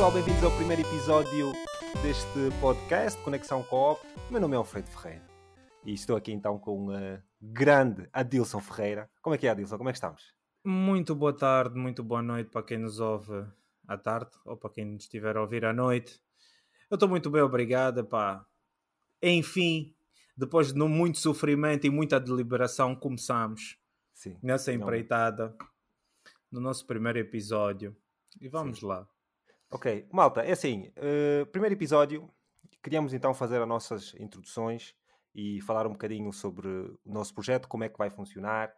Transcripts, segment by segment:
pessoal, bem-vindos ao primeiro episódio deste podcast Conexão Coop. O meu nome é Alfredo Ferreira e estou aqui então com o uh, grande Adilson Ferreira. Como é que é, Adilson? Como é que estamos? Muito boa tarde, muito boa noite para quem nos ouve à tarde ou para quem nos estiver a ouvir à noite. Eu estou muito bem, obrigado. Pá. Enfim, depois de muito sofrimento e muita deliberação, começamos Sim, nessa empreitada no nosso primeiro episódio. E vamos Sim. lá. Ok, malta, é assim, uh, primeiro episódio, queríamos então fazer as nossas introduções e falar um bocadinho sobre o nosso projeto, como é que vai funcionar,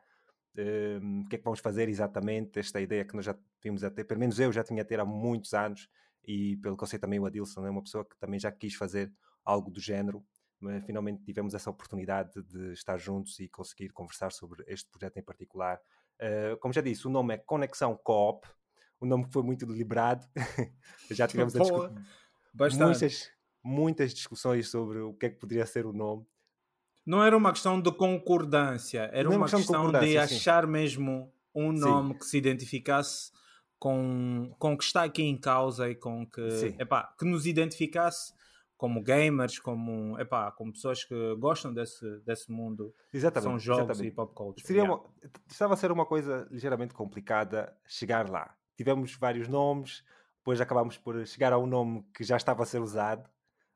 uh, o que é que vamos fazer exatamente, esta ideia que nós já tínhamos a ter, pelo menos eu já tinha a ter há muitos anos, e pelo que eu sei também o Adilson é uma pessoa que também já quis fazer algo do género, mas finalmente tivemos essa oportunidade de estar juntos e conseguir conversar sobre este projeto em particular. Uh, como já disse, o nome é Conexão Coop, o nome foi muito deliberado. Já tivemos muitas, muitas discussões sobre o que é que poderia ser o nome. Não era uma questão de concordância, era uma, uma, questão, de, de achar sim. mesmo um nome sim. que se identificasse com, com o que está aqui em causa e com que, epá, que nos identificasse como gamers, como, epá, como pessoas que gostam desse, desse mundo. Exatamente, são jogos exatamente. e pop culture. Seria uma, estava a ser uma coisa ligeiramente complicada chegar lá tivemos vários nomes, depois acabámos por chegar a um nome que já estava a ser usado,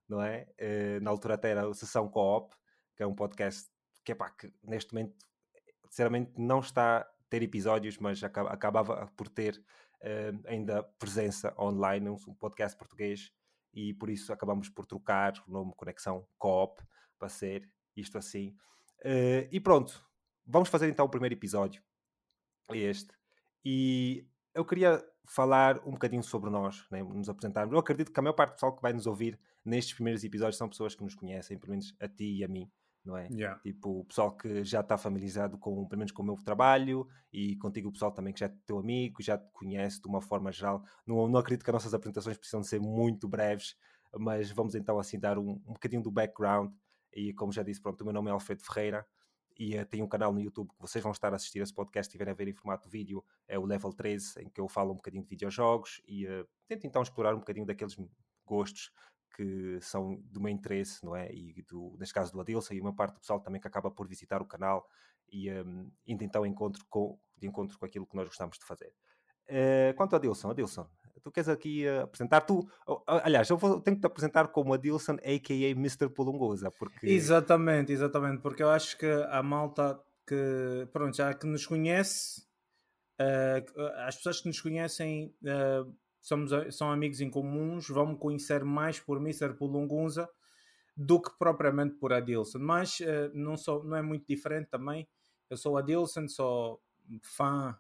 não é? Uh, na altura até era o Sessão Co-op, que é um podcast que, epá, que neste momento, sinceramente, não está a ter episódios, mas acaba, acabava por ter uh, ainda presença online, um, podcast português, e por isso acabamos por trocar o nome Conexão Co-op para ser isto assim. Uh, e pronto, vamos fazer então o primeiro episódio, este. E eu queria falar um bocadinho sobre nós, né? nos apresentarmos. Eu acredito que a maior parte do pessoal que vai nos ouvir nestes primeiros episódios são pessoas que nos conhecem, pelo menos a ti e a mim, não é? Yeah. Tipo, o pessoal que já está familiarizado com, pelo menos com o meu trabalho e contigo o pessoal também que já é teu amigo, já te conhece de uma forma geral. Não, não acredito que as nossas apresentações precisam ser muito breves, mas vamos então assim dar um, um bocadinho do background e como já disse, pronto, o meu nome é Alfredo Ferreira, e uh, tem um canal no YouTube que vocês vão estar a assistir esse podcast, estiverem a ver em formato vídeo, é o Level 13, em que eu falo um bocadinho de videojogos e uh, tento então explorar um bocadinho daqueles gostos que são do meu interesse, não é? E do, neste caso do Adilson e uma parte do pessoal também que acaba por visitar o canal e um, indo então encontro com, de encontro com aquilo que nós gostamos de fazer. Uh, quanto ao Adilson, Adilson, tu queres aqui uh, apresentar tu, uh, aliás, eu vou, tenho que te apresentar como Adilson, a.k.a. Mr. Polongosa, porque... Exatamente, exatamente, porque eu acho que a malta que, pronto, já que nos conhece, uh, as pessoas que nos conhecem somos, são amigos em comuns, vão me conhecer mais por Mr. Polongosa do que propriamente por Adilson, mas não, sou, não é muito diferente também, eu sou Adilson, sou fã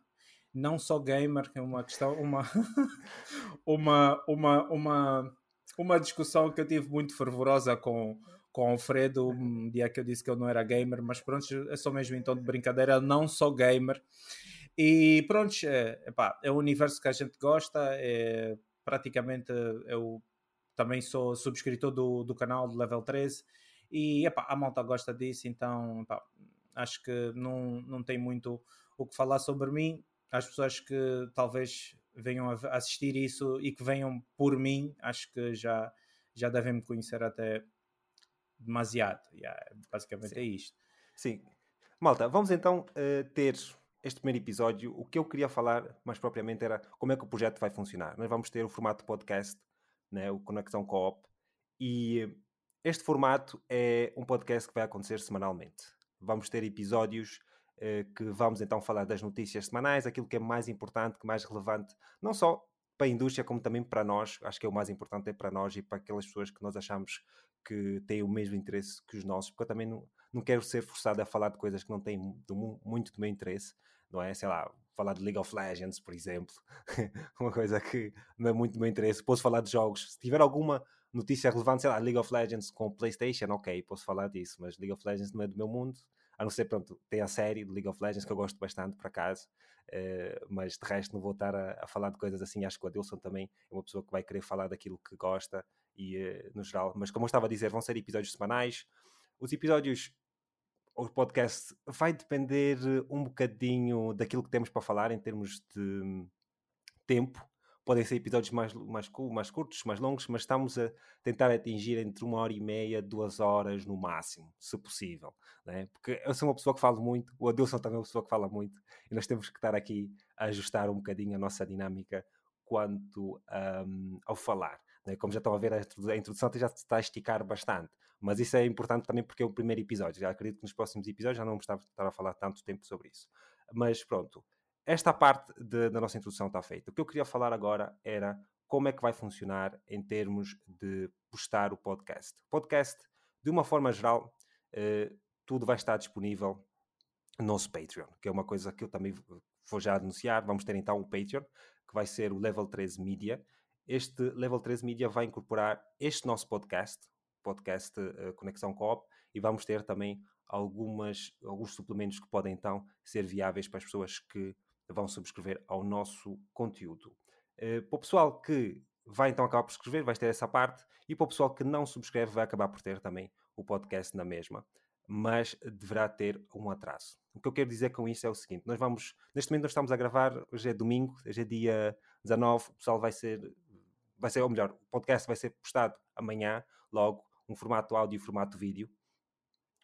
não só gamer, é uma questão, uma, uma, uma, uma, uma discussão que eu tive muito fervorosa com, com o Alfredo, um dia que eu disse que eu não era gamer, mas pronto, é só mesmo então de brincadeira, não sou gamer. E pronto, é, é o universo que a gente gosta, é, praticamente eu também sou subscritor do, do canal do Level 13 e epá, a malta gosta disso, então epá, acho que não, não tem muito o que falar sobre mim às pessoas que talvez venham a assistir isso e que venham por mim, acho que já, já devem me conhecer até demasiado. Yeah, basicamente Sim. é isto. Sim. Malta, vamos então uh, ter este primeiro episódio. O que eu queria falar mais propriamente era como é que o projeto vai funcionar. Nós vamos ter o formato podcast, né, o Conexão Co-op, e este formato é um podcast que vai acontecer semanalmente. Vamos ter episódios que vamos então falar das notícias semanais, aquilo que é mais importante, que mais relevante, não só para a indústria, como também para nós. Acho que é o mais importante é para nós e para aquelas pessoas que nós achamos que têm o mesmo interesse que os nossos, porque eu também não, não quero ser forçado a falar de coisas que não têm do, muito do meu interesse, não é? Sei lá, falar de League of Legends, por exemplo, uma coisa que não é muito do meu interesse. Posso falar de jogos, se tiver alguma notícia relevante, sei lá, League of Legends com PlayStation, ok, posso falar disso, mas League of Legends não é do meu mundo, a não ser, pronto, tem a série de League of Legends que eu gosto bastante, por acaso, uh, mas de resto não vou estar a, a, falar de coisas assim. Acho que o Adilson também é uma pessoa que vai querer falar daquilo que gosta e uh, no geral. Mas como eu estava a dizer, vão ser episódios semanais. Os episódios, o podcast vai depender um bocadinho daquilo que temos para falar em termos de tempo, podem ser episódios mais, mais, mais curtos, mais longos, mas estamos a tentar atingir entre uma hora e meia, duas horas no máximo, se possível. Né? Porque eu sou uma pessoa que falo muito, o Adilson também é uma pessoa que fala muito, e nós temos que estar aqui a ajustar um bocadinho a nossa dinâmica quanto um, ao falar. Né? Como já estão a ver, a introdução já está a esticar bastante. Mas isso é importante também porque é o primeiro episódio. Já acredito que nos próximos episódios já não vamos estar a falar tanto tempo sobre isso. Mas pronto, esta parte de, da nossa introdução está feita. O que eu queria falar agora era como é que vai funcionar em termos de postar o podcast. Podcast, de uma forma geral, eh, tudo vai estar disponível no nosso Patreon, que é uma coisa que eu também vou já anunciar. Vamos ter então o Patreon, que vai ser o Level 13 Media. Este Level 13 Media vai incorporar este nosso podcast, podcast uh, Conexão Coop, e vamos ter também algumas, alguns suplementos que podem então ser viáveis para as pessoas que vão subscrever ao nosso conteúdo. Uh, para o pessoal que vai então acabar por subscrever, vai ter essa parte, e para o pessoal que não subscreve, vai acabar por ter também o podcast na mesma, mas deverá ter um atraso. O que eu quero dizer com isto é o seguinte: nós vamos, neste momento, nós estamos a gravar, hoje é domingo, hoje é dia 19, o pessoal vai ser, vai ser, ou melhor, o podcast vai ser postado amanhã, logo, um formato áudio e formato vídeo.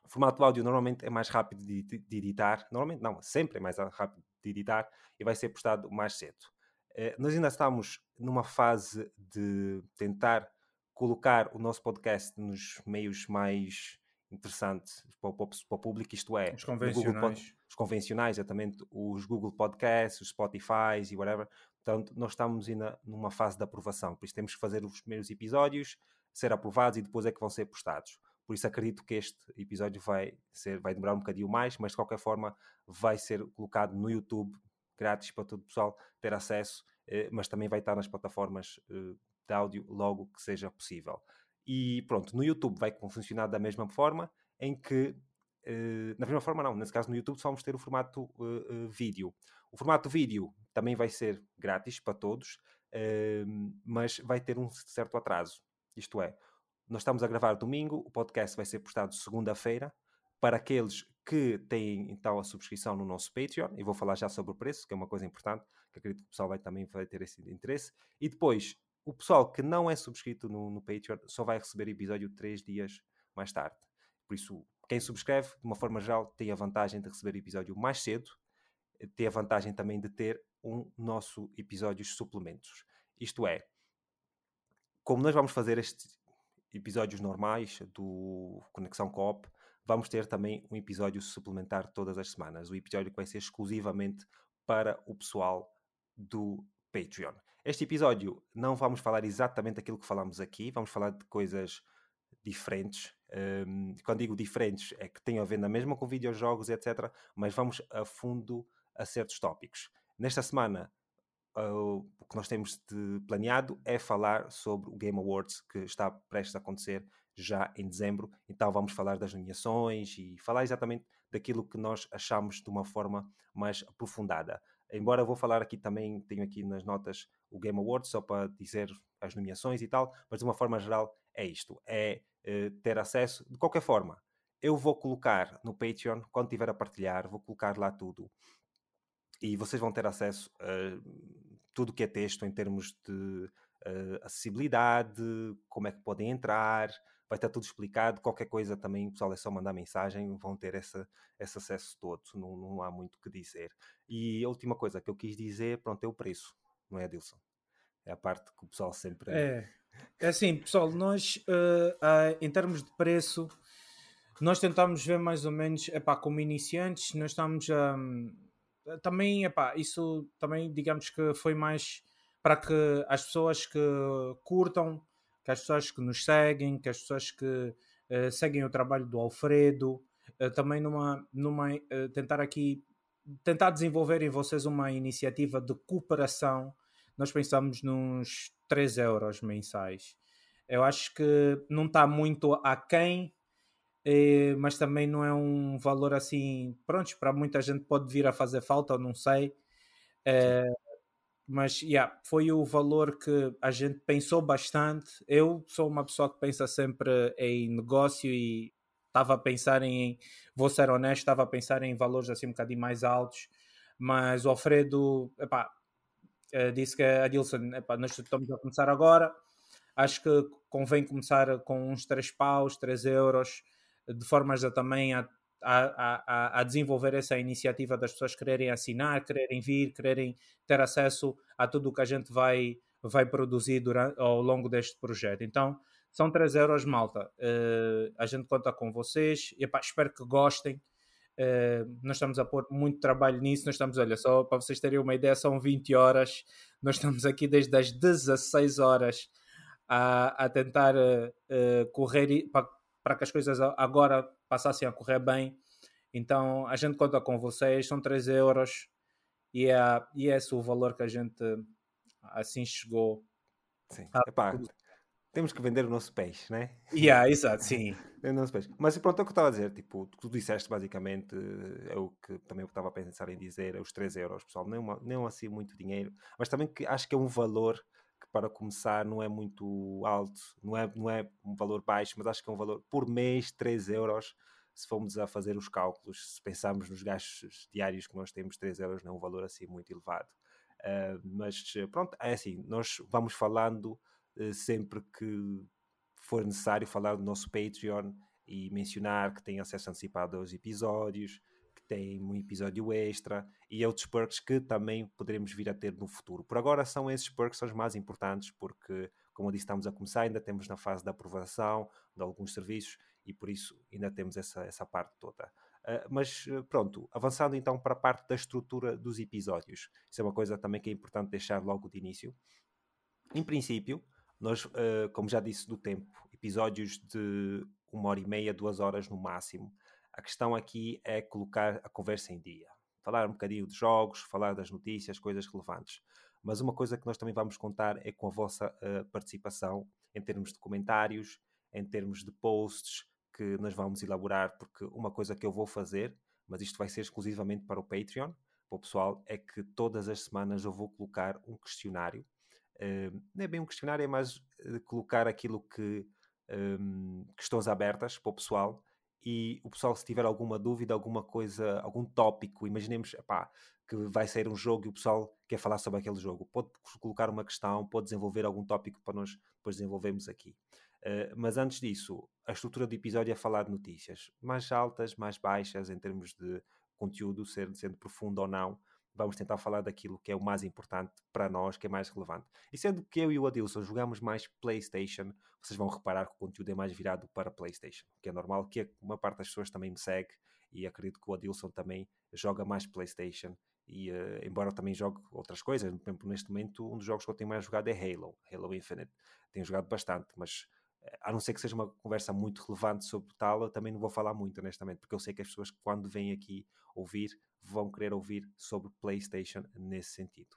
O formato áudio normalmente é mais rápido de, de, de editar, normalmente não, sempre é mais rápido de editar e vai ser postado mais cedo. Eh, nós ainda estamos numa fase de tentar colocar o nosso podcast nos meios mais interessantes para o, para o público, isto é, os convencionais. os convencionais, exatamente, os Google Podcasts, os Spotify e whatever. Portanto, nós estamos ainda numa fase de aprovação, por isso temos que fazer os primeiros episódios, ser aprovados e depois é que vão ser postados. Por isso acredito que este episódio vai, ser, vai demorar um bocadinho mais, mas de qualquer forma vai ser colocado no YouTube, grátis para todo o pessoal ter acesso, eh, mas também vai estar nas plataformas eh, de áudio logo que seja possível. E pronto, no YouTube vai funcionar da mesma forma, em que, eh, na mesma forma não, nesse caso no YouTube só vamos ter o formato vídeo. O formato vídeo também vai ser grátis para todos, mas vai ter um certo atraso. Isto é, nós estamos a gravar domingo, o podcast vai ser postado segunda-feira. Para aqueles que têm então a subscrição no nosso Patreon, e vou falar já sobre o preço, que é uma coisa importante, que acredito que o pessoal vai, também vai ter esse interesse. E depois, o pessoal que não é subscrito no, no Patreon só vai receber episódio três dias mais tarde. Por isso, quem subscreve, de uma forma geral, tem a vantagem de receber episódio mais cedo, tem a vantagem também de ter um nosso episódios suplementos. Isto é, como nós vamos fazer estes episódios normais do Conexão Coop, vamos ter também um episódio suplementar todas as semanas. O episódio que vai ser exclusivamente para o pessoal do Patreon. Este episódio não vamos falar exatamente aquilo que falamos aqui, vamos falar de coisas diferentes. Um, quando digo diferentes, é que têm a ver na mesma com videojogos, etc. Mas vamos a fundo a certos tópicos. Nesta semana o que nós temos de planeado é falar sobre o Game Awards que está prestes a acontecer já em dezembro. Então vamos falar das nomeações e falar exatamente daquilo que nós achamos de uma forma mais aprofundada. Embora vou falar aqui também, tenho aqui nas notas o Game Awards, só para dizer as nomeações e tal, mas de uma forma geral é isto, é uh, ter acesso, de qualquer forma, eu vou colocar no Patreon, quando estiver a partilhar, vou colocar lá tudo e vocês vão ter acesso a tudo que é texto em termos de uh, acessibilidade, como é que podem entrar, vai estar tudo explicado. Qualquer coisa também, pessoal é só mandar mensagem, vão ter essa, esse acesso todo, não, não há muito o que dizer. E a última coisa que eu quis dizer, pronto, é o preço, não é, Adilson? É a parte que o pessoal sempre. É, é assim, pessoal, nós, uh, uh, em termos de preço, nós tentamos ver mais ou menos, epá, como iniciantes, nós estamos a. Um, também, epá, isso também digamos que foi mais para que as pessoas que curtam, que as pessoas que nos seguem, que as pessoas que uh, seguem o trabalho do Alfredo, uh, também numa, numa uh, tentar aqui tentar desenvolver em vocês uma iniciativa de cooperação. Nós pensamos nos 3 euros mensais. Eu acho que não está muito aquém eh, mas também não é um valor assim, pronto, para muita gente pode vir a fazer falta, não sei. Eh, mas yeah, foi o valor que a gente pensou bastante. Eu sou uma pessoa que pensa sempre em negócio e estava a pensar em, vou ser honesto, estava a pensar em valores assim um bocadinho mais altos, mas o Alfredo, epá, uh, disse que a Dilson, epá, nós estamos a começar agora, acho que convém começar com uns 3 paus, 3 euros, de formas a também a, a, a, desenvolver essa iniciativa das pessoas quererem assinar, quererem vir, quererem ter acesso a tudo o que a gente vai, vai produzir durante, ao longo deste projeto. Então, são 3 euros, malta. Uh, a gente conta com vocês. Espero que gostem. Uh, nós estamos a pôr muito trabalho nisso. Nós estamos, olha, só para vocês terem uma ideia, são 20 horas. Nós estamos aqui desde as 16 horas a, a tentar uh, correr para, para que as coisas agora passassem a correr bem. Então a gente conta com vocês, são 3 euros e é, e é esse o valor que a gente assim chegou. Sim. Epá, temos que vender o nosso peixe, né? Yeah, exato, sim. o nosso peixe. Mas pronto, é o que eu estava a dizer, tipo, tu disseste basicamente, é o que também eu estava a pensar em dizer, é os 3 euros, pessoal, nem, uma, nem assim muito dinheiro, mas também que acho que é um valor que para começar não é muito alto, não é, não é um valor baixo, mas acho que é um valor por mês, 3 euros, se formos a fazer os cálculos, se pensarmos nos gastos diários que nós temos, 3 euros não é um valor assim muito elevado. Uh, mas pronto, é assim, nós vamos falando uh, sempre que for necessário falar do nosso Patreon e mencionar que tem acesso antecipado aos episódios, tem um episódio extra e outros perks que também poderemos vir a ter no futuro. Por agora são esses perks os mais importantes porque, como eu disse, estamos a começar, ainda temos na fase da aprovação de alguns serviços e por isso ainda temos essa, essa parte toda. Uh, mas pronto, avançando então para a parte da estrutura dos episódios. Isso é uma coisa também que é importante deixar logo de início. Em princípio, nós, uh, como já disse do tempo, episódios de uma hora e meia, duas horas no máximo. A questão aqui é colocar a conversa em dia. Falar um bocadinho de jogos, falar das notícias, coisas relevantes. Mas uma coisa que nós também vamos contar é com a vossa uh, participação em termos de comentários, em termos de posts que nós vamos elaborar, porque uma coisa que eu vou fazer, mas isto vai ser exclusivamente para o Patreon, para o pessoal, é que todas as semanas eu vou colocar um questionário Uh, não é bem um questionário, é mais uh, colocar aquilo que um, questões abertas para o pessoal e o pessoal se tiver alguma dúvida, alguma coisa, algum tópico, imaginemos epá, que vai sair um jogo e o pessoal quer falar sobre aquele jogo, pode colocar uma questão, pode desenvolver algum tópico para nós depois desenvolvermos aqui. Uh, mas antes disso, a estrutura do episódio é falar de notícias mais altas, mais baixas em termos de conteúdo, sendo, sendo profundo ou não, vamos tentar falar daquilo que é o mais importante para nós, que é mais relevante. E sendo que eu e o Adilson jogamos mais PlayStation, vocês vão reparar que o conteúdo é mais virado para PlayStation, que é normal, que uma parte das pessoas também me segue e acredito que o Adilson também joga mais PlayStation. E uh, embora eu também jogue outras coisas, por exemplo, neste momento, um dos jogos que eu tenho mais jogado é Halo, Halo Infinite. Tenho jogado bastante, mas a não ser que seja uma conversa muito relevante sobre tal, eu também não vou falar muito, honestamente, porque eu sei que as pessoas, quando vêm aqui ouvir, vão querer ouvir sobre PlayStation nesse sentido.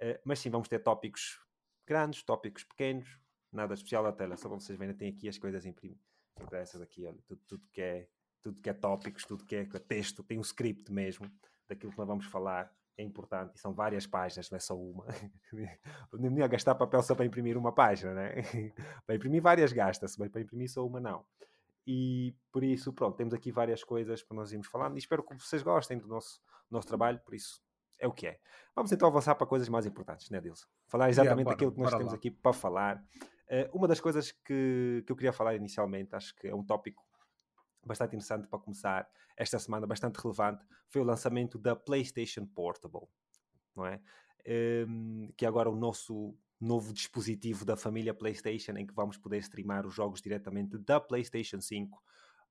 Uh, mas sim, vamos ter tópicos grandes, tópicos pequenos, nada especial à tela, só para vocês verem, tem aqui as coisas impressas aqui, olha, tudo, tudo, que é, tudo que é tópicos, tudo que é texto, tem um script mesmo daquilo que nós vamos falar é importante e são várias páginas, não é só uma. não ia gastar papel só para imprimir uma página, né? para imprimir várias gasta-se, mas para imprimir só uma não. E por isso, pronto, temos aqui várias coisas para nós irmos falando e espero que vocês gostem do nosso, nosso trabalho, por isso é o que é. Vamos então avançar para coisas mais importantes, né, Dilson? Falar exatamente yeah, aquilo que nós temos lá. aqui para falar. Uh, uma das coisas que, que eu queria falar inicialmente, acho que é um tópico bastante interessante para começar esta semana, bastante relevante, foi o lançamento da PlayStation Portable, não é? Um, que é agora o nosso novo dispositivo da família PlayStation em que vamos poder streamar os jogos diretamente da PlayStation 5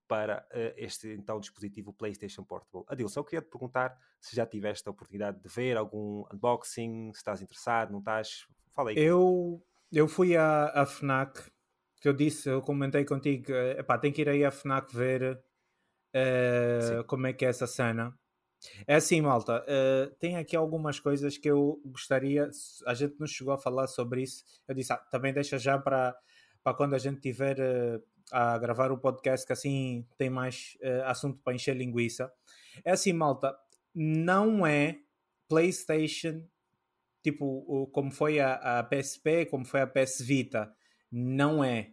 para uh, este então dispositivo PlayStation Portable. Adilson, eu queria te perguntar se já tiveste a oportunidade de ver algum unboxing, se estás interessado, não estás? Fala aí. Eu, eu fui à, à FNAC, que eu disse, eu comentei contigo, epá, tem que ir aí à FNAC ver uh, como é que é essa cena. É assim, malta, uh, tem aqui algumas coisas que eu gostaria. A gente não chegou a falar sobre isso. Eu disse, ah, também deixa já para, quando a gente tiver uh, a gravar o podcast, que assim tem mais assunto para encher linguiça. É assim, malta, não é PlayStation tipo como foi a, a PSP, como foi a PS Vita. Não é.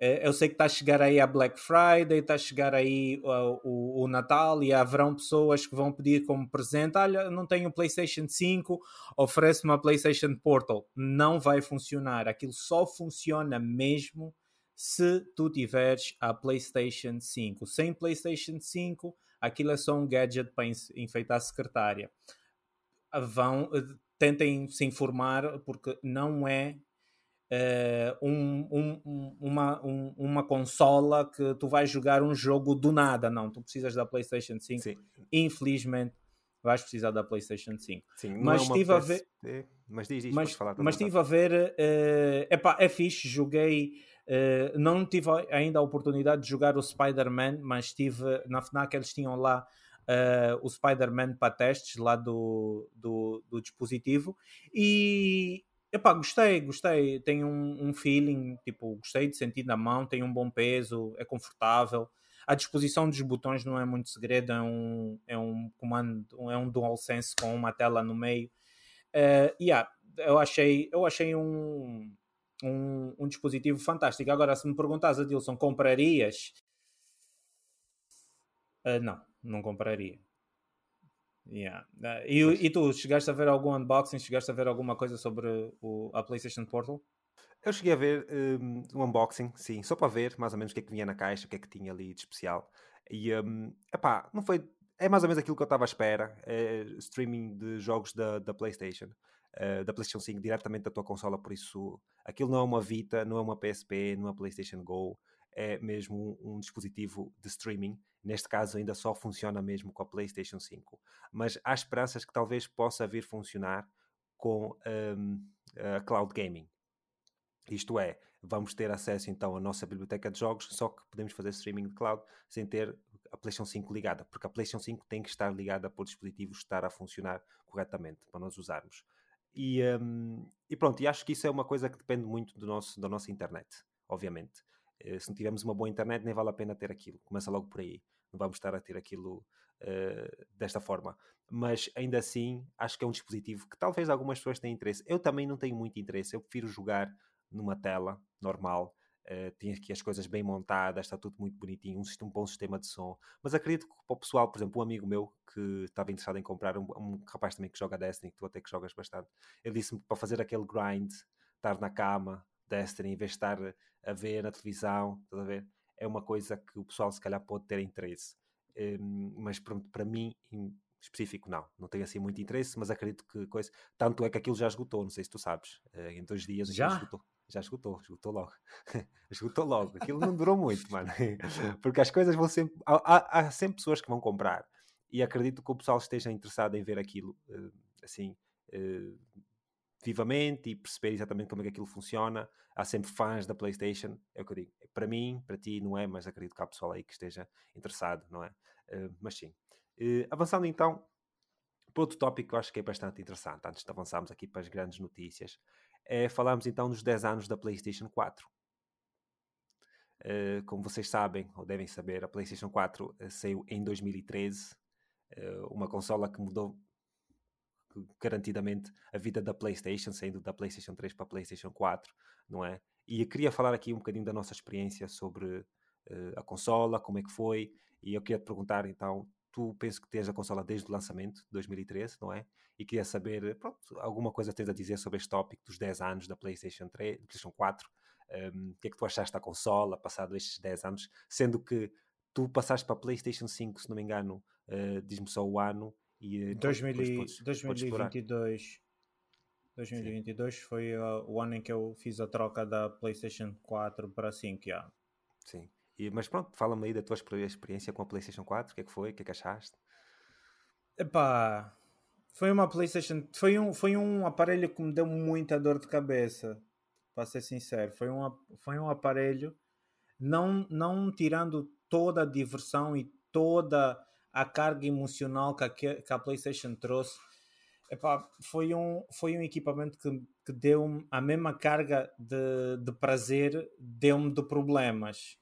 eh, eu sei que está a chegar aí a Black Friday, está a chegar aí o, o, o, Natal e haverão pessoas que vão pedir como presente: olha, não tenho PlayStation 5, oferece-me uma PlayStation Portal. Não vai funcionar. Aquilo só funciona mesmo se tu tiveres a PlayStation 5. Sem PlayStation 5, aquilo é só um gadget para enfeitar a secretária. Vão, eh, tentem se informar, porque não é uh, um, um, uma, um, uma consola que tu vais jogar um jogo do nada. Não, tu precisas da PlayStation 5. Sim. Infelizmente, vais precisar da PlayStation 5. Sim, mas é estive a ver. Mas diz, diz, mas, falar mas estive a ver. Uh, epá, é fixe, joguei. Uh, não tive ainda a oportunidade de jogar o Spider-Man, mas estive na FNAC, eles tinham lá uh, o Spider-Man para testes lá do, do, do dispositivo e Epá, gostei, gostei. Tem um, um, feeling, tipo, gostei de sentir na mão, tem um bom peso, é confortável. A disposição dos botões não é muito segredo, é um, é um comando, é um DualSense com uma tela no meio. Uh, yeah, eu achei, eu achei um, um, um dispositivo fantástico. Agora, se me perguntas, Adilson, comprarias? Uh, não, não compraria. Yeah. Uh, e, e, tu, chegaste a ver algum unboxing? Chegaste a ver alguma coisa sobre o, a PlayStation Portal? Eu cheguei a ver um, um, unboxing, sim, só para ver mais ou menos o que é que vinha na caixa, o que é que tinha ali de especial. E, um, epá, não foi. É mais ou menos aquilo que eu estava à espera. É streaming de jogos da, da PlayStation, uh, da PlayStation 5, diretamente da tua consola. Por isso, aquilo não é uma Vita, não é uma PSP, não é uma PlayStation Go. É mesmo um, um dispositivo de streaming Neste caso, ainda só funciona mesmo com a PlayStation 5. Mas há esperanças que talvez possa vir funcionar com um, a cloud gaming. Isto é, vamos ter acesso então à nossa biblioteca de jogos, só que podemos fazer streaming de cloud sem ter a PlayStation 5 ligada, porque a PlayStation 5 tem que estar ligada por dispositivos estar a funcionar corretamente para nós usarmos. E, um, e pronto, e acho que isso é uma coisa que depende muito do nosso, da nossa internet, obviamente. Eh, se não tivermos uma boa internet, nem vale a pena ter aquilo. Começa logo por aí. Não vamos estar a ter aquilo uh, desta forma. Mas ainda assim, acho que é um dispositivo que talvez algumas pessoas tenham interesse. Eu também não tenho muito interesse. Eu prefiro jogar numa tela normal. Uh, tem aqui as coisas bem montadas, está tudo muito bonitinho, um, um bom sistema de som. Mas acredito que para o pessoal, por exemplo, um amigo meu que estava interessado em comprar, um, um rapaz também que joga Destiny, que tu até que jogas bastante, ele disse-me para fazer aquele grind, estar na cama, Destiny, em vez de estar a ver na televisão, estás a ver? É uma coisa que o pessoal se calhar pode ter interesse. Um, mas pronto, para mim, em específico, não. Não tenho assim muito interesse, mas acredito que coisa. Tanto é que aquilo já esgotou, não sei se tu sabes. Uh, em dois dias já esgotou. Já esgotou, esgotou logo. esgotou logo. Aquilo não durou muito, mano. Porque as coisas vão sempre. Há, há, sempre pessoas que vão comprar. E acredito que o pessoal esteja interessado em ver aquilo uh, assim. Uh, vivamente e perceber exatamente como é que aquilo funciona. Há sempre fãs da PlayStation, é o que eu digo. Para mim, para ti, não é, mas acredito que há pessoal aí que esteja interessado, não é? Uh, mas sim. Uh, avançando então para outro tópico que eu acho que é bastante interessante, antes de avançarmos aqui para as grandes notícias, é falarmos então dos 10 anos da PlayStation 4. Uh, eh, como vocês sabem, ou devem saber, a PlayStation 4 saiu em 2013, uma consola que mudou garantidamente a vida da PlayStation, saindo da PlayStation 3 para a PlayStation 4, não é? E eu queria falar aqui um bocadinho da nossa experiência sobre uh, a consola, como é que foi, e eu queria te perguntar então, tu penso que tens a consola desde o lançamento, 2013, não é? E queria saber, pronto, alguma coisa tens a dizer sobre este tópico dos 10 anos da PlayStation 3, PlayStation 4, um, ehm, o que é que tu achaste da consola, passado estes 10 anos, sendo que tu passaste para a PlayStation 5, se não me engano, uh, diz-me só o ano, e, 2000, eh, podes, 2022. 2022 Sim. foi uh, o ano em que eu fiz a troca da PlayStation 4 para 5. Yeah. Sim. E, mas pronto, fala-me aí da tua experiência com a PlayStation 4. O que é que foi? O que é que achaste? Epá, foi uma PlayStation. Foi um, foi um aparelho que me deu muita dor de cabeça. Para ser sincero, foi um, foi um aparelho não, não tirando toda a diversão e toda a carga emocional que a, que a PlayStation trouxe. Epá, foi, um, foi um equipamento que, que deu-me a mesma carga de, de prazer, deu-me de problemas.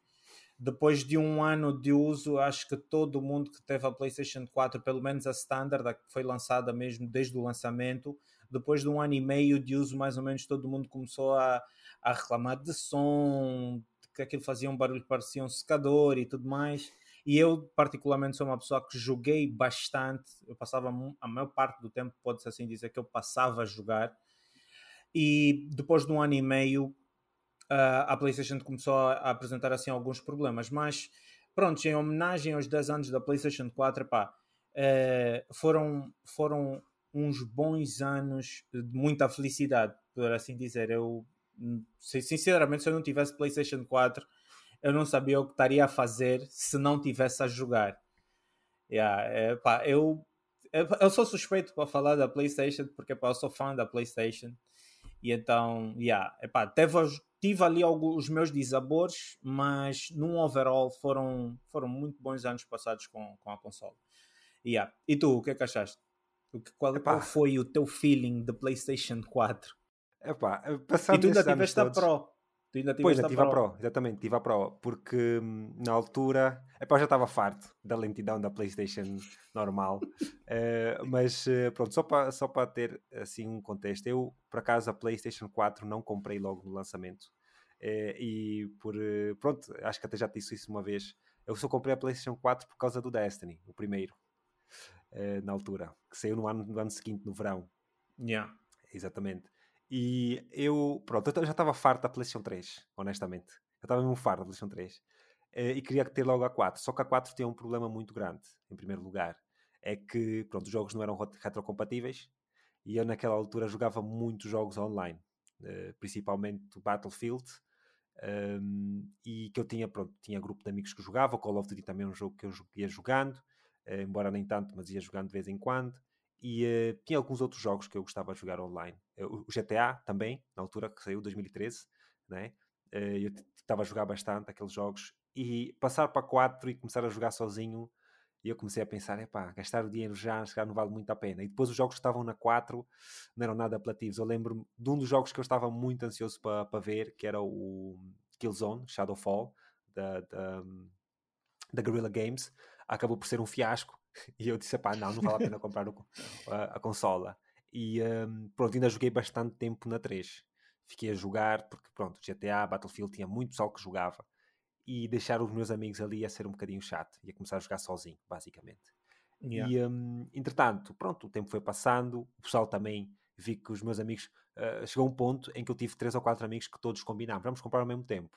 Depois de um ano de uso, acho que todo mundo que teve a PlayStation 4, pelo menos a standard, a que foi lançada mesmo desde o lançamento, depois de um ano e meio de uso, mais ou menos todo mundo começou a, a reclamar de som, porque aquilo fazia um barulho que parecia um secador e tudo mais. E eu, particularmente, sou uma pessoa que joguei bastante. Eu passava a maior parte do tempo, pode-se assim dizer, que eu passava a jogar. E depois de um ano e meio, uh, a PlayStation começou a, apresentar assim alguns problemas. Mas, pronto, em homenagem aos 10 anos da PlayStation 4, pá, uh, foram, foram uns bons anos de muita felicidade, por assim dizer. Eu, sinceramente, se eu não tivesse PlayStation 4, eu não sabia o que estaria a fazer se não tivesse a jogar. Yeah, é, pá, eu, eu sou suspeito para falar da PlayStation porque pá, eu sou fã da PlayStation e então, yeah, epá, teve, tive ali alguns, os meus desabores, mas num overall foram, foram muito bons anos passados com, com a console. Yeah. E tu, o que é que achaste? Qual, qual foi o teu feeling da PlayStation 4? Epá, e tu ainda tiveste a Pro. Tu ainda pois, tive a Pro, exatamente, tive a Pro, porque hum, na altura, epá, já estava farto da lentidão da PlayStation normal, uh, mas uh, pronto, só para só ter assim um contexto, eu por acaso a PlayStation 4 não comprei logo no lançamento, uh, e por, pronto, acho que até já disse isso uma vez, eu só comprei a PlayStation 4 por causa do Destiny, o primeiro, na altura, que saiu no ano, no ano seguinte, no verão. Yeah. Exatamente. E eu, pronto, eu já estava farto da PlayStation 3, honestamente. Eu estava mesmo farto da PlayStation 3. Eh, e queria ter logo a 4. Só que a 4 tinha um problema muito grande, em primeiro lugar. É que, pronto, os jogos não eram retrocompatíveis. E eu, naquela altura, jogava muitos jogos online. Eh, principalmente Battlefield. Um, e que eu tinha, pronto, tinha grupo de amigos que jogava. Call of Duty também é um jogo que eu ia jogando. Uh, embora nem tanto, mas ia jogando de vez em quando. E uh, tinha alguns outros jogos que eu gostava de jogar online. Uh, o GTA também, na altura que saiu, 2013, né? Uh, eu estava a jogar bastante aqueles jogos. E passar para 4 e começar a jogar sozinho, eu comecei a pensar, epá, gastar o dinheiro já, já não vale muito a pena. E depois os jogos que estavam na 4 não eram nada apelativos. Eu lembro-me de um dos jogos que eu estava muito ansioso para, para ver, que era o Killzone, Shadowfall, da, da, da Guerrilla Games. Acabou por ser um fiasco e eu disse, pá, não, não vale a pena comprar o, a, a, consola. E um, pronto, ainda joguei bastante tempo na 3. Fiquei a jogar, porque pronto, GTA, Battlefield tinha muito pessoal que jogava. E deixar os meus amigos ali ia ser um bocadinho chato. Ia começar a jogar sozinho, basicamente. Yeah. E um, entretanto, pronto, o tempo foi passando. O pessoal também vi que os meus amigos. Uh, chegou um ponto em que eu tive três ou quatro amigos que todos combinámos. Vamos comprar ao mesmo tempo.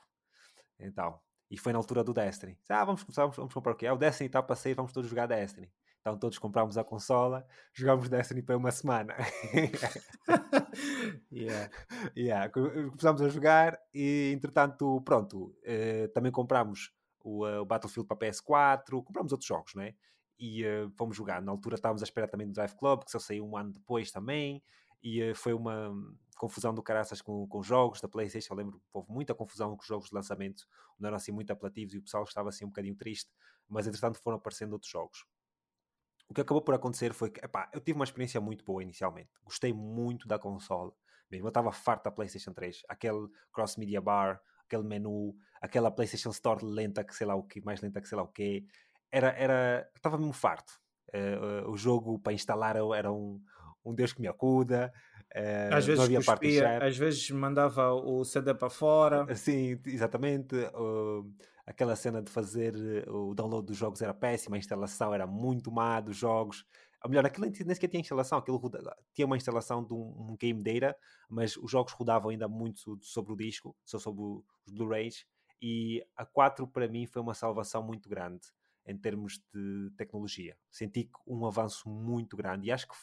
Então, e foi na altura do Destiny. Ah, vamos, vamos, vamos comprar o quê? Ah, o Destiny está para sair, vamos todos jogar Destiny. Então todos comprámos a consola, jogámos Destiny para uma semana. yeah. Yeah. Começámos a jogar e, entretanto, pronto, uh, também comprámos o, uh, o, Battlefield para PS4, comprámos outros jogos, não é? E uh, fomos jogar. Na altura estávamos à espera também do Drive Club, que só saiu um ano depois também, e foi uma confusão do caraças com, com jogos da PlayStation. Eu lembro houve muita confusão com os jogos de lançamento, não eram assim muito apelativos e o pessoal estava assim um bocadinho triste, mas entretanto foram aparecendo outros jogos. O que acabou por acontecer foi que, epá, eu tive uma experiência muito boa inicialmente. Gostei muito da consola. Mesmo eu estava farto da PlayStation 3. Aquele cross media bar, aquele menu, aquela PlayStation Store lenta que sei lá o que, mais lenta que sei lá o que. Era, era, estava mesmo farto. Uh, uh, o jogo para instalar era um, um Deus que me acuda. Uh, às vezes cuspia, às vezes mandava o CD para fora. Sim, exatamente. Uh, aquela cena de fazer eh, o download dos jogos era péssima, a instalação era muito má dos jogos. Ou melhor, aquilo nem sequer tinha instalação, aquilo tinha uma instalação de um, um, game data, mas os jogos rodavam ainda muito sobre o disco, só sobre os Blu-rays. E a 4 para mim foi uma salvação muito grande em termos de tecnologia. Senti um avanço muito grande e acho que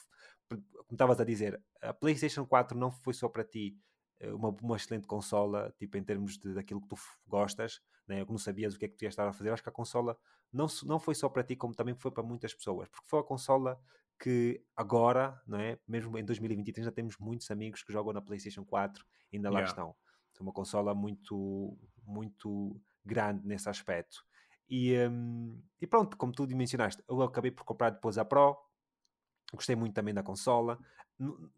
como estavas a dizer, a PlayStation 4 não foi só para ti eh, uma, uma excelente consola, tipo em termos de, daquilo que tu gostas, né? não sabias o que é que tu ias estar a fazer. Acho que a consola não, não foi só para ti, como também foi para muitas pessoas, porque foi a consola que agora, não é? mesmo em 2023, já temos muitos amigos que jogam na PlayStation 4 e ainda lá yeah. estão. É uma consola muito, muito grande nesse aspecto. E, um, e pronto, como tu mencionaste, eu acabei por comprar depois a Pro, Gostei muito também da consola.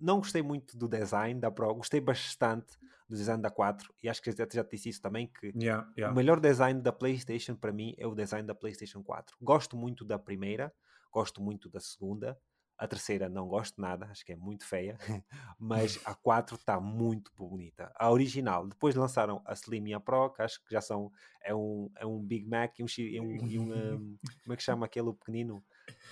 não gostei muito do design da Pro, gostei bastante do design da 4 e acho que já, já disse isso também que yeah, yeah. o melhor design da PlayStation para mim é o design da PlayStation 4. Gosto muito da primeira, gosto muito da segunda. A terceira não gosto nada, acho que é muito feia, mas a 4 está muito bonita. A original, depois lançaram a Slim e a Pro, que acho que já são, é um, é um Big Mac e um, e um, e um, um como é que chama aquele pequenino?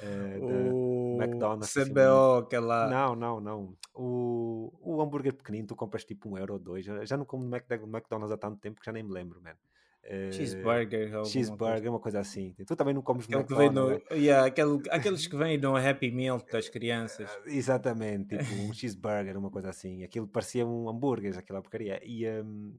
Uh, o McDonald's. CBO, assim, aquela. Não, não, não. O, o hambúrguer pequenino, tu compras tipo um euro ou dois. Já não como no McDonald's há tanto tempo que já nem me lembro, mano. Cheeseburger. Cheeseburger, coisa. uma coisa assim. Tu também não comes Aquele que vem no, né? yeah, aquele, Aqueles que vêm no Happy Meal das crianças. Exatamente, tipo um cheeseburger, uma coisa assim. Aquilo parecia um hambúrguer, aquela porcaria. E, um,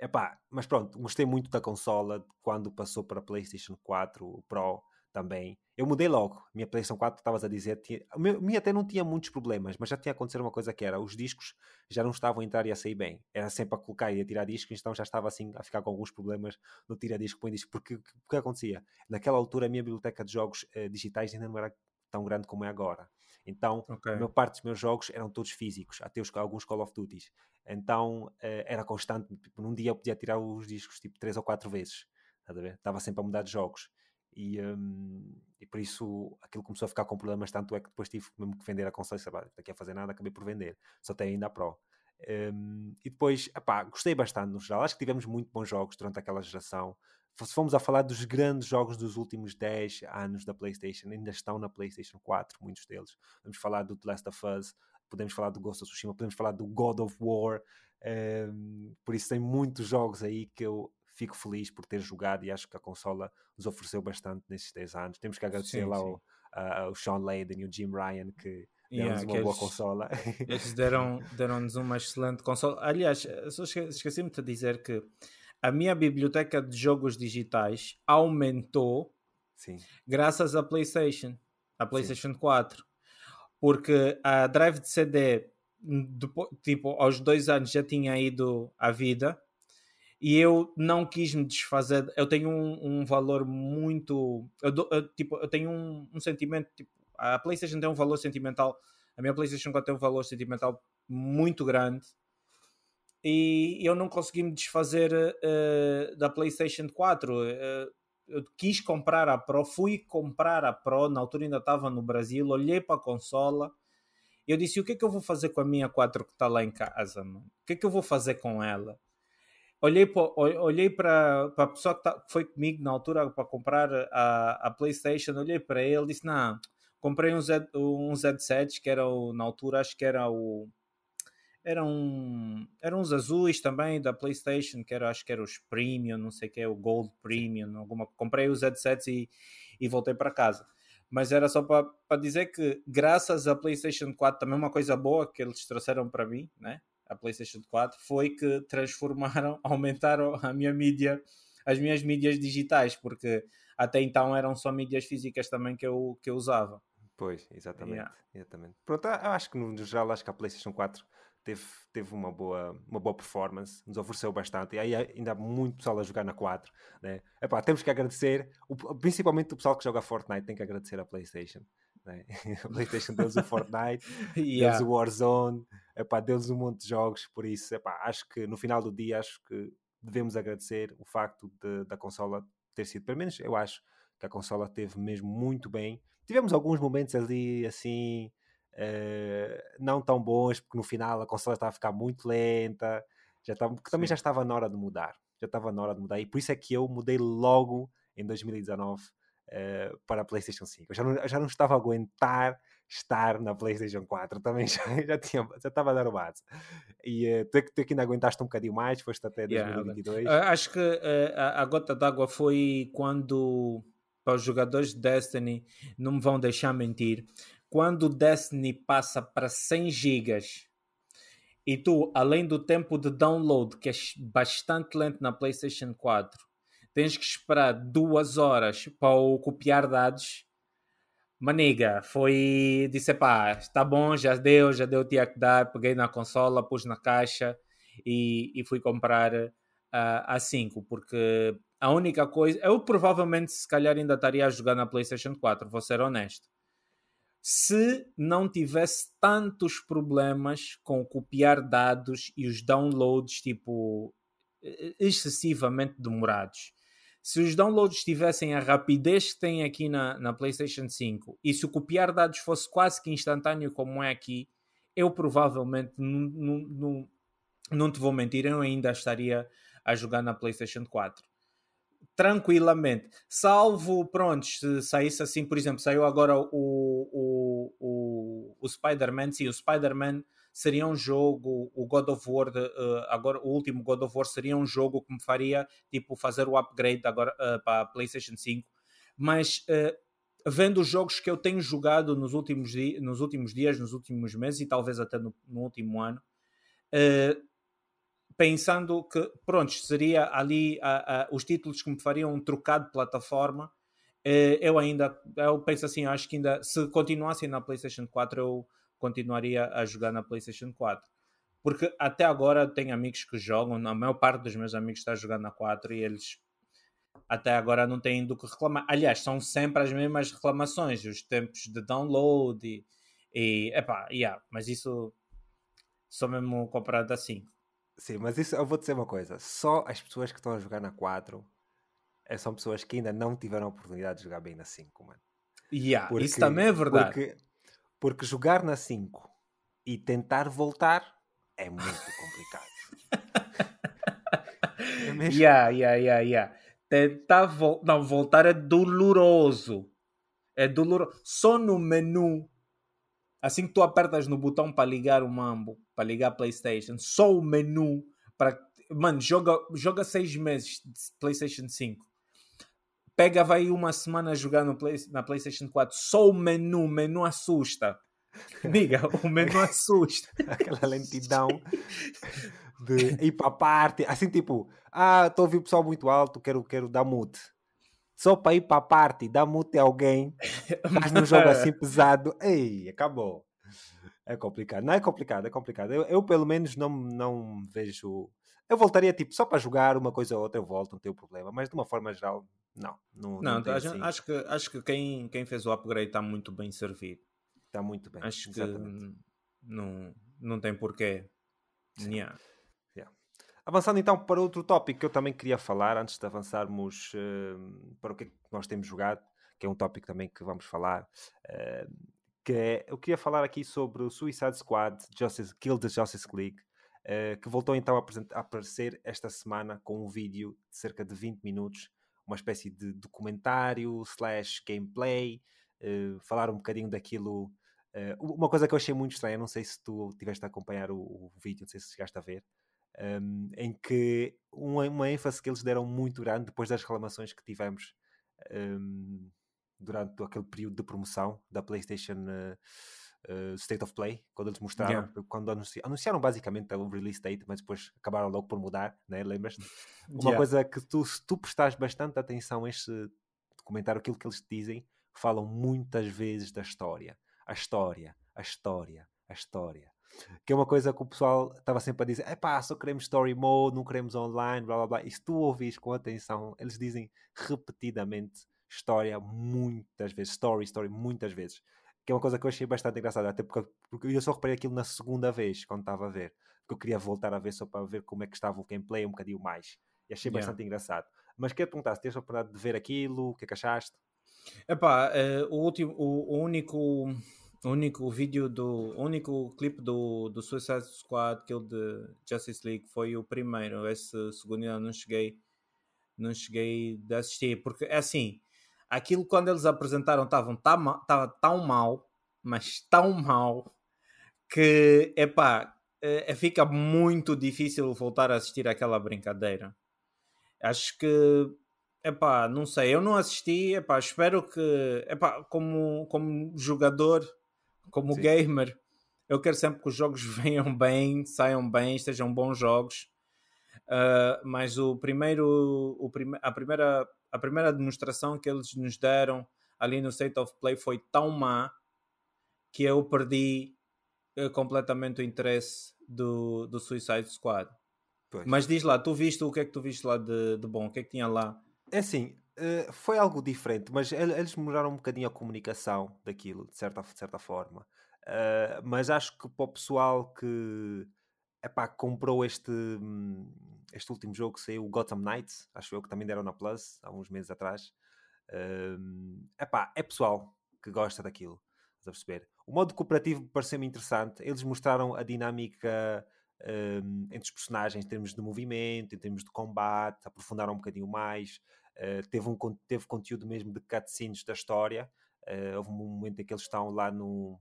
epá, mas pronto, gostei muito da consola quando passou para a PlayStation 4 Pro também. Eu mudei logo. Minha PlayStation 4, estavas a dizer, tinha, minha até não tinha muitos problemas, mas já tinha acontecido uma coisa que era, os discos já não estavam a entrar e a sair bem. Era sempre a colocar e a tirar discos, então já estava assim a ficar com alguns problemas no tira-disco, põe disco. Porque o que acontecia? Naquela altura a minha biblioteca de jogos uh, digitais ainda não era tão grande como é agora. Então, okay. a maior parte dos meus jogos eram todos físicos, até os, alguns Call of Duty. Então, uh, era constante. Tipo, num dia eu podia tirar os discos tipo três ou quatro vezes. Estava sempre a mudar de jogos. E, um, e por isso aquilo começou a ficar com problemas, tanto é que depois tive mesmo que vender a lá, daqui a fazer nada, acabei por vender, só tenho ainda a Pro. Um, e depois, epá, gostei bastante no geral, acho que tivemos muito bons jogos durante aquela geração. Se fomos a falar dos grandes jogos dos últimos 10 anos da PlayStation, ainda estão na PlayStation 4, muitos deles. Vamos falar do The Last of Us, podemos falar do Ghost of Tsushima, podemos falar do God of War. Um, por isso, tem muitos jogos aí que eu fico feliz por ter jogado e acho que a consola nos ofereceu bastante nesses 10 anos. Temos que agradecer sim, lá sim. Ao, Sean Layden e o Jim Ryan que deram-nos yeah, uma boa eles, consola. Eles deram-nos deram uma excelente consola. Aliás, esqueci-me de dizer que a minha biblioteca de jogos digitais aumentou sim. graças à PlayStation, à PlayStation 4. Porque a drive de CD, depois, tipo, aos dois anos já tinha ido à vida e eu não quis me desfazer. Eu tenho um, um valor muito. Eu, eu, tipo, eu tenho um, um, sentimento. Tipo, a PlayStation tem um valor sentimental. A minha PlayStation 4 tem um valor sentimental muito grande. E eu não consegui me desfazer uh, da PlayStation 4. Uh, eh, eu quis comprar a Pro, fui comprar a Pro, na altura ainda estava no Brasil, olhei para a consola. Eu disse: o que é que eu vou fazer com a minha 4 que está lá em casa, mano? O que é que eu vou fazer com ela? Olhei para olhei para a pessoa que, tá, foi comigo na altura para comprar a, a PlayStation, olhei para ele disse: Não, comprei uns, uns headsets que eram na altura, acho que era o. Eram, eram uns azuis também da PlayStation, que era, acho que eram os Premium, não sei o que é, o Gold Premium. Alguma, comprei os headsets e, e voltei para casa. Mas era só para dizer que, graças à PlayStation 4, também uma coisa boa que eles trouxeram para mim, né? A PlayStation 4 foi que transformaram, aumentaram a minha mídia, as minhas mídias digitais, porque até então eram só mídias físicas também que eu, que eu usava. Pois, exatamente. Yeah. exatamente. Pronto, eu acho que no geral acho que a PlayStation 4 teve, teve uma, boa, uma boa performance, nos ofereceu bastante, e aí ainda há muito pessoal a jogar na 4. Né? Epá, temos que agradecer, o, principalmente o pessoal que joga Fortnite tem que agradecer a PlayStation. Né? A PlayStation deu-lhes o Fortnite, yeah. deu-lhes o Warzone, epá, deu-lhes um monte de jogos, por isso epá, acho que no final do dia acho que devemos agradecer o facto de, da consola ter sido, pelo menos eu acho que a consola teve mesmo muito bem. Tivemos alguns momentos ali assim uh, não tão bons, porque no final a consola estava a ficar muito lenta, já estava, porque também já estava na hora de mudar. Já estava na hora de mudar, e por isso é que eu mudei logo em 2019 uh, para a PlayStation 5. Eu já não, eu já não estava a aguentar estar na PlayStation 4, também já, já, tinha, já estava a dar o base. E uh, tu, tu que ainda aguentaste um bocadinho mais, foste até 2022. Yeah. Uh, acho que uh, a, a, gota d'água foi quando, para os jogadores de Destiny, não me vão deixar mentir, quando o Destiny passa para 100 gigas e tu, além do tempo de download, que é bastante lento na PlayStation 4, tens que esperar duas horas para o copiar dados. Maniga, foi. Disse, pá, está bom, já deu, já deu tinha que dar. Peguei na consola, pus na caixa e, e fui comprar uh, a 5, porque a única coisa. Eu provavelmente, se calhar, ainda estaria a jogar na PlayStation 4, vou ser honesto. Se não tivesse tantos problemas com copiar dados e os downloads, tipo, excessivamente demorados se os downloads tivessem a rapidez que tem aqui na, na PlayStation 5 e se o copiar dados fosse quase que instantâneo como é aqui, eu provavelmente não, não, te vou mentir, eu ainda estaria a jogar na PlayStation 4 tranquilamente. Salvo, pronto, se saísse assim, por exemplo, saiu agora o, o, o, o Spider-Man, sim, o Spider-Man seria um jogo, o God of War, de, uh, agora o último God of War seria um jogo que me faria, tipo, fazer o upgrade agora uh, para a PlayStation 5, mas uh, vendo os jogos que eu tenho jogado nos últimos, nos últimos dias, nos últimos meses e talvez até no, no último ano, pensando que, pronto, seria ali os títulos que me fariam um trocado de plataforma, eu ainda, eu penso assim, acho que ainda, se continuassem na PlayStation 4, eu continuaria a jogar na PlayStation 4. Porque até agora tenho amigos que jogam, a maior parte dos meus amigos está jogando na 4 e eles até agora não têm do que reclamar. Aliás, são sempre as mesmas reclamações, os tempos de download e, e epá, yeah, mas isso só mesmo comparado assim. Sim, mas isso eu vou dizer uma coisa: só as pessoas que estão a jogar na 4 eh, são pessoas que ainda não tiveram a oportunidade de jogar bem na 5, mano. Yeah, porque, isso também é verdade. Porque, porque jogar na 5 e tentar voltar é muito complicado. é mesmo? Yeah, yeah, yeah, yeah. Tentar vo não, voltar é doloroso. É doloroso. Só no menu Assim que tu apertas no botão para ligar o Mambo, para ligar a PlayStation, só o menu para. Mano, joga, joga seis meses de PlayStation 5. Pega, vai uma semana jogar no Play, na PlayStation 4. Só o menu, o menu assusta. Amiga, o menu assusta. Aquela lentidão de ir para a parte. Assim, tipo, ah, estou a ouvir o pessoal muito alto, quero, quero dar mute só para ir para a parte, dar mute a alguém, mas num jogo assim pesado, ei, acabou. É complicado. Não é complicado, é complicado. Eu, eu pelo menos não, não vejo. Eu voltaria tipo só para jogar uma coisa ou outra, eu volto, não tenho problema. Mas de uma forma geral, não. Não, não, não acho, assim. acho, que, acho que quem, quem fez o upgrade está muito bem servido. Está muito bem. Acho exatamente. que não, não tem porquê. Yeah. Avançando então para outro tópico que eu também queria falar, antes de avançarmos uh, para o que, é que nós temos jogado, que é um tópico também que vamos falar, uh, que é, eu queria falar aqui sobre o Suicide Squad, Justice, Kill the Justice League, uh, que voltou então a, a, aparecer esta semana com um vídeo de cerca de 20 minutos, uma espécie de documentário slash gameplay, falar um bocadinho daquilo... uma coisa que eu achei muito estranha, não sei se tu tiveste a acompanhar o, o vídeo, não sei se chegaste a ver, um, em que uma, uma, ênfase que eles deram muito grande depois das reclamações que tivemos um, durante aquele período de promoção da PlayStation uh, uh, State of Play, quando eles mostraram, yeah. quando anunciaram, anunciaram basicamente o release date, mas depois acabaram logo por mudar, né? lembras-te? Uma yeah. coisa que tu, se tu prestares bastante atenção a este documentário, aquilo que eles dizem, falam muitas vezes da história. A história, a história, a história que é uma coisa que o pessoal estava sempre a dizer: é pá, só queremos story mode, não queremos online, blá blá blá. E se tu ouvis com atenção, eles dizem repetidamente história muitas vezes, story, story, muitas vezes. Que é uma coisa que eu achei bastante engraçada, até porque, porque eu só reparei aquilo na segunda vez, quando estava a ver. Porque eu queria voltar a ver só para ver como é que estava o gameplay um bocadinho mais. E achei yeah. bastante engraçado. Mas quero perguntar se tens a oportunidade de ver aquilo, o que é que achaste? Epá, uh, o, último, o, o único o único vídeo do o único clipe do, do Suicide Squad Kill de Justice League foi o primeiro esse segundo eu não cheguei não cheguei a assistir porque é assim aquilo quando eles apresentaram estavam tava tão mal mas tão mal que epá, é, fica muito difícil voltar a assistir aquela brincadeira acho que epá, não sei, eu não assisti, epá, espero que epá, como, como jogador como Sim. gamer, eu quero sempre que os jogos venham bem, saiam bem, sejam bons jogos. Uh, mas o primeiro, o prime a, primeira, a primeira demonstração que eles nos deram ali no State of Play foi tão má que eu perdi uh, completamente o interesse do, do Suicide Squad. Pois. Mas diz lá, tu viste o que é que tu viste lá de, de bom? O que é que tinha lá? É assim, uh, foi algo diferente, mas eles mudaram um bocadinho a comunicação daquilo, de certa, de certa forma. Uh, mas acho que para o pessoal que epá, comprou este, hum, este último jogo que saiu, o Gotham Knights, acho eu que também deram na Plus há uns meses atrás. Um, epá, é pessoal que gosta daquilo, estás a perceber? O modo cooperativo pareceu-me interessante. Eles mostraram a dinâmica um, entre os personagens em termos de movimento, em termos de combate, aprofundaram um bocadinho mais. Uh, teve, um, teve conteúdo mesmo de cutscenes da história. Uh, houve um momento em que eles estão lá no.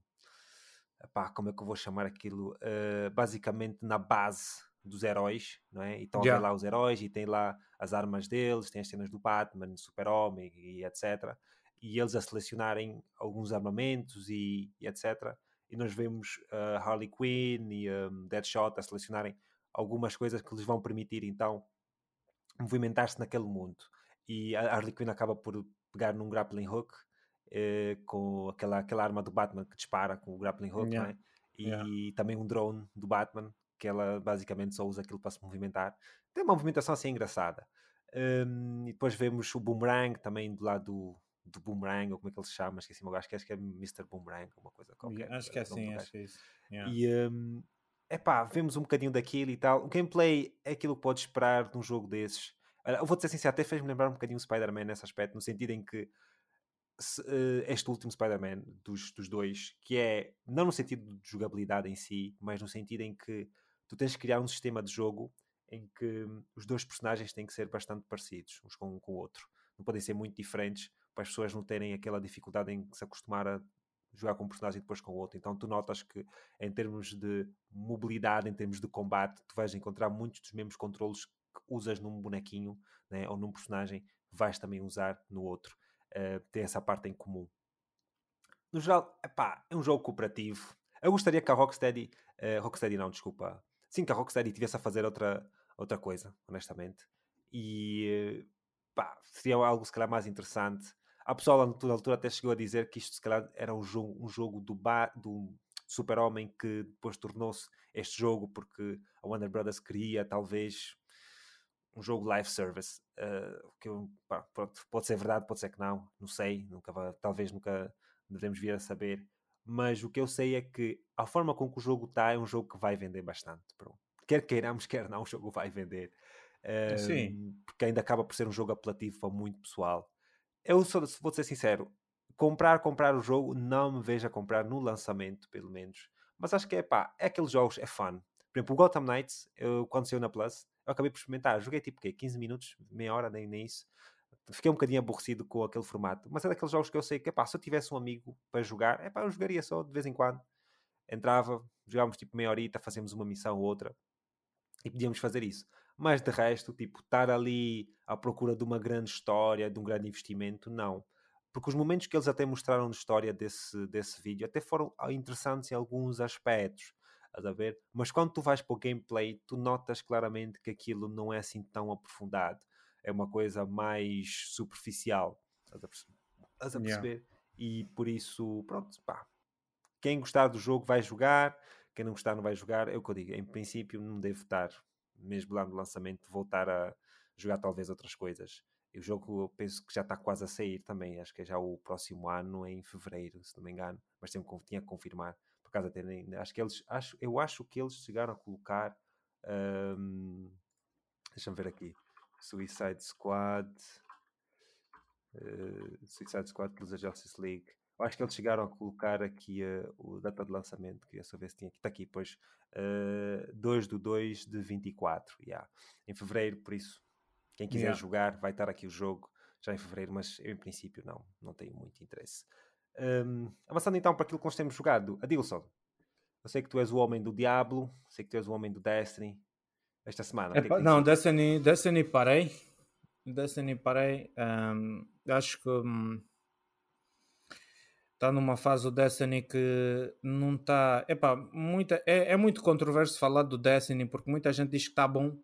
Epá, como é que eu vou chamar aquilo? Uh, basicamente na base dos heróis, não é? E estão yeah. lá os heróis e tem lá as armas deles, tem as cenas do Batman, Super-Homem e etc. E eles a selecionarem alguns armamentos e, e etc. E nós vemos uh, Harley Quinn e um, Deadshot a selecionarem algumas coisas que lhes vão permitir então movimentar-se naquele mundo. E a Harley Quinn acaba por pegar num grappling hook eh, com aquela, aquela arma do Batman que dispara com o grappling hook, yeah. é? e yeah. também um drone do Batman que ela basicamente só usa aquilo para se movimentar. Tem uma movimentação assim engraçada. Um, e depois vemos o Boomerang também do lado do, do Boomerang, ou como é que ele se chama, esqueci acho que, acho que é Mr. Boomerang, uma coisa qualquer. Acho que é assim, acho que é isso. Yeah. E um, epá, vemos um bocadinho daquilo e tal. O gameplay é aquilo que podes esperar de um jogo desses. Eu vou dizer sincero, até fez-me lembrar um bocadinho o Spider-Man nesse aspecto, no sentido em que se, uh, este último Spider-Man dos, dos dois, que é não no sentido de jogabilidade em si, mas no sentido em que tu tens que criar um sistema de jogo em que os dois personagens têm que ser bastante parecidos uns com, com o outro. Não podem ser muito diferentes para as pessoas não terem aquela dificuldade em se acostumar a jogar com um personagem e depois com o outro. Então tu notas que em termos de mobilidade, em termos de combate, tu vais encontrar muitos dos mesmos controles que usas num bonequinho né, ou num personagem, vais também usar no outro. Uh, tem essa parte em comum. No geral, epá, é um jogo cooperativo. Eu gostaria que a Rocksteady, uh, Rocksteady não, desculpa, sim, que a Rocksteady tivesse a fazer outra, outra coisa, honestamente. E pá, seria algo se calhar mais interessante. A pessoa na altura até chegou a dizer que isto se calhar era um jogo, um jogo do, ba, do Super-Homem que depois tornou-se este jogo porque a Warner Brothers queria talvez um jogo live service. Uh, que pá, pronto, pode ser verdade, pode ser que não, não sei, nunca talvez nunca devemos vir a saber mas o que eu sei é que a forma com que o jogo está é um jogo que vai vender bastante. Pronto. Quer queiramos, quer não, o jogo vai vender. Um, Sim. Porque ainda acaba por ser um jogo apelativo para muito pessoal. Eu só, vou ser sincero, comprar, comprar o jogo, não me vejo a comprar no lançamento, pelo menos. Mas acho que é pá, é aqueles jogos, é fun. Por exemplo, o Gotham Knights, eu, quando saiu na Plus, eu acabei por experimentar. Joguei tipo quê? 15 minutos, meia hora, nem, nem isso fiquei um bocadinho aborrecido com aquele formato. Mas é daqueles jogos que eu sei que, epá, se eu tivesse um amigo para jogar, epá, eu jogaria só de vez em quando. Entrava, jogávamos tipo meia horita, fazíamos uma missão ou outra e podíamos fazer isso. Mas de resto, tipo, estar ali à procura de uma grande história, de um grande investimento, não. Porque os momentos que eles até mostraram de história desse, desse vídeo até foram ah, interessantes em alguns aspectos. A ver? Mas quando tu vais para o gameplay, tu notas claramente que aquilo não é assim tão aprofundado é uma coisa mais superficial. Estás a perceber? Estás a perceber? Yeah. E por isso, pronto, pá. Quem gostar do jogo vai jogar, quem não gostar não vai jogar. É o que eu digo. Em princípio, não devo estar, mesmo lá no lançamento, voltar a jogar talvez outras coisas. E o jogo eu penso que já está quase a sair também. Acho que é já o próximo ano, em fevereiro, se não me engano. Mas tenho, tinha que confirmar. Por causa de, acho que eles, acho, eu acho que eles chegaram a colocar. Um, Deixa-me ver aqui. Suicide Squad, uh, Suicide Squad plus a Justice League. Eu acho que eles chegaram a colocar aqui uh, o data de lançamento, queria só ver se tinha aqui, está aqui, pois, uh, 2 do 2 de 24, yeah. em fevereiro, por isso, quem quiser yeah. jogar vai estar aqui o jogo já em fevereiro, mas eu em princípio não, não tenho muito interesse. Um, avançando então para aquilo que nós temos jogado, Adilson, eu sei que tu és o homem do Diablo, sei que tu és o homem do Destiny, esta semana? Epa, que é que não, Destiny, Destiny parei. Destiny parei. Um, acho que um, está numa fase do Destiny que não está. Epá, muita, é, é muito controverso falar do Destiny porque muita gente diz que está bom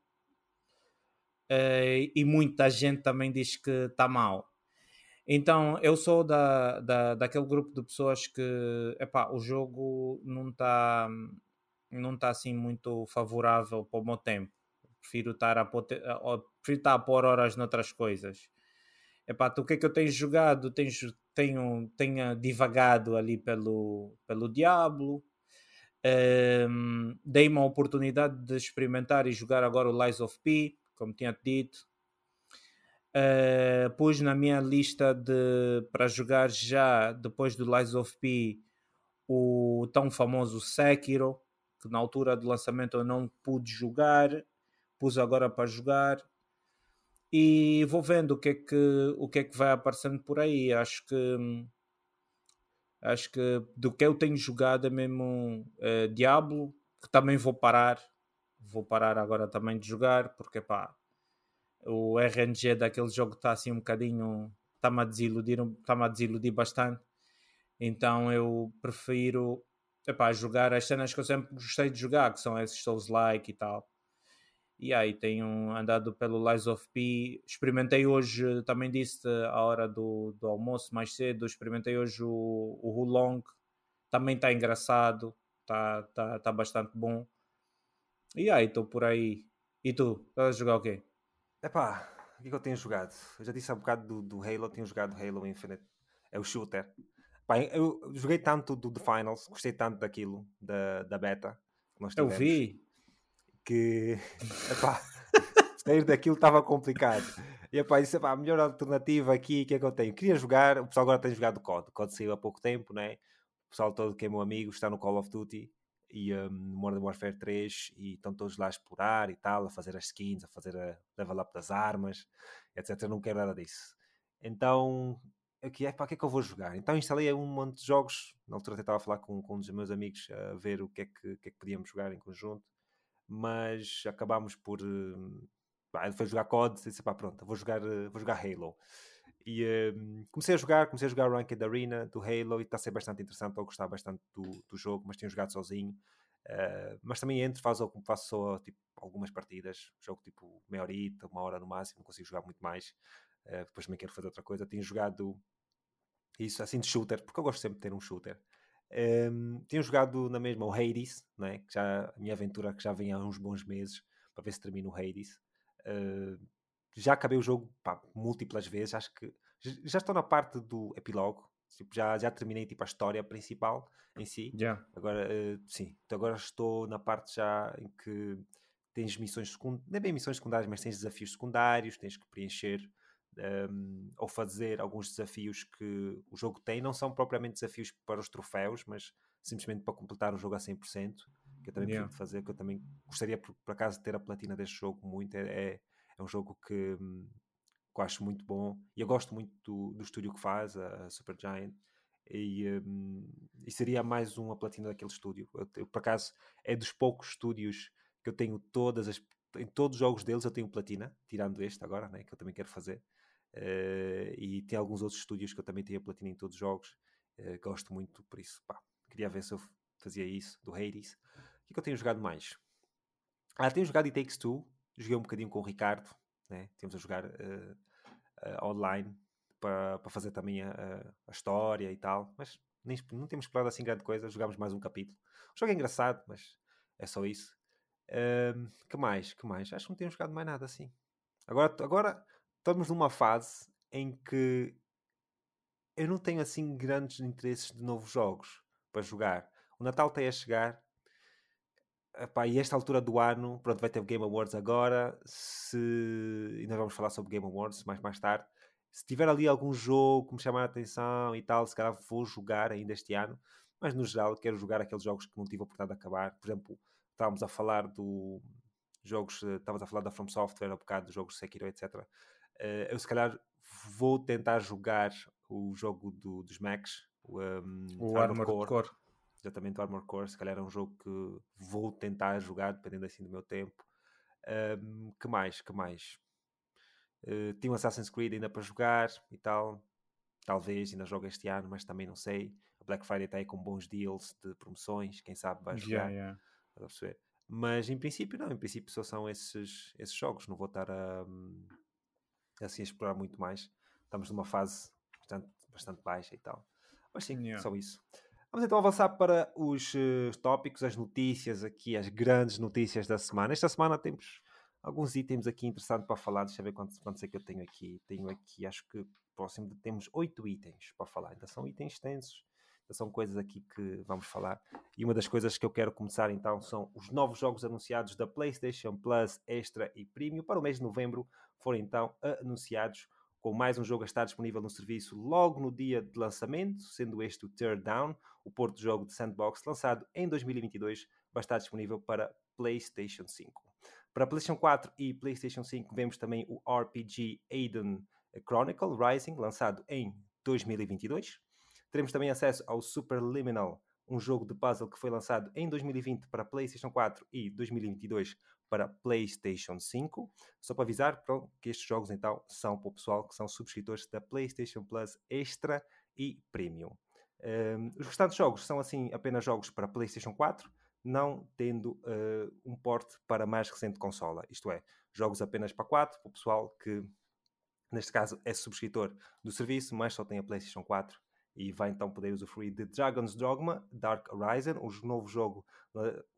é, e muita gente também diz que está mal. Então eu sou da, da, daquele grupo de pessoas que epá, o jogo não está não está assim muito favorável para o meu tempo. Prefiro estar a, pôr, prefiro estar a pôr horas noutras coisas. Epá, tu o que é que eu tenho jogado? Tenho, tenho, tenho divagado ali pelo, pelo Diablo. Um, Dei-me a oportunidade de experimentar e jogar agora o Lies of P, como tinha dito. Uh, pus na minha lista de para jogar já depois do Lies of P o tão famoso Sekiro, que na altura do lançamento eu não pude jogar, pus agora para jogar e vou vendo o que é que, o que, é que vai aparecendo por aí. Acho que acho que do que eu tenho jogado é mesmo uh, Diablo, que também vou parar. Vou parar agora também de jogar, porque pá, o RNG daquele jogo está assim um bocadinho. Está-me a desiludir, está-me a desiludir bastante. Então eu prefiro epá, jogar as cenas que eu sempre gostei de jogar, que são esses Souls-like e tal. E aí tenho andado pelo Lies of P. Experimentei hoje, também disse à hora do, do almoço mais cedo, experimentei hoje o, o Hulong. Também está engraçado, está tá, tá bastante bom. E aí estou por aí. E tu, estás a jogar o quê? Epá, o que é eu tenho jogado? Eu já disse há um bocado do, do Halo, tenho jogado Halo Infinite. É o shooter. Pá, eu joguei tanto do, do Finals, gostei tanto daquilo, da, da beta. eu vi que epá, sair daquilo estava complicado. E epá, disse, epá, a melhor alternativa aqui, o que é que eu tenho? Queria jogar, o pessoal agora tem jogado COD, o COD saiu há pouco tempo, né? O pessoal todo que é meu amigo está no Call of Duty e um, Modern Warfare 3 e estão todos lá a explorar e tal, a fazer as skins, a fazer a level up das armas, etc. Eu não quero nada disso. Então, aqui é para que é que eu vou jogar? Então instalei um monte de jogos. Na altura até estava a falar com, com um dos meus amigos a ver o que é que, que, é que podíamos jogar em conjunto mas acabámos por. Uh, foi jogar COD e disse: pá, pronto, vou jogar, vou jogar Halo. E uh, comecei a jogar, comecei a jogar Ranked Arena do Halo e está a ser bastante interessante. Estou a gostar bastante do, do jogo, mas tenho jogado sozinho. Uh, mas também entro, faço, faço só tipo, algumas partidas, jogo tipo meia horita, uma hora no máximo, não consigo jogar muito mais. Uh, depois também quero fazer outra coisa. Tenho jogado isso assim de shooter, porque eu gosto sempre de ter um shooter. Um, tenho jogado na mesma o Hades, né? que já, a minha aventura que já vem há uns bons meses para ver se termino o Hades. Uh, já acabei o jogo pá, múltiplas vezes, acho que já estou na parte do epílogo, tipo, já, já terminei tipo, a história principal em si. Yeah. Agora, uh, sim, então agora estou na parte já em que tens missões secundárias, não é bem missões secundárias, mas tens desafios secundários, tens que preencher um, ou fazer alguns desafios que o jogo tem. Não são propriamente desafios para os troféus, mas simplesmente para completar o jogo a 100%. Que eu também yeah. preciso fazer, que eu também gostaria, por, por acaso, de ter a platina deste jogo muito. É, é, é um jogo que, hum, que eu acho muito bom e eu gosto muito do, do estúdio que faz, a, a Supergiant. E, um, e seria mais uma platina daquele estúdio. Eu, eu, por acaso, é dos poucos estúdios que eu tenho todas as. Em todos os jogos deles eu tenho platina, tirando este agora, né, que eu também quero fazer. Uh, e tem alguns outros estúdios que eu também tenho a platina em todos os jogos. Uh, gosto muito, por isso, pá, queria ver se eu fazia isso, do Hades. O que, é que eu tenho jogado mais? Ah, tenho jogado It Takes Two. Joguei um bocadinho com o Ricardo, né? Temos a jogar uh, online para, fazer também a, a, história e tal, mas nem, não temos explorado assim grande coisa. Jogámos mais um capítulo. O jogo é engraçado, mas é só isso. Uh, que mais? Que mais? Acho que não temos jogado mais nada assim. Agora, agora estamos numa fase em que eu não tenho assim grandes interesses de novos jogos para jogar. O Natal está a chegar. Epá, e esta altura do ano, pronto, vai ter o Game Awards agora. Se... E nós vamos falar sobre Game Awards mais, mais tarde. Se tiver ali algum jogo que me chamar a atenção e tal, se calhar vou jogar ainda este ano. Mas no geral, quero jogar aqueles jogos que não tive a oportunidade de acabar. Por exemplo, estávamos a falar do jogos, eh, estávamos a falar da From Software, há bocado dos jogos Sekiro, etc. Uh, eu se calhar vou tentar jogar o jogo do, dos Macs, o, um, o Armor Core. Core. Exatamente, o Armor Core. Se calhar é um jogo que vou tentar jogar, dependendo assim do meu tempo. Um, que mais? Que mais? Uh, tinha um Assassin's Creed ainda para jogar e tal. Talvez ainda jogue este ano, mas também não sei. A Black Friday está aí com bons deals de promoções, quem sabe vai jogar. Yeah, yeah. Mas em princípio, não. Em princípio, só são esses, esses jogos. Não vou estar a. Um, assim a explorar muito mais. Estamos numa fase bastante, bastante baixa e tal. Mas sim, yeah. só isso. Vamos então avançar para os uh, tópicos, as notícias aqui, as grandes notícias da semana. Esta semana temos alguns itens aqui interessantes para falar. Deixa eu ver quantos, quantos é que eu tenho aqui. Tenho aqui, acho que próximo de, temos oito itens para falar. Então são itens extensos. São coisas aqui que vamos falar. E uma das coisas que eu quero começar então são os novos jogos anunciados da PlayStation Plus Extra e Premium para o mês de novembro. Foram então anunciados com mais um jogo a estar disponível no serviço logo no dia de lançamento, sendo este o Teardown, o porto de jogo de sandbox lançado em 2022, vai estar disponível para PlayStation 5. Para PlayStation 4 e PlayStation 5 vemos também o RPG Aiden Chronicle Rising, lançado em 2022. Teremos também acesso ao Superliminal, um jogo de puzzle que foi lançado em 2020 para PlayStation 4 e 2022 para PlayStation 5. Só para avisar pronto, que estes jogos então são para o pessoal que são subscritores da PlayStation Plus Extra e Premium. Um, os restantes jogos são assim apenas jogos para PlayStation 4, não tendo uh, um porte para mais recente consola. Isto é, jogos apenas para 4, para o pessoal que neste caso é subscritor do serviço, mas só tem a PlayStation 4 e vai então poder usufruir de Dragon's Dogma Dark Horizon, o novo jogo,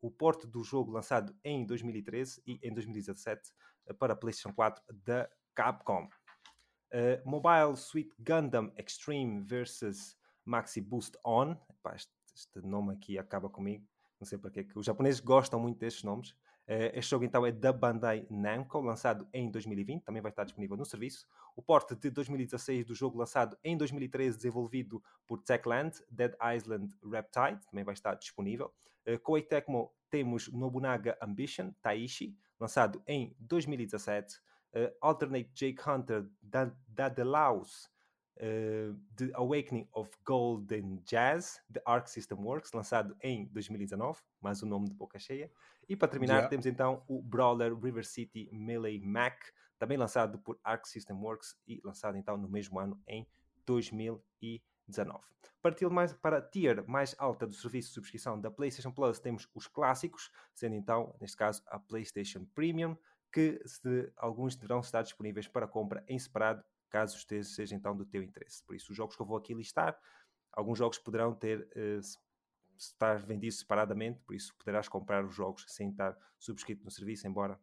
o porte do jogo lançado em 2013 e em 2017 uh, para PlayStation 4 da Capcom. Uh, Mobile Suit Gundam Extreme vs Maxi Boost On. Epá, este, este, nome aqui acaba comigo. Não sei porque que os japoneses gostam muito destes nomes. Uh, este jogo então é da Bandai Namco, lançado em 2020, também vai estar disponível no serviço. O porte de 2016 do jogo lançado em 2013, desenvolvido por Techland, Dead Island Reptide, também vai estar disponível. Uh, Koei Tecmo temos Nobunaga Ambition, Taishi, lançado em 2017. Uh, eh, Alternate Jake Hunter, Dadelaus, Uh, The Awakening of Golden Jazz, The Arc System Works, lançado em 2019, mais um nome de boca cheia. E para terminar, yeah. temos então o Brawler River City Melee Mac, também lançado por Arc System Works e lançado então no mesmo ano, em 2019. Partindo mais para a tier mais alta do serviço de subscrição da PlayStation Plus, temos os clássicos, sendo então, neste caso, a PlayStation Premium, que se, alguns deverão estar disponíveis para compra em separado caso esteja, seja então do teu interesse. Por isso, os jogos que eu vou aqui listar, alguns jogos poderão ter uh, estar vendidos separadamente, por isso poderás comprar os jogos sem estar subscrito no serviço, embora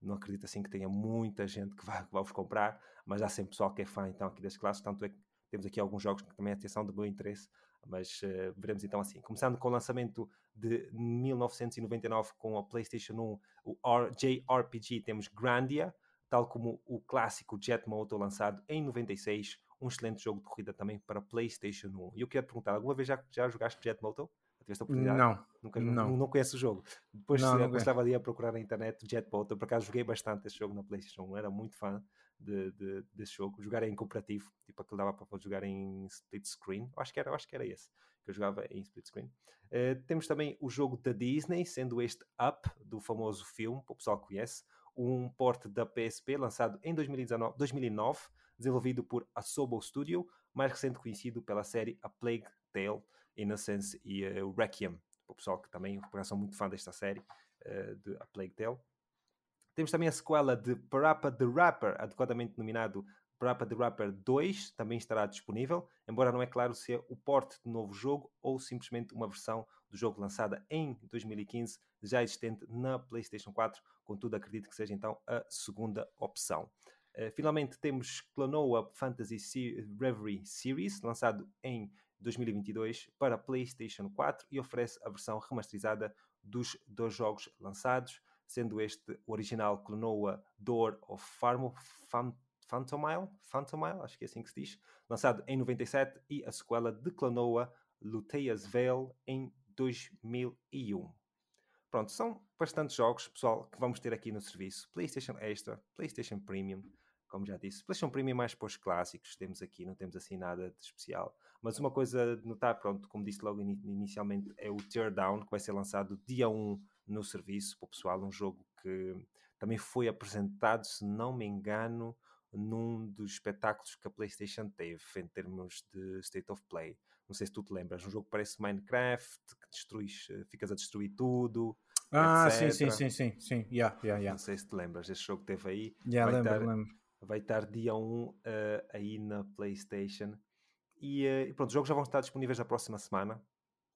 não acredito assim que tenha muita gente que vai, que vai vos comprar, mas há sempre pessoal que é fã então aqui das classes, tanto é que temos aqui alguns jogos que também atenção do meu interesse, mas uh, veremos então assim. Começando com o lançamento de 1999 com a PlayStation 1, o JRPG, temos Grandia, tal como o clássico Jet Moto lançado em 96, um excelente jogo de corrida também para PlayStation 1. E eu quero perguntar, alguma vez já, já jogaste Jet Moto? Tiveste a oportunidade? Não. Nunca, não. Não, conheço o jogo. Depois não, não estava ali a procurar na internet Jet Moto. Por acaso joguei bastante esse jogo na PlayStation 1, era muito fã de, de, desse jogo. Jogar em cooperativo, tipo aquilo dava para jogar em split screen. Acho que era, acho que era esse que eu jogava em split screen. Uh, temos também o jogo da Disney, sendo este Up, do famoso filme, para o pessoal conhece um porte da PSP lançado em 2019, 2009, desenvolvido por Asobo Studio, mais recente conhecido pela série A Plague Tale, Innocence e uh, Requiem. O pessoal que também são muito fã desta série, uh, de A Plague Tale. Temos também a sequela de Parappa the Rapper, adequadamente nominado Parappa the Rapper 2, também estará disponível, embora não é claro se é o porte do novo jogo ou simplesmente uma versão do jogo lançada em 2015, já existente na PlayStation 4, contudo acredito que seja então a segunda opção. Uh, finalmente temos Klonoa Fantasy Reverie Series, lançado em 2022 para PlayStation 4 e oferece a versão remasterizada dos dois jogos lançados, sendo este o original Klonoa Door of Farmo, Phantomile, Phantomile, acho que é assim que se diz, lançado em 97 e a sequela de Klonoa Lutea's Veil em 2001. Pronto, são bastantes jogos, pessoal, que vamos ter aqui no serviço. PlayStation Extra, PlayStation Premium, como já disse. PlayStation Premium é mais para os clássicos, temos aqui, não temos assim nada de especial. Mas uma coisa de notar, pronto, como disse logo inicialmente, é o Teardown, que vai ser lançado dia 1 no serviço para o pessoal. Um jogo que também foi apresentado, se não me engano, num dos espetáculos que a PlayStation teve em termos de State of Play. Não sei se tu te lembras, um jogo que parece Minecraft, que destruis, eh, ficas a destruir tudo. Ah, etc. sim, sim, sim, sim, sim. Yeah, yeah, yeah. Não sei se te lembras, esse jogo que teve aí. Yeah, vai, lembro, estar, lembro. vai estar dia 1 uh, aí na PlayStation. E, uh, pronto, os jogos já vão estar disponíveis na próxima semana.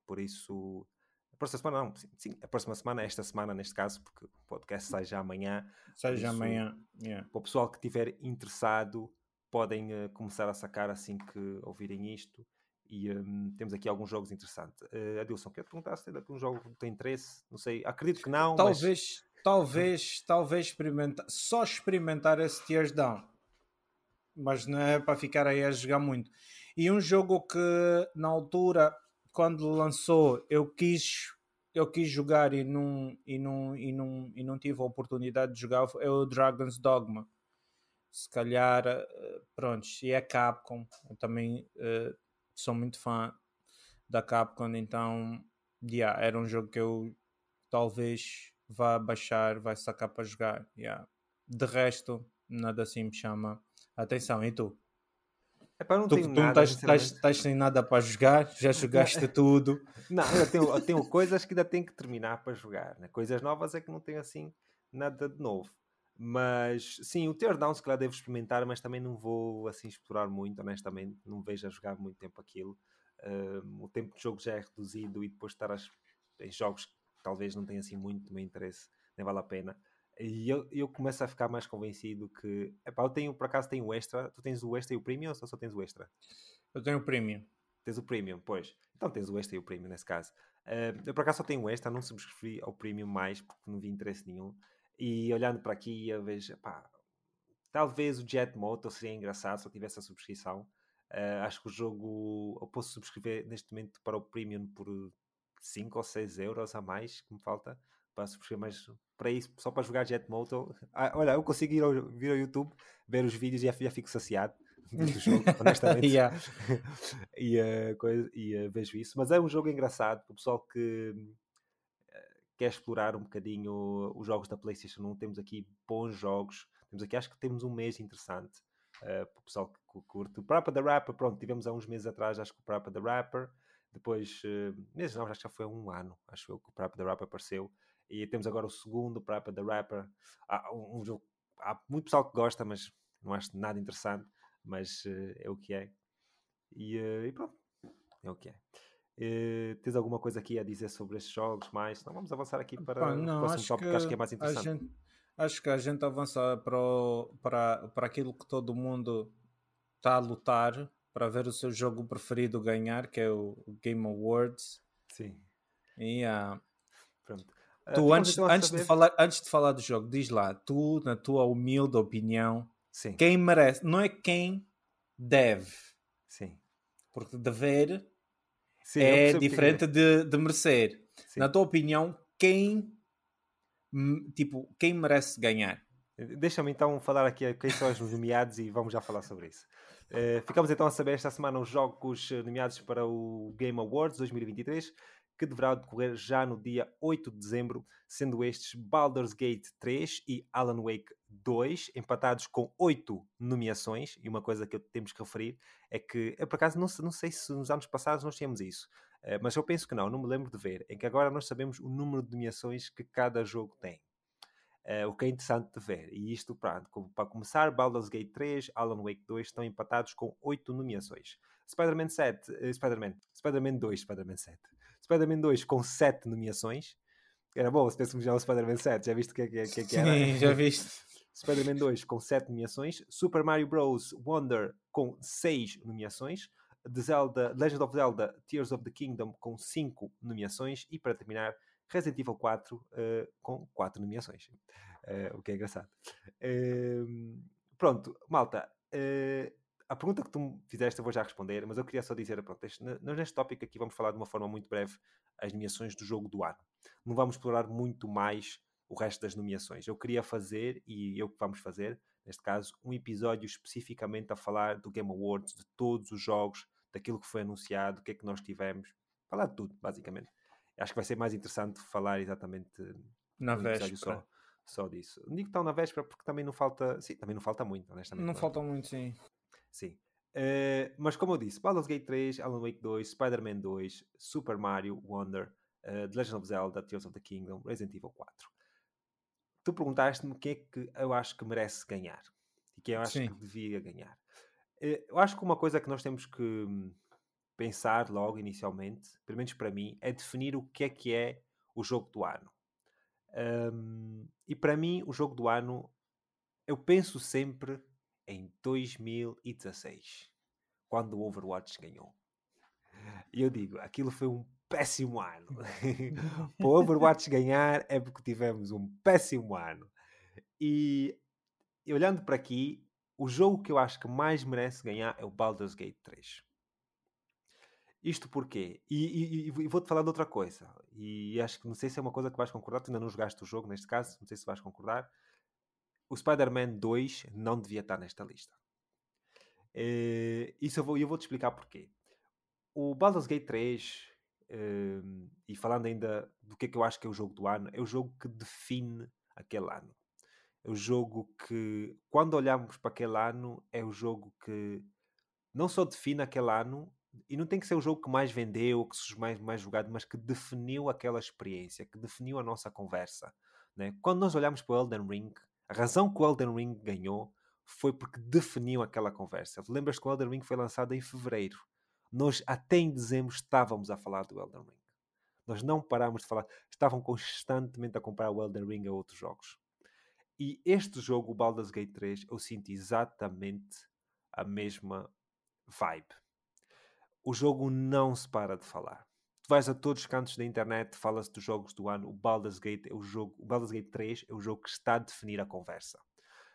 Por isso, a próxima semana não, sim, sim, a próxima semana, esta semana neste caso, porque o podcast sai já amanhã. Sai já amanhã, yeah. Para o pessoal que estiver interessado, podem uh, começar a sacar assim que ouvirem isto E um, temos aqui alguns jogos interessantes. Uh, Adilson, quer perguntar se tem algum jogo que tem interesse? Não sei, acredito que não. Talvez, mas... talvez, talvez experimentar, só experimentar esse Tears Down. Mas não é para ficar aí a jogar muito. E um jogo que na altura, quando lançou, eu quis eu quis jogar e não, e, não, e, não, e não tive a oportunidade de jogar é o Dragon's Dogma. Se calhar, eh, pronto, e é Capcom. Eu também uh, sou muito fã da Capcom, então yeah, era um jogo que eu talvez vá baixar, vai sacar para jogar. Yeah. De resto, nada assim me chama atenção. E tu? Epá, não tu, tenho tu nada, estás, sem nada para jogar, já jogaste tudo. Não, eu tenho, eu tenho coisas que ainda tenho que terminar para jogar. Né? Coisas novas é que não tenho assim nada de novo. Mas sim, o Teardown se calhar devo experimentar, mas também não vou assim explorar muito, honestamente. Não vejo a jogar muito tempo aquilo. Uh, o tempo de jogo já é reduzido e depois estar as, em jogos que talvez não tenha assim muito meu interesse, nem vale a pena. E eu, eu começo a ficar mais convencido que. Epá, eu tenho, por acaso, tenho o extra. Tu tens o extra e o premium ou só tens o extra? Eu tenho o premium. Tens o premium, pois. Então tens o extra e o premium nesse caso. Uh, eu por acaso só tenho o extra, não subscrevi ao premium mais porque não vi interesse nenhum. E olhando para aqui, eu vejo, pá, talvez o Jet Moto seria engraçado se eu tivesse a subscrição. Uh, acho que o jogo eu posso subscrever neste momento para o premium por 5 ou 6 euros a mais que me falta para subscrever mais para isso, só para jogar Jet Moto. Ah, olha, eu consigo ir ao, vir ao YouTube, ver os vídeos e já, já fico saciado do jogo, honestamente. yeah. e uh, coisa, e uh, vejo isso. Mas é um jogo engraçado para o pessoal que uh, quer explorar um bocadinho os jogos da PlayStation 1. Temos aqui bons jogos. Temos aqui, acho que temos um mês interessante para o pessoal que curte. O Parappa the Rapper, pronto, tivemos há uns meses atrás, acho que o Parappa the Rapper. Depois, uh, meses não, acho que já foi um ano, acho eu, que o Parappa the Rapper apareceu. E temos agora o segundo, Parappa the Rapper. Há um, jogo, há muito pessoal que gosta, mas não acho nada interessante. Mas uh, é o que é. E, uh, e, pronto, é o que é. Uh, tens alguma coisa aqui a dizer sobre estes jogos mais? Não, vamos avançar aqui para Pá, não, o próximo tópico que acho que é mais interessante. Gente, acho que a gente avança para, o, para, para aquilo que todo mundo está a lutar para ver o seu jogo preferido ganhar, que é o Game Awards. Sim. E, uh, Pronto. Tu, antes, antes, de falar, antes de falar do jogo, diz lá, tu, na tua humilde opinião, Sim. quem merece, não é quem deve. Sim. Porque dever Sim, é diferente de, de merecer. Sim. Na tua opinião, quem tipo, quem merece ganhar? Deixa-me então falar aqui quem são os nomeados e vamos já falar sobre isso. Uh, ficamos então a saber esta semana os jogos nomeados para o Game Awards 2023 que deverá decorrer já no dia 8 de dezembro, sendo estes Baldur's Gate 3 e Alan Wake 2, empatados com 8 nomeações. E uma coisa que temos que referir é que, eu por acaso não, não sei se nos anos passados nós tínhamos isso, eh, mas eu penso que não, não me lembro de ver, em que agora nós sabemos o número de nomeações que cada jogo tem. Uh, o que é interessante de ver. E isto, pronto, para começar, Baldur's Gate 3, Alan Wake 2 estão empatados com 8 nomeações. Spider-Man 7, uh, Spider-Man, Spider-Man 2, Spider-Man 7. Spider-Man 2 com 7 nomeações. Era bom se pudéssemos já o Spider-Man 7, já viste o que, é que, que, que era? Sim, já viste. Spider-Man 2 com 7 nomeações. Super Mario Bros. Wonder com 6 nomeações. The Zelda, Legend of Zelda Tears of the Kingdom com 5 nomeações. E para terminar, Resident Evil 4 uh, eh, com 4 nomeações. Uh, o que é engraçado. Uh, pronto, malta. A pergunta que tu me fizeste eu vou já responder, mas eu queria só dizer, pronto, este, nós neste tópico aqui vamos falar de uma forma muito breve as nomeações do jogo do ano. Não vamos explorar muito mais o resto das nomeações. Eu queria fazer, e eu que vamos fazer, neste caso, um episódio especificamente a falar do Game Awards, de todos os jogos, daquilo que foi anunciado, o que é que nós tivemos, falar de tudo, basicamente. Acho que vai ser mais interessante falar exatamente na véspera. Só, só disso. Não digo estão na véspera porque também não falta, sim, também não falta muito, honestamente. Não, não é? falta muito, sim. Sim. Uh, mas como eu disse, Baldur's Gate 3, Alan Wake 2, Spider-Man 2, Super Mario Wonder, uh, The Legend of Zelda, Tears of the Kingdom, Resident Evil 4. Tu perguntaste-me quem é que eu acho que merece ganhar e quem eu acho Sim. que devia ganhar. Uh, eu acho que uma coisa que nós temos que hum, pensar logo inicialmente, pelo menos para mim, é definir o que é que é o jogo do ano. Um, e para mim, o jogo do ano, eu penso sempre em 2016, quando o Overwatch ganhou. E eu digo, aquilo foi um péssimo ano. Para o Overwatch ganhar é porque tivemos um péssimo ano. E, e olhando para aqui, o jogo que eu acho que mais merece ganhar é o Baldur's Gate 3. Isto porquê? E, e, e vou-te falar de outra coisa. E acho que não sei se é uma coisa que vais concordar. Tu ainda não jogaste o jogo neste caso, não sei se vais concordar. O Spider-Man 2 não devia estar nesta lista. Uh, isso eu vou, eu vou te explicar porquê. O Baldur's Gate 3, uh, ehm, e falando ainda do que é que eu acho que é o jogo do ano, é o jogo que define aquele ano. É o jogo que, quando olhamos para aquele ano, é o jogo que não só define aquele ano, e não tem que ser o jogo que mais vendeu, que seja mais, mais jogado, mas que definiu aquela experiência, que definiu a nossa conversa. Né? Quando nós olhamos para o Elden Ring, a razão que o Elden Ring ganhou foi porque definiu aquela conversa. Lembras que o Elden Ring foi lançado em fevereiro. Nós até em dezembro estávamos a falar do Elden Ring. Nós não parámos de falar. Estavam constantemente a comparar o Elden Ring a outros jogos. E este jogo, o Baldur's Gate 3, eu sinto exatamente a mesma vibe o jogo não se para de falar. Vais a todos os cantos da internet, fala-se dos jogos do ano, o Baldur's Gate é o jogo, o Baldur's Gate 3 é o jogo que está a definir a conversa.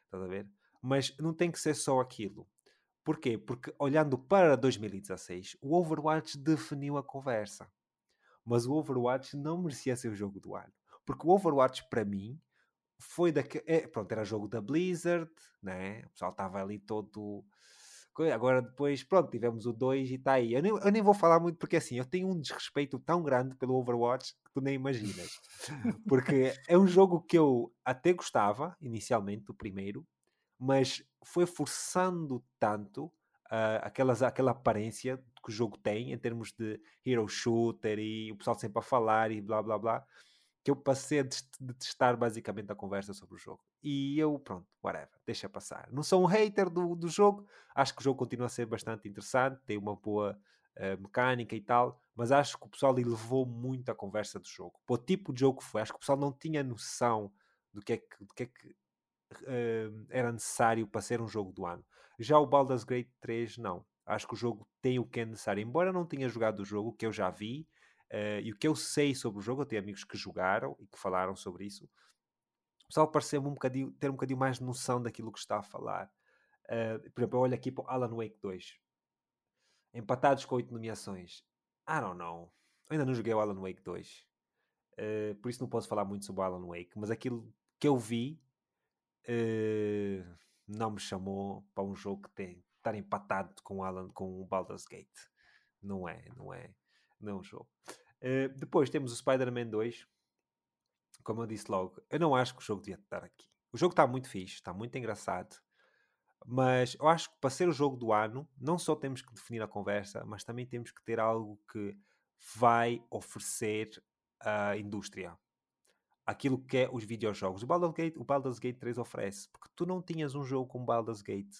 Estás a ver? Mas não tem que ser só aquilo. Porquê? Porque olhando para 2016, o Overwatch definiu a conversa. Mas o Overwatch não merecia ser o jogo do ano. Porque o Overwatch, para mim, foi daquele. É, pronto, era jogo da Blizzard, né? O pessoal estava ali todo Agora depois, pronto, tivemos o 2 e está aí. Eu nem, eu nem vou falar muito porque assim, eu tenho um desrespeito tão grande pelo Overwatch que tu nem imaginas. Porque é um jogo que eu até gostava, inicialmente, o primeiro, mas foi forçando tanto uh, aquelas, aquela aparência que o jogo tem em termos de hero shooter e o pessoal sempre a falar e blá blá blá que eu passei a detestar basicamente a conversa sobre o jogo. E eu, pronto, whatever, deixa passar. Não sou um hater do, do jogo, acho que o jogo continua a ser bastante interessante, tem uma boa uh, mecânica e tal, mas acho que o pessoal elevou muito a conversa do jogo. Para o tipo de jogo que foi, acho que o pessoal não tinha noção do que é que, do que, é que uh, era necessário para ser um jogo do ano. Já o Baldur's Gate 3, não. Acho que o jogo tem o que é necessário. Embora não tenha jogado o jogo, que eu já vi, Uh, e o que eu sei sobre o jogo, eu tenho amigos que jogaram e que falaram sobre isso. O pessoal pareceu-me um ter um bocadinho mais noção daquilo que está a falar. Uh, por exemplo, eu olho aqui para o Alan Wake 2. Empatados com 8 nomeações. I don't know. Eu ainda não joguei o Alan Wake 2. Uh, eh, por isso não posso falar muito sobre o Alan Wake. Mas aquilo que eu vi não me chamou para um jogo que tem estar empatado com o Alan, com o Baldur's Gate. Não é, não é não é um jogo. Uh, depois temos o Spider-Man 2. Como eu disse logo, eu não acho que o jogo devia estar aqui. O jogo está muito fixe, está muito engraçado. Mas eu acho que para ser o jogo do ano, não só temos que definir a conversa, mas também temos que ter algo que vai oferecer à indústria. Aquilo que é os videojogos. O Baldur's Gate, o Baldur's Gate 3 oferece. Porque tu não tinhas um jogo como Baldur's Gate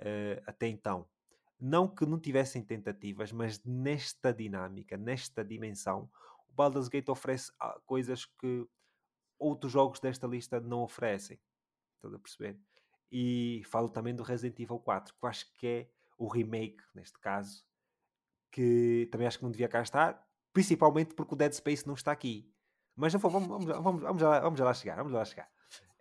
uh, até então. Não que não tivessem tentativas, mas nesta dinâmica, nesta dimensão, o Baldur's Gate oferece ah, coisas que outros jogos desta lista não oferecem. Estás a perceber? E falo também do Resident Evil 4, que eu acho que é o remake, neste caso, que também acho que não devia cá estar, principalmente porque o Dead Space não está aqui. Mas vamos, vamos, vamos, vamos, lá, vamos lá chegar, vamos lá chegar.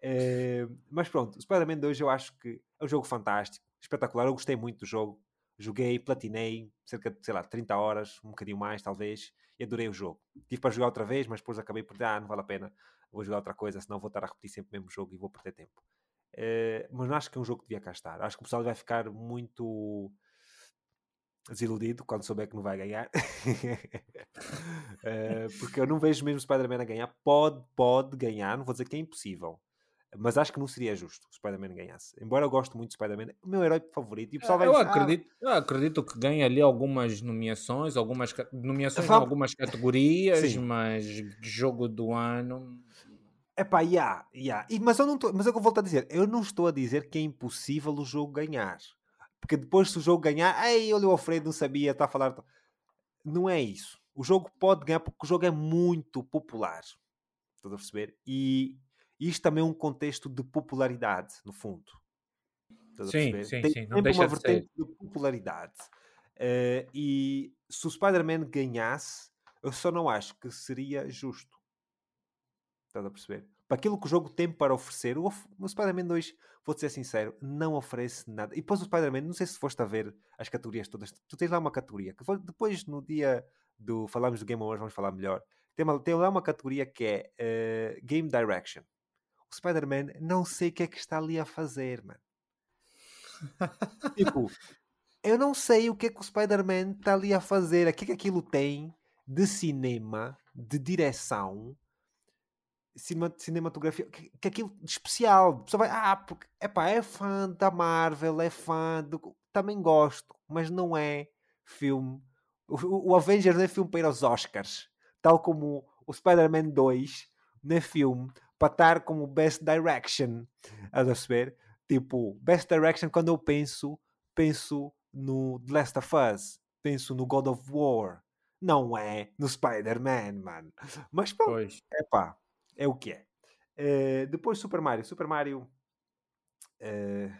É, mas pronto, o Spider-Man 2 eu acho que é um jogo fantástico, espetacular. Eu gostei muito do jogo joguei, platinei cerca de, sei lá, 30 horas, um bocadinho mais talvez, e adorei o jogo. Tive para jogar outra vez, mas depois acabei por dizer, ah, não vale a pena, vou jogar outra coisa, senão vou estar a repetir sempre o mesmo jogo e vou perder tempo. Uh, mas não acho que é um jogo que devia cá estar. Acho que o pessoal vai ficar muito desiludido quando souber que não vai ganhar. uh, porque eu não vejo mesmo Spider-Man a ganhar. Pode, pode ganhar, não vou dizer que é impossível. Mas acho que não seria justo o Spider-Man ganhasse. Embora eu goste muito do Spider-Man, o meu herói favorito. E o pessoal vai eu, dizer, acredito, ah, eu acredito que ganha ali algumas nomeações, algumas nomeações em algumas categorias, mas jogo do ano. É pá, yeah, yeah. E, mas eu não tô, mas é que eu volto a dizer. Eu não estou a dizer que é impossível o jogo ganhar. Porque depois, se o jogo ganhar, ei, olha o Alfredo, não sabia, está a falar. Não é isso. O jogo pode ganhar porque o jogo é muito popular. Estás a perceber? E isto também é um contexto de popularidade, no fundo. Sim, sim, Tem sim. Não deixa uma de vertente ser. de popularidade. Uh, e se o Spider-Man ganhasse, eu só não acho que seria justo. Estás a perceber? Para aquilo que o jogo tem para oferecer, o, o Spider-Man 2, vou-te ser sincero, não oferece nada. E depois o Spider-Man, não sei se foste a ver as categorias todas. Tu tens lá uma categoria que foi, depois no dia do falamos do Game Awards, vamos falar melhor. Tem, uma, tem lá uma categoria que é uh, Game Direction. O Spider-Man não sei o que é que está ali a fazer, mano. tipo, eu não sei o que é que o Spider-Man está ali a fazer. O que é que aquilo tem de cinema, de direção, cinema, cinematografia, que, que aquilo de especial. A pessoa vai, ah, porque epá, é fã da Marvel, é fã do. Também gosto, mas não é filme o, o Avengers não é filme para ir aos Oscars, tal como o Spider-Man 2 não é filme para estar como Best Direction. A perceber? Tipo, Best Direction, quando eu penso, penso no The Last of Us, penso no God of War. Não é no Spider-Man, mano. Mas pronto, é pá, é o que é. Uh, depois Super Mario. Super Mario. Uh,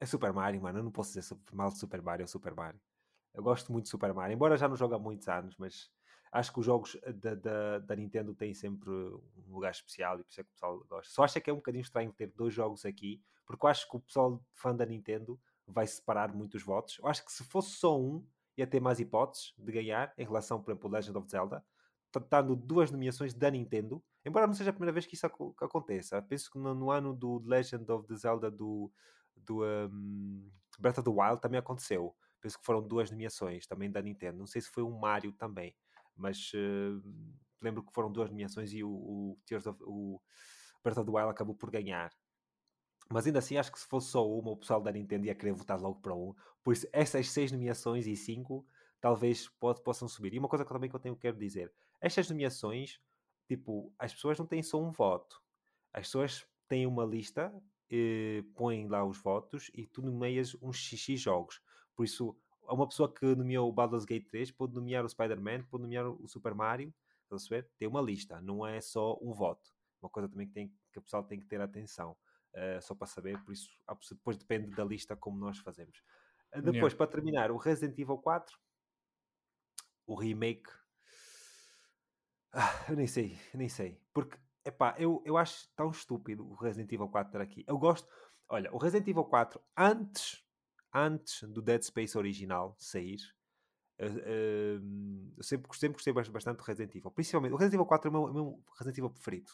é Super Mario, mano. Eu não posso dizer mal de Super Mario, é Super Mario. Eu gosto muito de Super Mario, embora já não jogue há muitos anos, mas acho que os jogos da, da, da, Nintendo têm sempre um lugar especial e por isso é que o pessoal gosta. Só acho que é um bocadinho estranho ter dois jogos aqui, porque eu acho que o pessoal fã da Nintendo vai separar muitos votos. Eu acho que se fosse só um, ia ter mais hipóteses de ganhar em relação, por exemplo, ao Legend of Zelda, tratando duas nomeações da Nintendo, embora não seja a primeira vez que isso ac aconteça. Penso que no, no, ano do Legend of the Zelda do, do um, Breath of the Wild também aconteceu penso que foram duas nomeações também da Nintendo. Não sei se foi um Mario também, mas uh, lembro que foram duas nomeações e o, o Tears of o Breath of the Wild acabou por ganhar. Mas ainda assim, acho que se fosse só uma, o pessoal da Nintendo ia querer votar logo para um. Por isso, essas seis nomeações e cinco talvez pode, possam subir. E uma coisa que também que eu tenho quero dizer: estas nomeações, tipo, as pessoas não têm só um voto. As pessoas têm uma lista, eh, põem lá os votos e tu nomeias uns XX jogos. Por isso, uma pessoa que nomeou o Baldur's Gate 3 pode nomear o Spider-Man, pode nomear o Super Mario, estás a ver? Tem uma lista, não é só um voto. Uma coisa também que, tem, que o pessoal tem que ter atenção, uh, só para saber, por isso, depois depende da lista como nós fazemos. Uh, depois, yeah. para terminar, o Resident Evil 4, o remake. Ah, eu nem sei, eu nem sei. Porque, epá, eu, eu acho tão estúpido o Resident Evil 4 estar aqui. Eu gosto. Olha, o Resident Evil 4, antes antes do Dead Space original sair, uh, eu sempre, sempre gostei bastante do Resident Evil. Principalmente, o Resident Evil 4 é o meu, é meu Resident Evil preferido.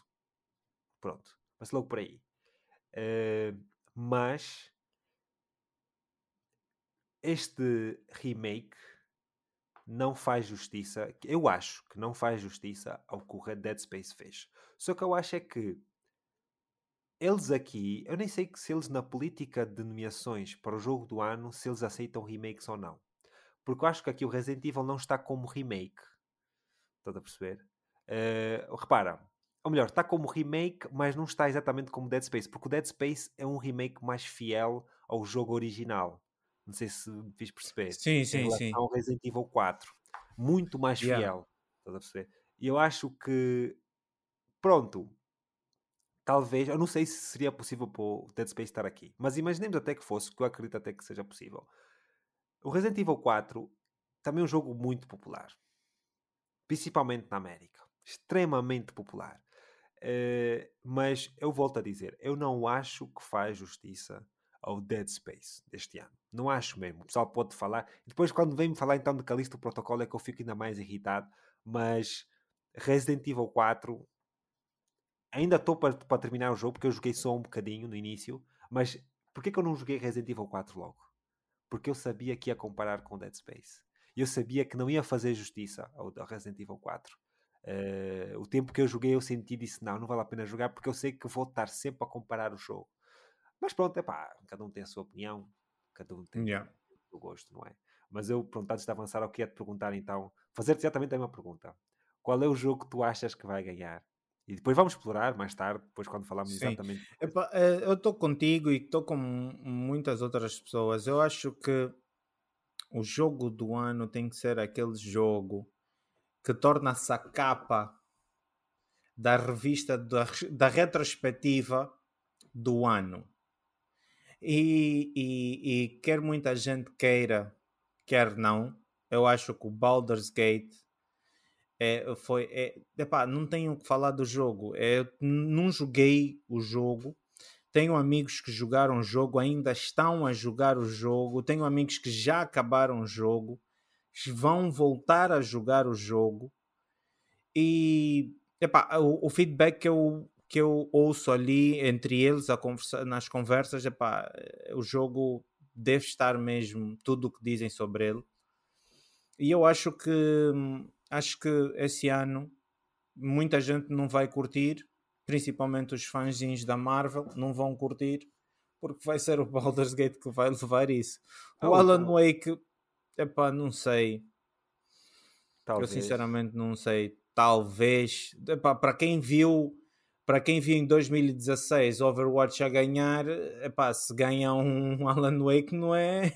Pronto, mas logo por aí. Uh, mas este remake não faz justiça, eu acho que não faz justiça ao que o Dead Space fez. Só que eu acho é que eles aqui, eu nem sei se eles na política de nomeações para o jogo do ano, se eles aceitam remakes ou não. Porque eu acho que aqui o Resident Evil não está como remake. Estás a perceber? Uh, repara, ou melhor, está como remake, mas não está exatamente como Dead Space, porque o Dead Space é um remake mais fiel ao jogo original. Não sei se me fiz perceber. Sim, sim, sim. Ao Resident Evil 4. Muito mais fiel. Yeah. Estás a perceber? E eu acho que, pronto, talvez, eu não sei se seria possível para o Dead Space estar aqui, mas imaginemos até que fosse, que eu acredito até que seja possível. O Resident Evil 4 também é um jogo muito popular, principalmente na América, extremamente popular. Uh, mas eu volto a dizer, eu não acho que faz justiça ao Dead Space deste ano. Não acho mesmo. O pessoal pode falar. Depois, quando vem-me falar então de Calixto Protocolo, é que eu fico ainda mais irritado. Mas Resident Evil 4 ainda estou para, para terminar o jogo porque eu joguei só um bocadinho no início, mas porquê que eu não joguei Resident Evil 4 logo? Porque eu sabia que ia comparar com Dead Space. Eu sabia que não ia fazer justiça ao, Resident Evil 4. Uh, eh, o tempo que eu joguei eu senti e disse não, não vale a pena jogar porque eu sei que vou estar sempre a comparar o jogo. Mas pronto, é pá, cada um tem a sua opinião, cada um tem yeah. o gosto, não é? Mas eu, pronto, antes de avançar, eu queria te perguntar então, fazer-te exatamente a mesma pergunta. Qual é o jogo que tu achas que vai ganhar? E depois vamos explorar mais tarde, depois quando falarmos Sim. exatamente. Epa, eh, eu estou contigo e estou com muitas outras pessoas. Eu acho que o jogo do ano tem que ser aquele jogo que torna-se a capa da revista da, da retrospectiva do ano. E, e, e quer muita gente queira, quer não, eu acho que o Baldur's Gate é, foi. É, epá, não tenho o que falar do jogo. É, não joguei o jogo. Tenho amigos que jogaram o jogo, ainda estão a jogar o jogo. Tenho amigos que já acabaram o jogo, vão voltar a jogar o jogo. E epá, o, o feedback que eu, que eu ouço ali entre eles conversa, nas conversas, epá, o jogo deve estar mesmo tudo o que dizem sobre ele. E eu acho que acho que esse ano muita gente não vai curtir, principalmente os fãs da Marvel não vão curtir, porque vai ser o Baldur's Gate que vai levar isso. O Alan Wake, epá, não sei. Talvez. Eu sinceramente não sei. Talvez. Epá, para quem viu para quem viu em 2016 Overwatch a ganhar, epá, se ganha um Alan Wake não é.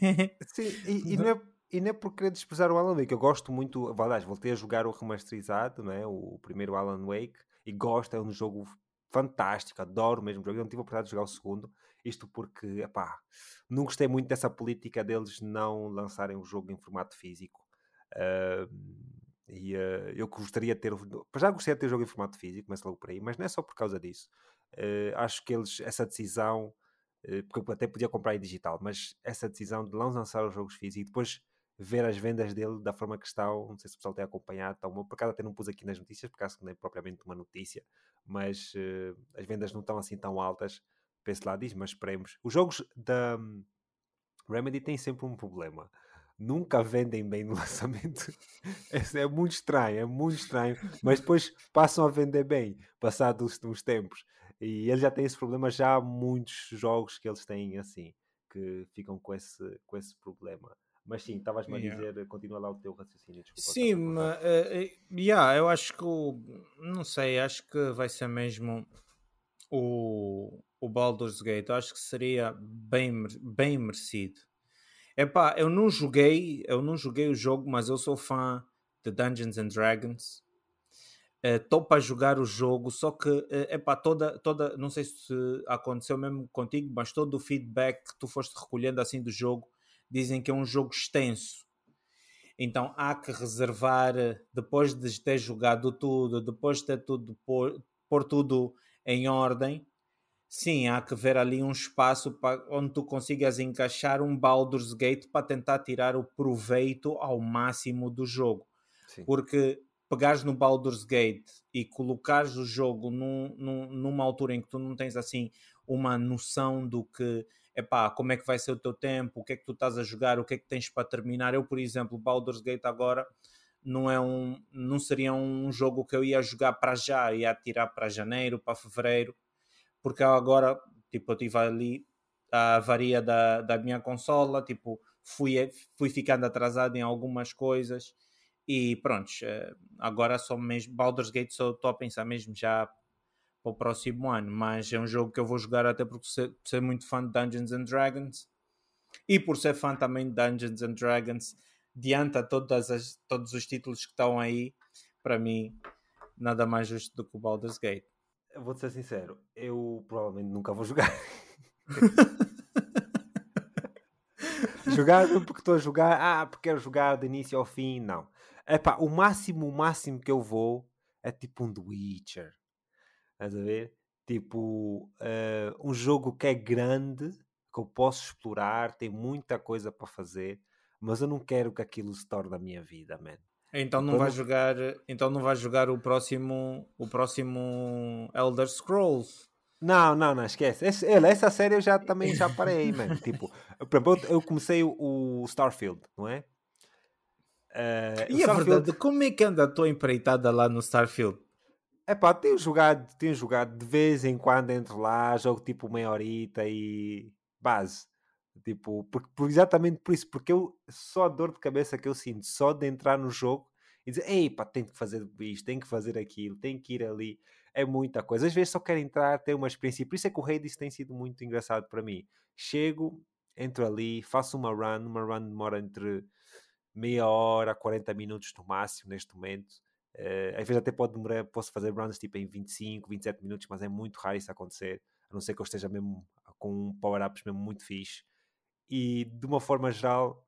Sim, e, e não é e não é por querer desprezar o Alan Wake, eu gosto muito, aliás, voltei a jogar o remasterizado, não é? o primeiro Alan Wake, e gosto, é um jogo fantástico, adoro mesmo o jogo, eu não tive a oportunidade de jogar o segundo, isto porque, epá, não gostei muito dessa política deles não lançarem o jogo em formato físico. Uh, e uh, eu gostaria de ter, já gostaria de ter o jogo em formato físico, começa logo por aí, mas não é só por causa disso. Uh, acho que eles, essa decisão, porque eu até podia comprar em digital, mas essa decisão de não lançar os jogos físicos e depois ver as vendas dele da forma que estão. Não sei se o pessoal tem acompanhado. Então, por acaso até não pus aqui nas notícias, porque acho que nem é propriamente uma notícia, mas uh, as vendas não estão assim tão altas esse lado diz, mas esperemos. Os jogos da um, Remedy têm sempre um problema. Nunca vendem bem no lançamento. é, é, muito estranho, é muito estranho. Mas depois passam a vender bem, passados uns tempos. E eles já têm esse problema, já há muitos jogos que eles têm assim, que ficam com esse, com esse problema. Mas sim, estavas-me a dizer, continua lá o teu raciocínio. Desculpa, sim, mas, uh, uh, yeah, eu acho que o, não sei, acho que vai ser mesmo o, o Baldur's Gate. Eu acho que seria bem, bem merecido. Epá, eu não joguei, eu não joguei o jogo, mas eu sou fã de Dungeons and Dragons. Estou uh, para jogar o jogo, só que uh, epá, toda, toda, não sei se aconteceu mesmo contigo, mas todo o feedback que tu foste recolhendo assim do jogo dizem que é um jogo extenso. Então há que reservar, depois de ter jogado tudo, depois de ter tudo, pôr, pôr tudo em ordem, sim, há que ver ali um espaço para, onde tu consigas encaixar um Baldur's Gate para tentar tirar o proveito ao máximo do jogo. Sim. Porque pegares no Baldur's Gate e colocares o jogo num, num, numa altura em que tu não tens assim uma noção do que epá, como é que vai ser o teu tempo, o que é que tu estás a jogar, o que é que tens para terminar. Eu, por exemplo, Baldur's Gate agora não é um não seria um jogo que eu ia jogar para já, ia tirar para janeiro, para fevereiro, porque agora, tipo, eu tive ali a varia da, da minha consola, tipo, fui, fui ficando atrasado em algumas coisas e pronto, eh, agora só mesmo Baldur's Gate só estou a pensar mesmo já para o próximo ano, mas é um jogo que eu vou jogar até porque ser, ser muito fã de Dungeons and Dragons e por ser fã também de Dungeons and Dragons, diante a todas as, todos os títulos que estão aí, para mim, nada mais justo do que o Baldur's Gate. Eu vou ser sincero, eu provavelmente nunca vou jogar. jogar porque estou a jogar, ah, porque quero jogar de início ao fim, não. Epá, o máximo, o máximo que eu vou é tipo um The Witcher Estás a ver? Tipo, uh, um jogo que é grande, que eu posso explorar, tem muita coisa para fazer, mas eu não quero que aquilo se torne a minha vida, man. Então não vai jogar, então não vai jogar o próximo, o próximo Elder Scrolls. Não, não, não, esquece. Esse, essa série eu já também já parei, mano. Tipo, por exemplo, eu comecei o, o Starfield, não é? Uh, e a Starfield... verdade, como é que anda a tua empreitada lá no Starfield? É pá, tenho jogado, tenho jogado de vez em quando entro lá, jogo tipo meia horita e base. Tipo, por, por, exatamente por isso, porque eu só a dor de cabeça que eu sinto só de entrar no jogo e dizer, ei pá, tenho que fazer isto, tenho que fazer aquilo, tenho que ir ali, é muita coisa. Às vezes só quero entrar, ter uma experiência, por isso é que o Hades tem sido muito engraçado para mim. Chego, entro ali, faço uma run, uma run demora entre meia hora, 40 minutos no máximo neste momento Uh, às vezes até pode demorar, posso fazer runs tipo em 25, 27 minutos, mas é muito raro isso acontecer, a não ser que eu esteja mesmo com power-ups mesmo muito fixe. E de uma forma geral,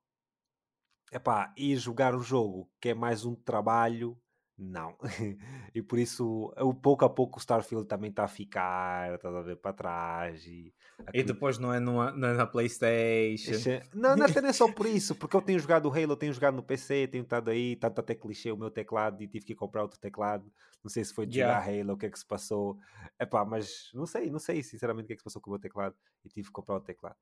epá, ir jogar o jogo, que é mais um trabalho, não. e por isso, o pouco a pouco o Starfield também está a ficar, está a ver para trás. E, e depois não é, numa, não é na Playstation. Não, não é só por isso, porque eu tenho jogado o Halo, tenho jogado no PC, tenho estado aí, tanto até clichê o meu teclado e tive que comprar outro teclado. Não sei se foi de yeah. jogar Halo, o que é que se passou. Epá, mas não sei, não sei sinceramente o que é que se passou com o meu teclado e tive que comprar outro teclado.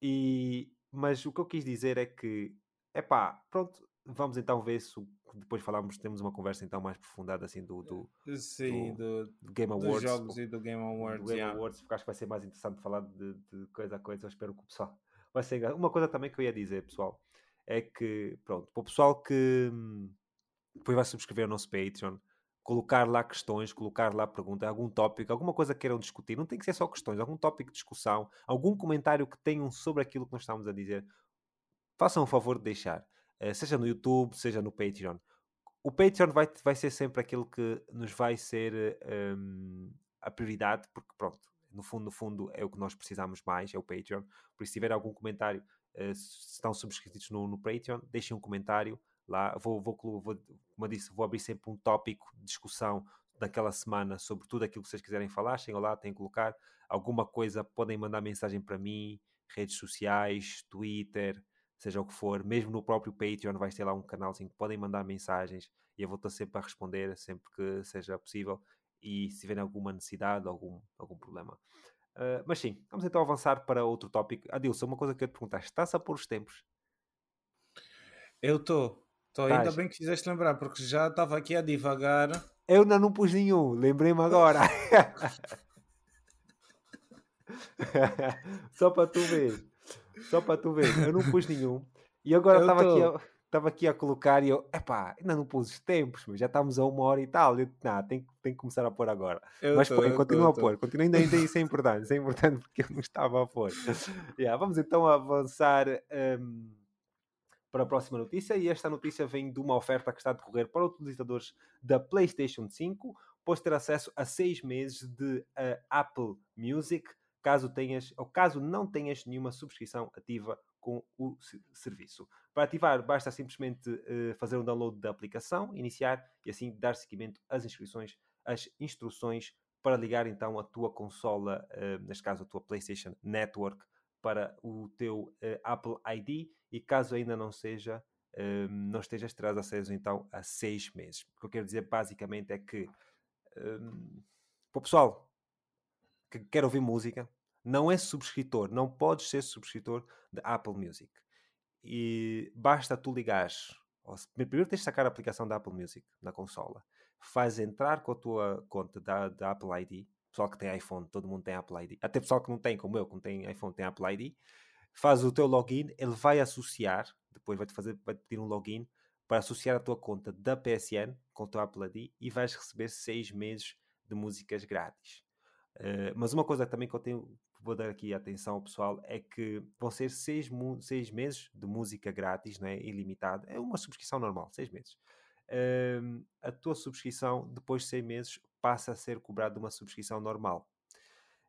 E, mas o que eu quis dizer é que, epá, pronto, vamos então ver se depois falamos, temos uma conversa então mais aprofundada assim do, do, Sim, do, do Game Awards. Dos jogos e do Game Awards. Do Game yeah. Awards, porque acho que vai ser mais interessante falar de, de, coisa a coisa. Eu espero que o pessoal vai ser. Uma coisa também que eu ia dizer, pessoal, é que, pronto, para o pessoal que hum, depois vai subscrever o nosso Patreon, colocar lá questões, colocar lá perguntas, algum tópico, alguma coisa que queiram discutir, não tem que ser só questões, algum tópico de discussão, algum comentário que tenham sobre aquilo que nós estamos a dizer, façam o favor de deixar. Eh, seja no YouTube, seja no Patreon. O Patreon vai, vai ser sempre aquilo que nos vai ser um, a prioridade, porque pronto, no fundo, no fundo é o que nós precisamos mais, é o Patreon. Por isso, se tiver algum comentário, uh, se estão subscritos no, no Patreon, deixem um comentário lá. Vou, vou, vou, como eu disse, vou abrir sempre um tópico de discussão daquela semana sobre tudo aquilo que vocês quiserem falar. Chegam lá, têm que colocar alguma coisa, podem mandar mensagem para mim, redes sociais, Twitter, seja o que for, mesmo no próprio Patreon vai ter lá um canalzinho que podem mandar mensagens e eu vou estar sempre a responder, sempre que seja possível e se tiverem alguma necessidade, algum, algum problema. Uh, mas sim, vamos então avançar para outro tópico. Adilson, uma coisa que eu te perguntar, estás a pôr os tempos? Eu estou. Ainda bem que fizeste lembrar, porque já estava aqui a divagar. Eu ainda não pus nenhum, lembrei-me agora. Só para tu ver. Só para tu ver, eu não pus nenhum. E agora estava tô... aqui, a, estava aqui a colocar e eu, epá, ainda não pus os tempos, mas já estamos a uma hora e tal. Eu, não, tem, tem que começar a pôr agora. Eu mas põe, continua a pôr, continua ainda, ainda isso é importante, isso é importante porque eu não estava a pôr. yeah, vamos então avançar um, para a próxima notícia e esta notícia vem de uma oferta que está a decorrer para utilizadores da PlayStation 5, pois ter acesso a seis meses de uh, Apple Music caso tenhas ou caso não tenhas nenhuma subscrição ativa com o serviço. Para ativar, basta simplesmente uh, fazer um download da aplicação, iniciar e assim dar seguimento às inscrições, às instruções para ligar então a tua consola, uh, neste caso a tua PlayStation Network, para o teu uh, Apple ID e caso ainda não seja, não estejas, terás acesso então a seis meses. O que eu quero dizer basicamente é que um, para o pessoal que quer ouvir música, não é subscritor, não podes ser subscritor de Apple Music. E basta tu ligares. Primeiro tens de sacar a aplicação da Apple Music na consola. Faz entrar com a tua conta da, da Apple ID. Pessoal que tem iPhone, todo mundo tem Apple ID. Até pessoal que não tem, como eu, que não tem iPhone, tem Apple ID. Faz o teu login, ele vai associar, depois vai-te fazer, vai-te pedir um login para associar a tua conta da PSN com o teu Apple ID e vais receber seis meses de músicas grátis. Uh, mas uma coisa também que eu tenho, vou dar aqui atenção ao pessoal é que vão ser seis, seis meses de música grátis, né, ilimitada. É uma subscrição normal, seis meses. Uh, a tua subscrição, depois de seis meses, passa a ser cobrada uma subscrição normal.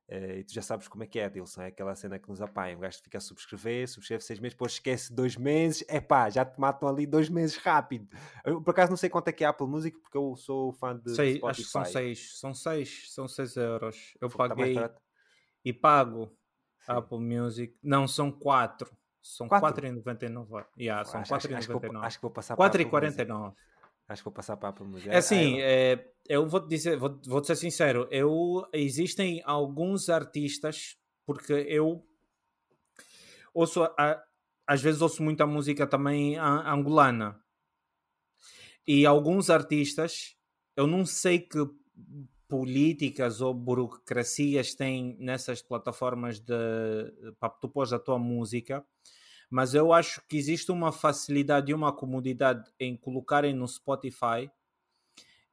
Uh, e tu já sabes como é que é, Dilson, é aquela cena que nos apanha. O gajo fica a subscrever, subscreve seis meses, depois esquece dois meses, é pá, já te matam ali dois meses rápido. Eu, por acaso não sei quanto é que é a Apple Music, porque eu sou fã de sei, Spotify. Acho que são seis, são seis, são seis euros. Eu Foi, tá paguei tá e pago a Apple Music. Não, são quatro. São 4,99. Yeah, são 4,99. Acho que vou passar 4,49. Acho que vou passar para a Apple Music. É assim, é, eu vou te dizer, vou, vou te ser sincero, eu existem alguns artistas, porque eu ouço, a, às vezes ouço muita música também angolana. E alguns artistas, eu não sei que políticas ou burocracias têm nessas plataformas de para tu pôs a tua música mas eu acho que existe uma facilidade e uma comodidade em colocarem no Spotify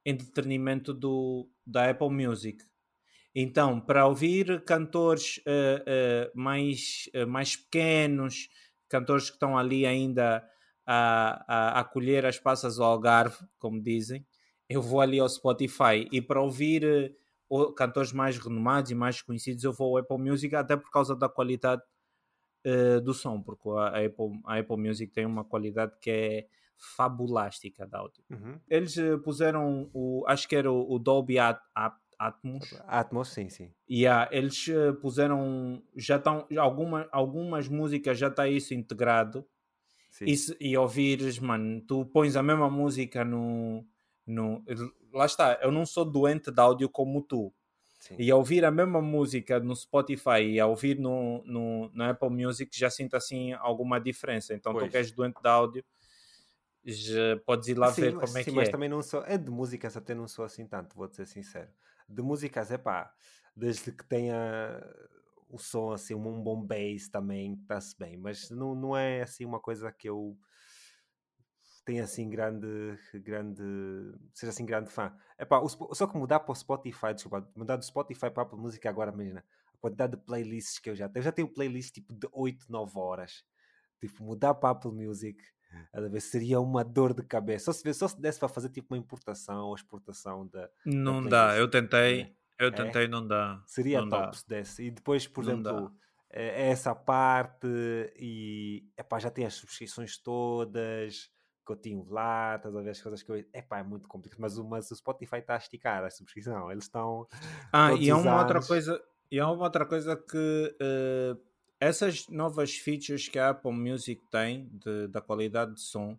em detrimento do, da Apple Music. Então, para ouvir cantores uh, uh, mais, uh, mais pequenos, cantores que estão ali ainda a, a, a colher as passas ao Algarve, como dizem, eu vou ali ao Spotify. E para ouvir cantores mais renomados e mais conhecidos, eu vou ao Apple Music, até por causa da qualidade uh, do som, porque a Apple, a Apple Music tem uma qualidade que é fabulástica de áudio. Uhum. Eles uh, puseram o, acho que era o, o Dolby At, At, Atmos. Atmos, sim, sim. E yeah, eles uh, puseram, já estão, alguma, algumas músicas já está isso integrado. E, e ouvires, mano, tu pões a mesma música no, no. Lá está, eu não sou doente de áudio como tu. Sim. E a ouvir a mesma música no Spotify e a ouvir no, no, no Apple Music já sinto assim alguma diferença. Então pois. tu que és doente de áudio, já podes ir lá sim, ver como é sim, que mas é. também não sou. É de músicas até não sou assim tanto, vou ser sincero de músicas, é pá, desde que tenha o som assim, um bom bass também está-se bem, mas não, não é assim uma coisa que eu tenha assim grande, grande, seja assim grande fã. É pá, o, só que mudar para o Spotify, desculpa, mudar do Spotify para a Apple Música agora, imagina, a quantidade de playlists que eu já tenho, eu já tenho playlist tipo de 8, 9 horas, tipo, mudar para a Apple Music a ver, seria uma dor de cabeça. Só se, só se desse para fazer tipo uma importação ou exportação da. Não da dá, eu tentei, é. eu tentei, é? não dá. Seria não top dá. se desse. E depois, por não exemplo, é, é essa parte e epá, já tem as subscrições todas que eu tinha lá, estás a ver as coisas que eu. Epá, é muito complicado. Mas, mas o Spotify está a esticar a subscrição. Eles estão. Ah, e há uma anos... outra coisa. E há uma outra coisa que uh, essas novas features que a Apple Music tem de, da qualidade de som,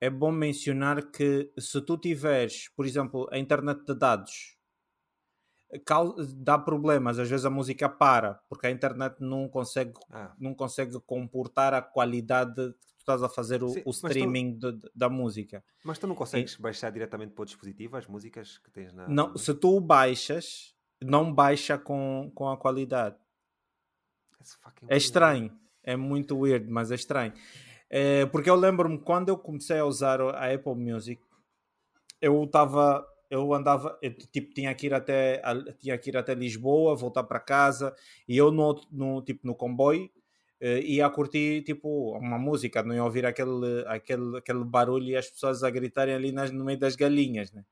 é bom mencionar que se tu tiveres, por exemplo, a internet de dados, dá problemas, às vezes a música para, porque a internet não consegue, ah. não consegue comportar a qualidade estás a fazer o, Sim, o streaming tu, de, da música. Mas tu não consegues e, baixar diretamente para o dispositivo as músicas que tens na. Não, se tu baixas, não baixa com, com a qualidade. É estranho, é muito weird, mas é estranho. É, porque eu lembro-me quando eu comecei a usar a Apple Music, eu estava, eu andava, eu, tipo, tinha que ir até, tinha que ir até Lisboa, voltar para casa, e eu no, no tipo no comboio uh, ia curtir tipo uma música, não ia ouvir aquele, aquele, aquele barulho e as pessoas a gritarem ali nas, no meio das galinhas, né?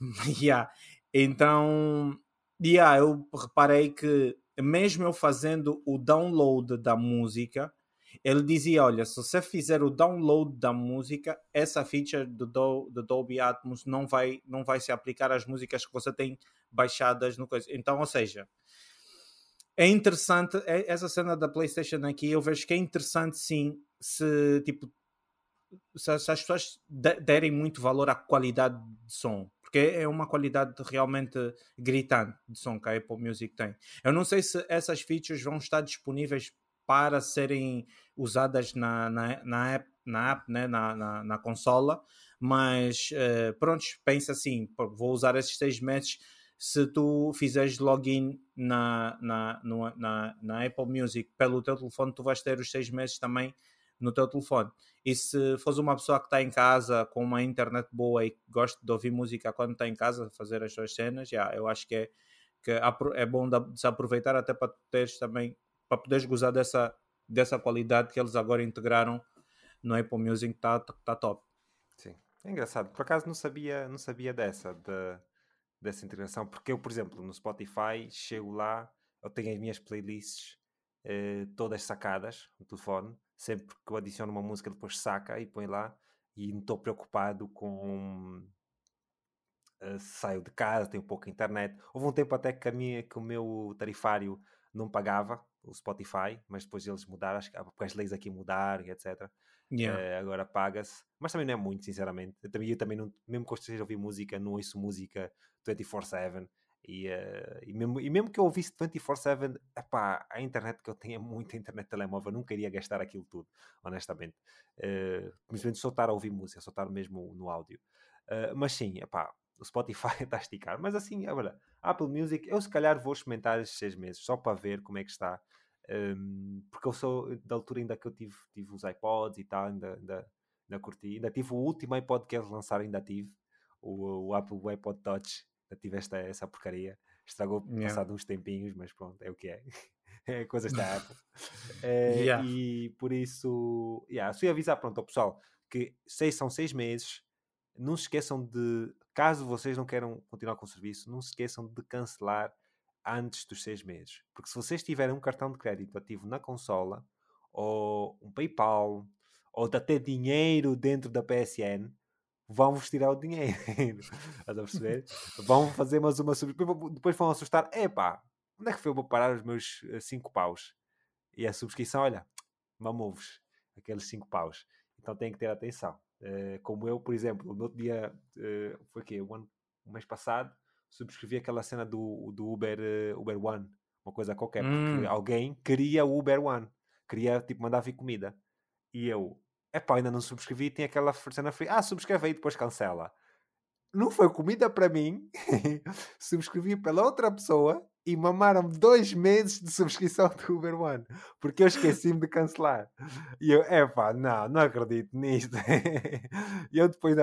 yeah. Então, yeah, eu reparei que mesmo eu fazendo o download da música, ele dizia: Olha, se você fizer o download da música, essa feature do, do, do Dolby Atmos não vai, não vai se aplicar às músicas que você tem baixadas no coisa. Então, ou seja, é interessante é, essa cena da PlayStation aqui. Eu vejo que é interessante, sim, se tipo se, as pessoas derem muito valor à qualidade de som porque é uma qualidade realmente gritante de som que a Apple Music tem. Eu não sei se essas features vão estar disponíveis para serem usadas na, na, na app, na, app né? na, na, na consola, mas uh, pronto, pensa assim, vou usar esses seis meses se tu fizeres login na, na, no, na, na Apple Music pelo teu telefone, tu vais ter os seis meses também no teu telefone. E se fores uma pessoa que está em casa com uma internet boa e gosta de ouvir música quando está em casa, fazer as suas cenas, já, eu acho que é, que é bom de se aproveitar até para teres também, para poderes gozar dessa, dessa qualidade que eles agora integraram no Apple Music, está tá top. Sim, é engraçado. Por acaso não sabia, não sabia dessa, de, dessa integração, porque eu, por exemplo, no Spotify, chego lá, eu tenho as minhas playlists eh, todas sacadas no telefone, sempre que eu adiciono uma música, depois saca e põe lá. E não estou preocupado com uh, saio de casa, tenho pouca internet. Houve um tempo até que, a minha, que o meu tarifário não pagava o Spotify, mas depois eles mudaram, acho que porque as leis aqui mudaram etc. Yeah. Uh, agora paga-se, mas também não é muito, sinceramente. Eu também, eu também não, mesmo que eu esteja a ouvir música, não ouço música 24-7. E, uh, e, mesmo, e mesmo que eu ouvisse 24-7, a internet que eu tenho é muita internet telemóvel, não queria gastar aquilo tudo, honestamente. Uh, principalmente só estar a ouvir música, só estar mesmo no áudio. Uh, mas sim, epá, o Spotify está a esticar. Mas assim, olha, Apple Music, eu se calhar vou experimentar estes seis meses, só para ver como é que está. Um, porque eu sou da altura ainda que eu tive, tive os iPods e tal, ainda, ainda, ainda curti. Ainda tive o último iPod que eles lançaram, ainda tive. O, o Apple iPod Touch tive esta, essa porcaria. Estragou yeah. passado uns tempinhos, mas pronto, é o que é. é coisas da Apple. é, yeah. E por isso, yeah, só ia avisar, pronto, ao pessoal, que seis, são seis meses. Não se esqueçam de, caso vocês não queiram continuar com o serviço, não se esqueçam de cancelar antes dos seis meses. Porque se vocês tiverem um cartão de crédito ativo na consola, ou um PayPal, ou até dinheiro dentro da PSN, vão-vos tirar o dinheiro. Estás a perceber? vão fazer mais uma subscrição. Depois vão assustar: epá, onde é que foi vou parar os meus 5 paus? E a subscrição, olha, mamou-vos aqueles 5 paus. Então têm que ter atenção. Uh, como eu, por exemplo, no outro dia, uh, foi que um, ano, um mês passado, subscrevi aquela cena do, do Uber, uh, Uber One, uma coisa qualquer, hum. porque alguém queria o Uber One, queria tipo mandar vir comida. E eu, é pá, ainda não subscrevi, tem aquela cena free, ah, subscreve aí depois cancela. Não foi comida para mim, subscrevi pela outra pessoa e mamaram dois meses de subscrição do Uber One, porque eu esqueci-me de cancelar. E eu, é pá, não, não acredito nisto. e eu depois,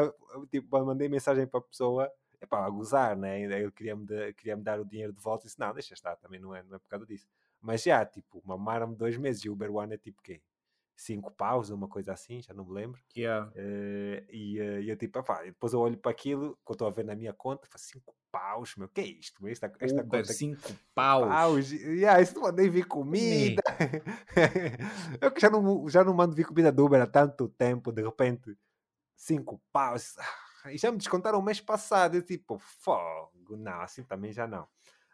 tipo, mandei mensagem para a pessoa é pá, a gozar, né? Ele queria-me queria -me dar o dinheiro de volta e disse: Não, deixa estar, também não é, não é por causa disso. Mas já, tipo, mamaram-me dois meses e o Uber One é tipo quê? Cinco paus, uma coisa assim, já não me lembro. Yeah. Uh, e, uh, eu tipo, depois eu olho para aquilo, que eu estou a ver na minha conta, faz cinco paus, meu, que é isto? Esta, esta Uber, conta cinco paus. paus. Yeah, isso não mandei vir comida. eu que já não, já não mando vir comida do Uber há tanto tempo, de repente, cinco paus. E já me descontaram o mês passado. Eu tipo, fogo, não, assim também já não.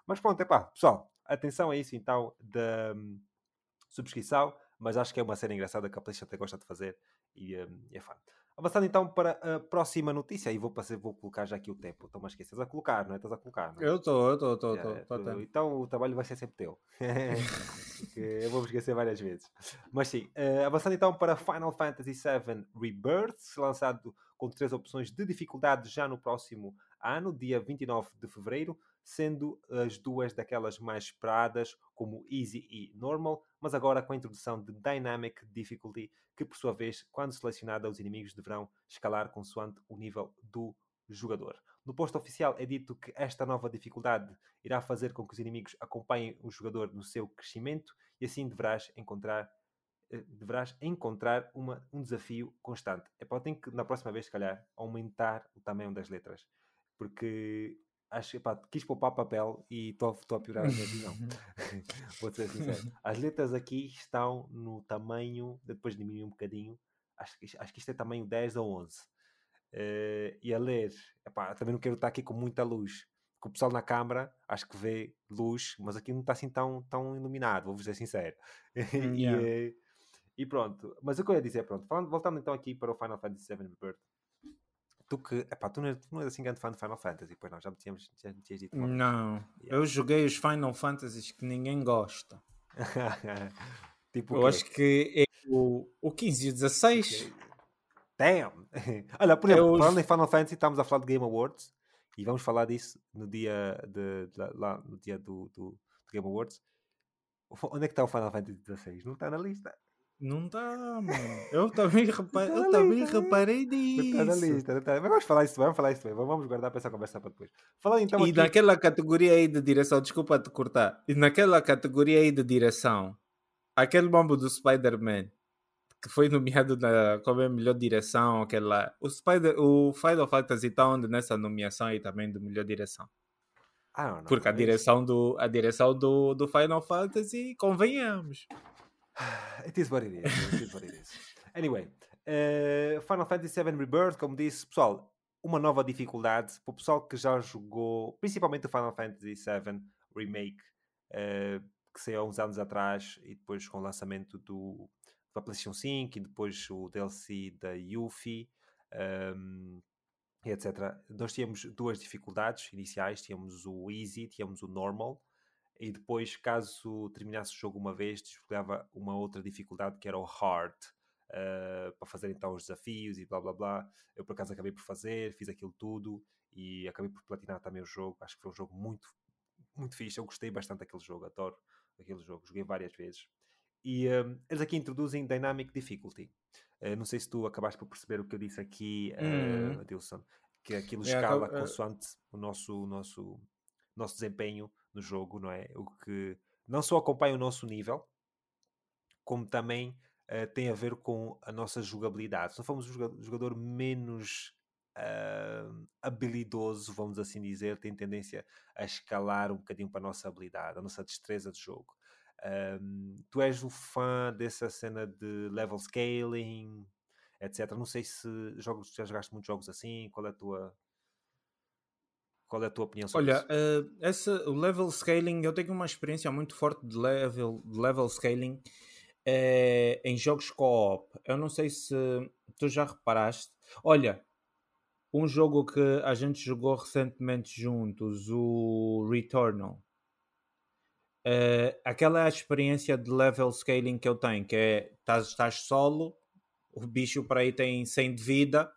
Mas pronto, é pá, pessoal, atenção a isso então da um, subscrição. Mas acho que é uma cena engraçada que a PlayStation até gosta de fazer e um, é fã. Avançando então para a próxima notícia, e vou, passar, vou colocar já aqui o tempo. Estou-me a esquecer. Estás a colocar, não é? Estás a colocar, não é? Eu estou, eu estou, estou, estou. Então o trabalho vai ser sempre teu. eu vou me esquecer várias vezes. Mas sim, uh, avançando então para Final Fantasy VII Rebirth, lançado com três opções de dificuldade já no próximo ano, dia 29 de fevereiro, sendo as duas daquelas mais esperadas, como Easy e Normal, mas agora com a introdução de Dynamic Difficulty, que por sua vez, quando selecionada, os inimigos deverão escalar consoante o nível do jogador. No posto oficial é dito que esta nova dificuldade irá fazer com que os inimigos acompanhem o jogador no seu crescimento e assim deverás encontrar deverás encontrar uma, um desafio constante. É para tem que, na próxima vez, se calhar, aumentar o tamanho das letras. Porque acho, epá, quis poupar papel e estou a piorar a minha visão. Vou ser sincero. As letras aqui estão no tamanho, depois diminuir um bocadinho, acho, acho que isto é tamanho 10 ou 11. Uh, eh, e a ler, epá, também não quero estar aqui com muita luz. Porque o pessoal na câmara acho que vê luz, mas aqui não está assim tão, tão iluminado, vou-vos ser sincero. Hum, yeah. e, e pronto, mas o que eu ia dizer, pronto, falando, voltando então aqui para o Final Fantasy VII Rebirth, tu que, epá, tu não, és, tu não és assim grande fã de Final Fantasy, pois não, já me tínhamos, já me tinhas dito. Não, yeah. eu joguei os Final Fantasies que ninguém gosta. tipo eu acho que é o, o 15 e o 16. Okay. Damn! Olha, por exemplo, falando em Final Fantasy, estamos a falar de Game Awards e vamos falar disso no dia, de, de lá, no dia do, do, do Game Awards. Onde é que está o Final Fantasy 16? Não está na lista. Não está, mano. Eu também, repa... eu também reparei nisso. Está na lista, não tá. Mas vamos falar isso, vamos falar isso Vamos guardar para essa conversa para depois. Falar então e aqui... naquela categoria aí de direção, desculpa te cortar. E naquela categoria aí de direção, aquele bombo do Spider-Man que foi nomeado na, como a melhor direção, aquela. O, Spider, o Final Fantasy está onde nessa nomeação aí também de melhor direção. Ah, Porque a direção, do, a direção do, do Final Fantasy, convenhamos. It is what it is. It is what it is. Anyway, uh, Final Fantasy VII Rebirth, como disse, pessoal, uma nova dificuldade para o pessoal que já jogou, principalmente o Final Fantasy VII Remake, uh, que saiu há uns anos atrás, e depois com o lançamento do, da PlayStation 5 e depois o DLC da Yuffie, um, etc. Nós tínhamos duas dificuldades iniciais: tínhamos o Easy, tínhamos o Normal e depois, caso terminasse o jogo uma vez, desbloqueava uma outra dificuldade que era o Hard. Uh, para fazer então os desafios e blá blá blá. Eu por acaso acabei por fazer, fiz aquilo tudo e acabei por platinar também o jogo. Acho que foi um jogo muito, muito fixe. Eu gostei bastante daquele jogo, adoro aquele jogo, joguei várias vezes. E um, eles aqui introduzem Dynamic Difficulty. Uh, não sei se tu acabaste por perceber o que eu disse aqui, uh, Adilson, que aquilo escala yeah, consoante o nosso, nosso, nosso desempenho no jogo, não é? O que não só acompanha o nosso nível, como também uh, tem a ver com a nossa jogabilidade. Se não formos o jogador menos uh, habilidoso, vamos assim dizer, tem tendência a escalar um bocadinho para a nossa habilidade, a nossa destreza de jogo. Um, tu és o fã dessa cena de level scaling, etc. Não sei se jogos, já jogaste muitos jogos assim, qual é a tua qual é a tua opinião sobre Olha, isso? Uh, essa, o level scaling, eu tenho uma experiência muito forte de level, de level scaling é, em jogos co-op. Eu não sei se tu já reparaste. Olha, um jogo que a gente jogou recentemente juntos, o Returnal. Uh, aquela é a experiência de level scaling que eu tenho, que é estás, estás solo, o bicho para aí tem 100 de vida,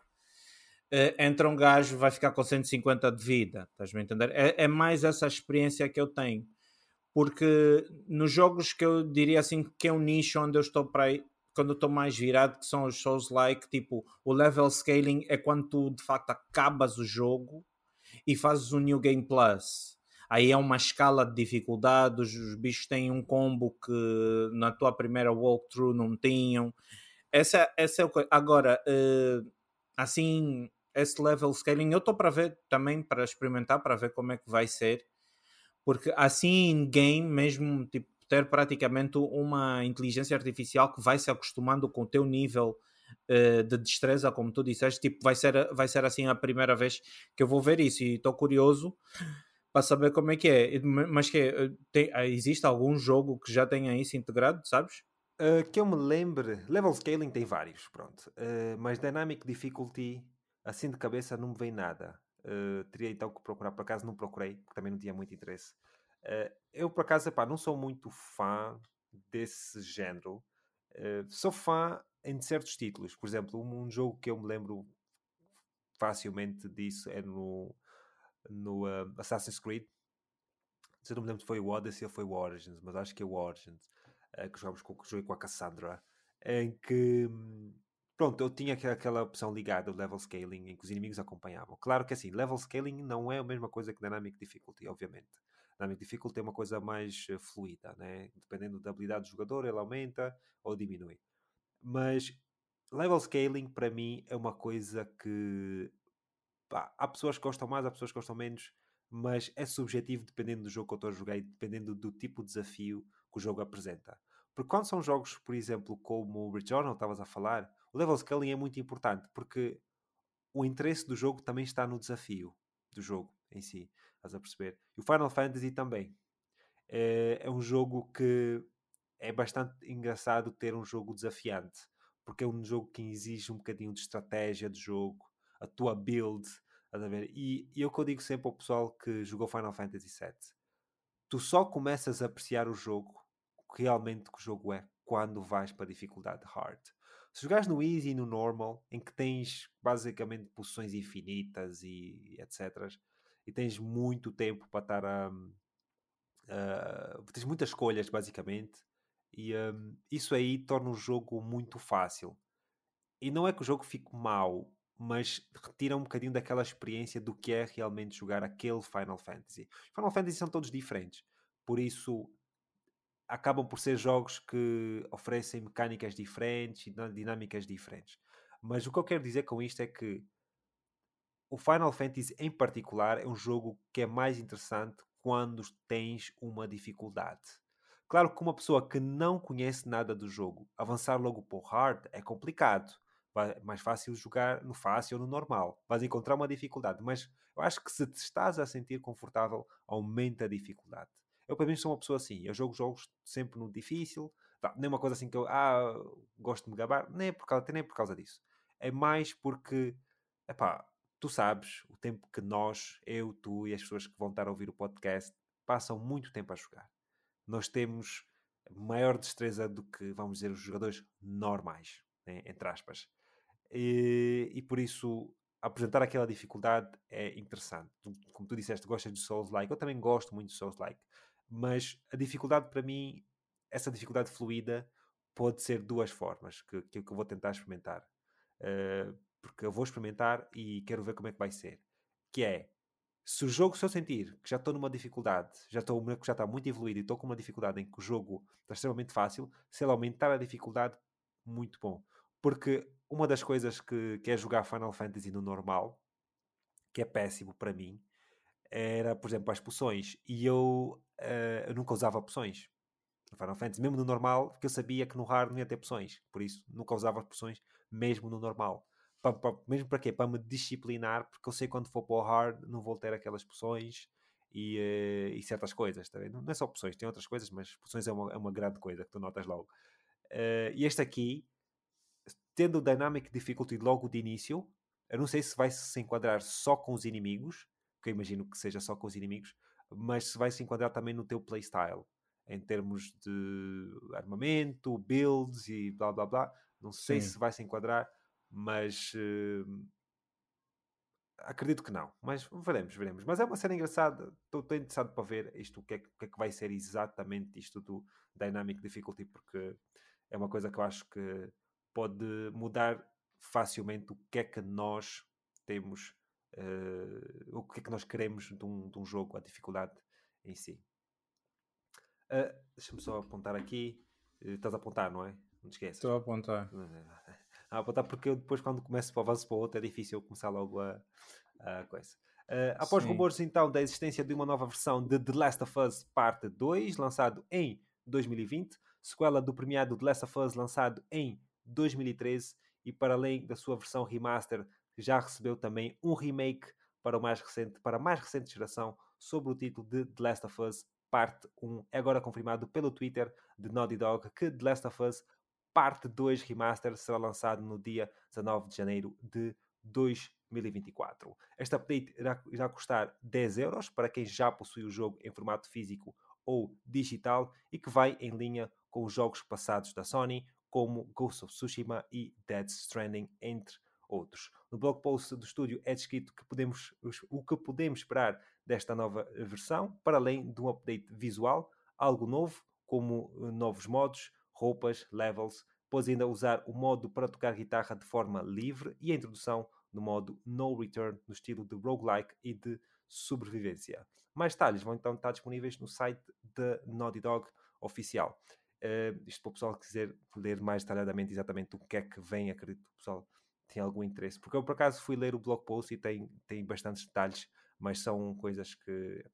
entra um gajo, vai ficar com 150 de vida. Estás a entender? É, é, mais essa experiência que eu tenho. Porque nos jogos que eu diria assim que é um nicho onde eu estou para aí, quando eu estou mais virado, que são os shows like, tipo, o level scaling é quando tu de facto acabas o jogo e fazes um New Game Plus. Aí é uma escala de dificuldade, os bichos têm um combo que na tua primeira walkthrough não tinham. Essa, essa é o. Agora, uh, assim, esse level scaling, eu estou para ver também, para experimentar, para ver como é que vai ser, porque assim em game, mesmo tipo, ter praticamente uma inteligência artificial que vai se acostumando com o teu nível uh, de destreza, como tu disseste, tipo, vai ser, vai ser assim a primeira vez que eu vou ver isso e estou curioso para saber como é que é. Mas que é, tem, ah, existe algum jogo que já tenha isso integrado, sabes? Uh, que eu me lembre, level scaling tem vários, pronto. Uh, mas dynamic difficulty assim de cabeça não me vem nada. Uh, teria então que procurar, por acaso não procurei, porque também não tinha muito interesse. Uh, eu, por acaso, epá, não sou muito fã desse género. Uh, sou fã em certos títulos. Por exemplo, um, um, jogo que eu me lembro facilmente disso é no, no Assassin's Creed. Eu não me lembro se foi o Odyssey ou foi o Origins, mas acho que é o Origins, que jogamos com, que joguei com a Cassandra, em que hum, pronto, eu tinha aquela opção ligada, o level scaling, em que os inimigos acompanhavam. Claro que assim, level scaling não é a mesma coisa que Dynamic Difficulty, obviamente. Dynamic Difficulty é uma coisa mais uh, fluida, né? dependendo da habilidade do jogador, ele aumenta ou diminui. Mas level scaling, para mim, é uma coisa que pá, há pessoas que gostam mais, há pessoas que gostam menos, mas é subjetivo dependendo do jogo que eu estou a jogar e dependendo do tipo de desafio que o jogo apresenta. Porque quando são jogos, por exemplo, como o Returnal, estavas a falar, o level scaling é muito importante porque o interesse do jogo também está no desafio do jogo em si, estás a perceber? E o Final Fantasy também. É, é um jogo que é bastante engraçado ter um jogo desafiante, porque é um jogo que exige um bocadinho de estratégia de jogo, a tua build, a ver? E, e eu que eu digo sempre ao pessoal que jogou Final Fantasy VII, tu só começas a apreciar o jogo realmente que o jogo é quando vais para a dificuldade hard. Se jogares no easy e no normal, em que tens basicamente posições infinitas e etc., e tens muito tempo para estar a. Uh, tens muitas escolhas, basicamente, e um, isso aí torna o jogo muito fácil. E não é que o jogo fique mau, mas retira um bocadinho daquela experiência do que é realmente jogar aquele Final Fantasy. Final Fantasy são todos diferentes, por isso acabam por ser jogos que oferecem mecânicas diferentes e dinâmicas diferentes. Mas o que eu quero dizer com isto é que o Final Fantasy em particular é um jogo que é mais interessante quando tens uma dificuldade. Claro que uma pessoa que não conhece nada do jogo, avançar logo para o hard é complicado. É mais fácil jogar no fácil ou no normal. Vais encontrar uma dificuldade, mas eu acho que se te estás a sentir confortável, aumenta a dificuldade. Eu, para mim, sou uma pessoa assim. Eu jogo jogos sempre no difícil. Tá, nem uma coisa assim que eu ah, gosto de me gabar. Nem é por causa, nem é por causa disso. É mais porque, epá, tu sabes o tempo que nós, eu, tu e as pessoas que vão estar a ouvir o podcast passam muito tempo a jogar. Nós temos maior destreza do que, vamos dizer, os jogadores normais, né? entre aspas. E, e, por isso apresentar aquela dificuldade é interessante. Como tu disseste, gostas de Souls-like. Eu também gosto muito de Souls-like. Mas a dificuldade para mim, essa dificuldade fluida, pode ser duas formas que, que, eu vou tentar experimentar. Uh, porque eu vou experimentar e quero ver como é que vai ser. Que é, se o jogo, se eu sentir que já estou numa dificuldade, já estou, o já está muito evoluído e estou com uma dificuldade em que o jogo está extremamente fácil, se ele aumentar a dificuldade, muito bom. Porque uma das coisas que, que é jogar Final Fantasy no normal, que é péssimo para mim, era, por exemplo, as poções. E eu, uh, eu nunca usava poções no Final Fantasy, mesmo no normal, porque eu sabia que no hard não ia ter poções. Por isso, nunca usava as poções, mesmo no normal. Pa, pa, mesmo para quê? Para me disciplinar, porque eu sei quando for para o hard não vou ter aquelas poções e, uh, e certas coisas. Tá não é só poções, tem outras coisas, mas poções é uma, é uma grande coisa que tu notas logo. Uh, e este aqui, tendo o Dynamic Difficulty logo de início, eu não sei se vai se enquadrar só com os inimigos, que eu imagino que seja só com os inimigos, mas se vai se enquadrar também no teu playstyle, em termos de armamento, builds e blá blá blá. Não sei Sim. se vai se enquadrar, mas uh, acredito que não. Mas veremos, veremos. Mas é uma cena engraçada. Estou interessado para ver isto, o que, é, que é que vai ser exatamente isto do Dynamic Difficulty, porque é uma coisa que eu acho que pode mudar facilmente o que é que nós temos uh, o que é que nós queremos de um, de um jogo, a dificuldade em si. Uh, Deixa-me só apontar aqui. Uh, estás a apontar, não é? Não te esqueças. Estou a apontar. A apontar porque eu depois, quando começo para o avanço para o outro, é difícil começar logo a, a coisa. Uh, após Sim. rumores então da existência de uma nova versão de The Last of Us Parte 2, lançado em 2020, sequela do premiado The Last of Us lançado em 2013 e para além da sua versão remaster já recebeu também um remake para, o mais recente, para a mais recente geração sobre o título de The Last of Us Parte 1. É agora confirmado pelo Twitter de Naughty Dog que The Last of Us Parte 2 Remaster será lançado no dia 19 de janeiro de 2024. Este update irá, irá custar 10 euros para quem já possui o jogo em formato físico ou digital e que vai em linha com os jogos passados da Sony, como Ghost of Tsushima e Dead Stranding, entre outros. No blog post do estúdio é descrito que podemos, o que podemos esperar desta nova versão, para além de um update visual, algo novo, como eh, novos modos, roupas, levels, pode ainda usar o modo para tocar guitarra de forma livre e a introdução do modo No Return no estilo de roguelike e de sobrevivência. Mais detalhes vão então estar disponíveis no site da Naughty Dog oficial. Uh, isto para o pessoal quiser ler mais detalhadamente exatamente o que é que vem, acredito que o pessoal tem algum interesse. Porque eu, por acaso, fui ler o blog post e tem, tem bastantes detalhes, mas são coisas que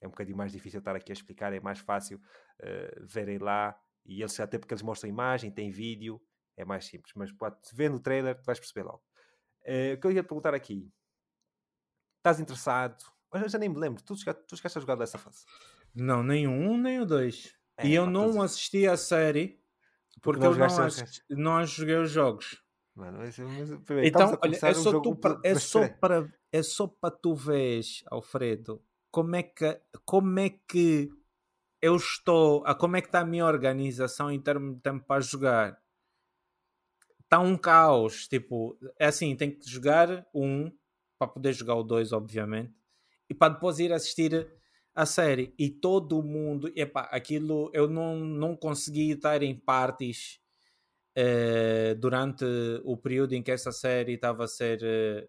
é um bocadinho mais difícil estar aqui a explicar, é mais fácil uh, verem lá. E eles, até porque eles mostram imagem, tem vídeo, é mais simples. Mas pode, ver no trailer, tu vais perceber logo. Uh, o que eu ia te perguntar aqui: estás interessado? Eu já nem me lembro, tu tu chegaste a jogar dessa fase? Não, nem o 1 nem o 2. É, e eu não assisti a série porque, porque eu não, assisti, não joguei os jogos. Mano, esse, mas, então, olha, é só, um tu pra, é, só para, é só para tu vês, Alfredo, como é que, como é que eu estou, a como é que está a minha organização em termos de tempo para jogar. Está um caos, tipo, é assim, tem que jogar um para poder jogar o dois, obviamente, e para depois ir assistir a série. E todo mundo, epá, aquilo eu não, não consegui estar em partes uh, durante o período em que essa série estava a ser uh,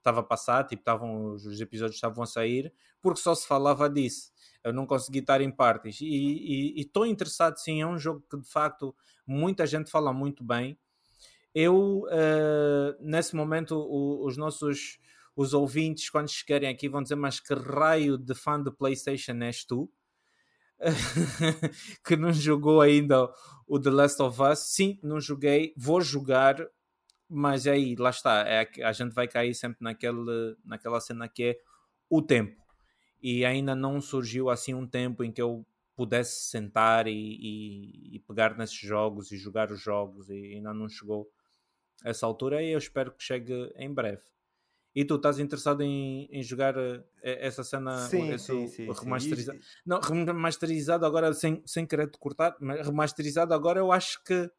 estava a passar, tipo, estavam, os episódios estavam a sair, porque só se falava disso. Eu não consegui estar em partes. E estou interessado, sim, é um jogo que de facto muita gente fala muito bem. Eu, uh, nesse momento, o, os nossos os ouvintes, quando chegarem aqui, vão dizer: Mas que raio de fã de PlayStation és tu? que não jogou ainda o The Last of Us. Sim, não joguei, vou jogar, mas aí, lá está, é, a gente vai cair sempre naquele, naquela cena que é o tempo. E ainda não surgiu assim um tempo em que eu pudesse sentar e, e, e pegar nesses jogos e jogar os jogos, e ainda não chegou essa altura. E eu espero que chegue em breve. E tu estás interessado em, em jogar eh, essa cena sim, sim, sim, remasterizado? Sim. Não, remasterizado agora, sem, sem querer te cortar, mas remasterizado agora eu acho que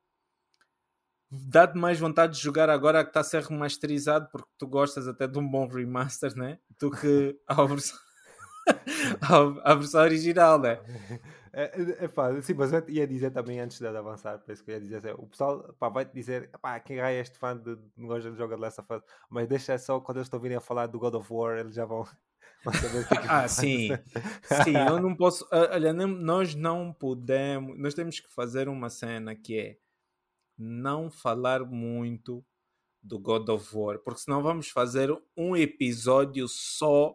dá-te mais vontade de jogar agora que está a ser remasterizado, porque tu gostas até de um bom remaster, né? Do que a versão, a versão original, né? É, é, é, pá, sim, mas eu ia dizer também antes de avançar, isso que eu ia dizer assim, o pessoal pá, vai te dizer pá, quem é este fã de gosta de jogar de Last of Us, mas deixa só quando eles estão virem a falar do God of War, eles já vão, vão saber o que é que Ah, sim, sim, eu não posso, olha, nós não podemos, nós temos que fazer uma cena que é não falar muito do God of War, porque senão vamos fazer um episódio só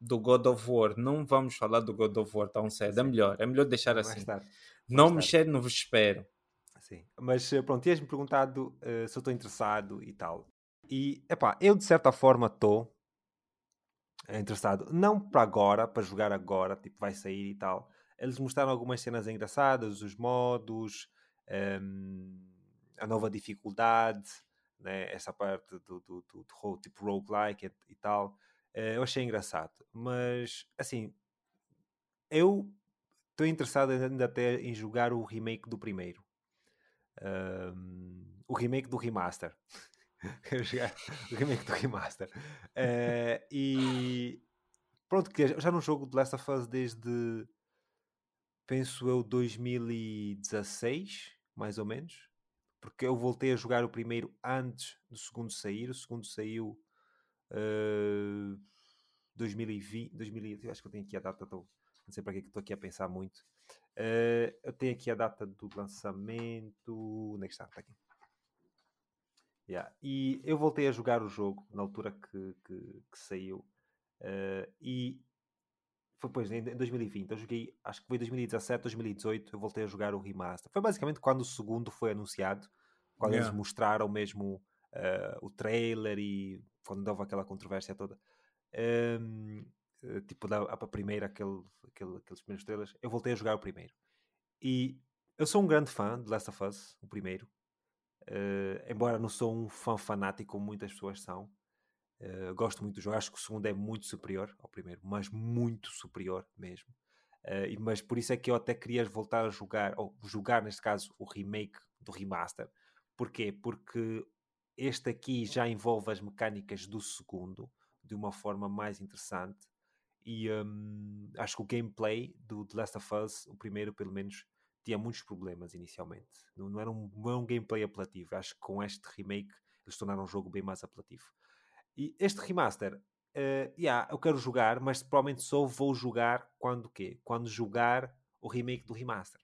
do God of War. Não vamos falar do God of War tão cedo. É melhor, é melhor deixar assim. Não mexer no espero. Sim, mas eh, pronto, tinhas-me perguntado uh, se eu estou interessado e tal. E, epá, eu de certa forma estou interessado. Não para agora, para jogar agora, tipo, vai sair e tal. Eles mostraram algumas cenas engraçadas, os modos, um, ehm, a nova dificuldade, né? essa parte do, do, do, do tipo roguelike e, e tal. Uh, eu achei engraçado. Mas, assim, eu estou interessado ainda até em jogar o remake do primeiro. O remake do remaster. o remake do remaster. Uh, e pronto, que já não jogo de Last of Us desde penso eu 2016, mais ou menos. Porque eu voltei a jogar o primeiro antes do segundo sair. O segundo saiu uh, 2020, 2020. Acho que eu tenho aqui a data. Tô, não sei para que estou aqui a pensar muito. Uh, eu tenho aqui a data do lançamento. Onde é que está? Está aqui. Yeah. E eu voltei a jogar o jogo na altura que, que, que saiu. Uh, e foi depois, em 2020. Eu joguei, acho que foi 2017, 2018. Eu voltei a jogar o remaster. Foi basicamente quando o segundo foi anunciado. Quando yeah. eles mostraram mesmo uh, o trailer e quando houve aquela controvérsia toda. Um, eh, tipo da, a primeira, aquele, aquele, aqueles primeiros trailers. Eu voltei a jogar o primeiro. E eu sou um grande fã de Last of Us, o primeiro. Uh, embora não sou um fã fanático como muitas pessoas são. Uh, gosto muito do jogo. Acho que o segundo é muito superior ao primeiro, mas muito superior mesmo. Uh, mas por isso é que eu até queria voltar a jogar, ou jogar neste caso, o remake do remaster. Porquê? Porque este aqui já envolve as mecânicas do segundo de uma forma mais interessante. E um, acho que o gameplay do The Last of Us, o primeiro pelo menos, tinha muitos problemas inicialmente. Não, não, era um, não é um gameplay apelativo. Acho que com este remake eles tornaram o jogo bem mais apelativo. E este remaster, uh, yeah, eu quero jogar, mas provavelmente só vou jogar quando quê? Quando jogar o remake do remaster.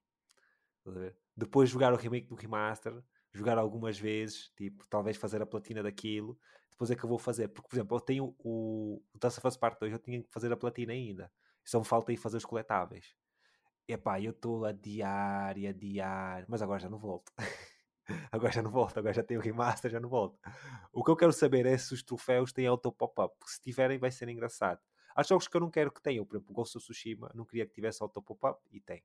Depois jogar o remake do remaster, jogar algumas vezes, tipo, talvez fazer a platina daquilo, depois é que eu vou fazer. Porque, por exemplo, eu tenho o, o Taça Faz Parte 2, eu tinha que fazer a platina ainda. Só me falta aí fazer os coletáveis epá, eu estou a adiar e adiar, mas agora já não volto. agora já não volto, agora já tenho o remaster, já não volto. O que eu quero saber é se os troféus têm auto pop-up, porque se tiverem vai ser engraçado. Há jogos que eu não quero que tenham, por exemplo, Ghost of Tsushima, não queria que tivesse auto pop-up e tem,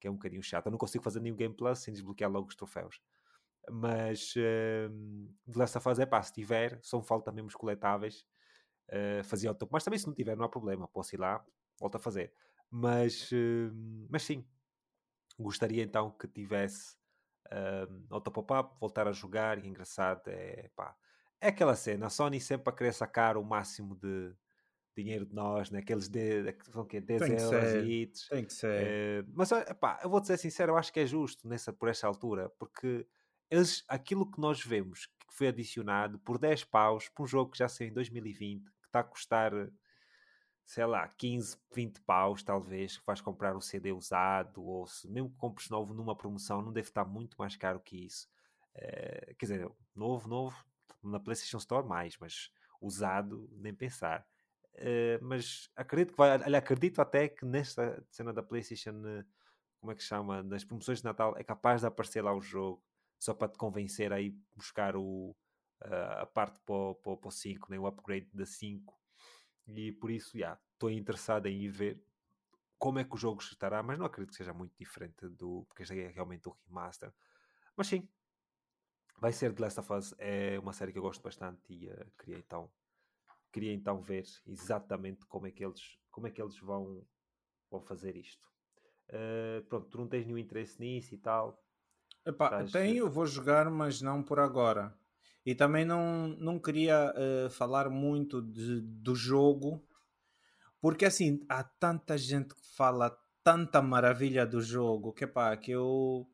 que é um bocadinho chato. Eu não consigo fazer nenhum Game Plus sem desbloquear logo os troféus. Mas uh, de Last of Us é pá, se tiver, só falta mesmo os coletáveis, uh, fazia auto Mas também se não tiver, não há problema, posso ir lá, volto a fazer. Mas, uh, mas sim, gostaria então que tivesse uh, auto pop-up, voltar a jogar. E engraçado é pá, é aquela cena. A Sony sempre a querer sacar o máximo de dinheiro de nós, né? aqueles de, são que 10 tem euros e Tem que ser. Uh, mas pá, eu vou dizer sincero, eu acho que é justo nessa, por esta altura, porque eles, aquilo que nós vemos que foi adicionado por 10 paus para um jogo que já saiu em 2020, que está a custar sei lá, 15, 20 paus, talvez, que vais comprar o CD usado, ou se mesmo que compres novo numa promoção, não deve estar muito mais caro que isso. Uh, quer dizer, novo, novo, na PlayStation Store mais, mas usado, nem pensar. Uh, mas acredito que vai, acredito até que nesta cena da PlayStation, uh, como é que chama, nas promoções de Natal, é capaz de aparecer lá o jogo, só para te convencer a ir buscar o, a parte para o, para, o 5, né, o upgrade da 5 e por isso, já, estou interessado em ir ver como é que o jogo estará, mas não acredito que seja muito diferente do. porque este é realmente o remaster. Mas sim, vai ser The Last of Us, é uma série que eu gosto bastante e uh, queria então queria então ver exatamente como é que eles como é que eles vão vão fazer isto. Uh, pronto, tu não tens nenhum interesse nisso e tal. Epá, tenho, vou jogar, mas não por agora. E também não, não queria uh, falar muito de, do jogo, porque assim, há tanta gente que fala tanta maravilha do jogo que, pá, que eu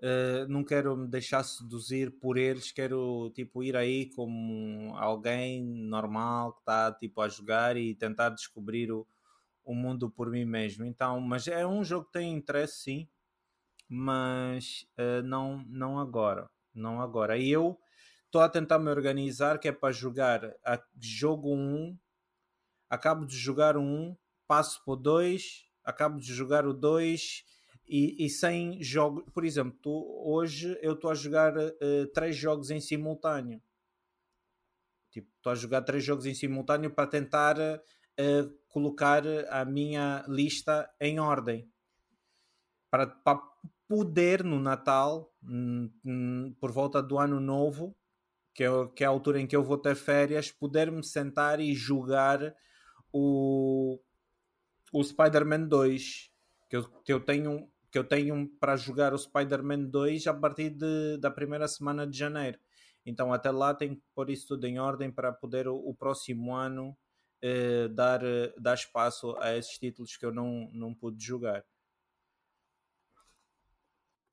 uh, não quero me deixar seduzir por eles, quero tipo ir aí como alguém normal que está tipo a jogar e tentar descobrir o, o mundo por mim mesmo. Então, mas é um jogo que tem interesse sim, mas uh, não, não agora, não agora. Eu estou a tentar me organizar que é para jogar a jogo 1, acabo de jogar o 1, passo para o 2, acabo de jogar o 2 e, e sem jogo. Por exemplo, tu, hoje eu estou a jogar uh, três jogos em simultâneo. Tipo, estou a jogar três jogos em simultâneo para tentar uh, colocar a minha lista em ordem. Para, para poder no Natal, por volta do ano novo, que é, que é a altura em que eu vou ter férias, poder me sentar e jogar o, o Spider-Man 2. Que eu, que eu tenho que eu tenho para jogar o Spider-Man 2 a partir de, da primeira semana de janeiro. Então até lá tenho que pôr isso tudo em ordem para poder o, o próximo ano eh, dar, eh, dar espaço a esses títulos que eu não, não pude jogar.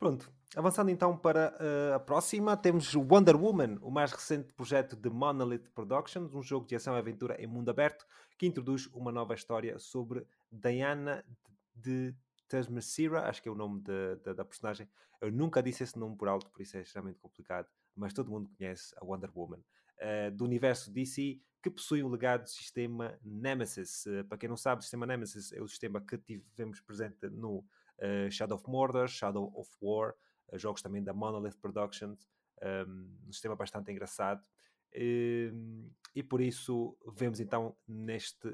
Pronto, avançando então para uh, a próxima, temos Wonder Woman, o mais recente projeto de Monolith Productions, um jogo de ação e aventura em mundo aberto que introduz uma nova história sobre Diana de Tasmasira, acho que é o nome de, de, da personagem. Eu nunca disse esse nome por alto, por isso é extremamente complicado, mas todo mundo conhece a Wonder Woman. Uh, do universo DC, que possui um legado de sistema Nemesis. Uh, para quem não sabe, o sistema Nemesis é o sistema que tivemos presente no uh, Shadow of Mordor, Shadow of War, jogos também da Monolith Productions, um, um sistema bastante engraçado. Ehm, e por isso vemos então neste,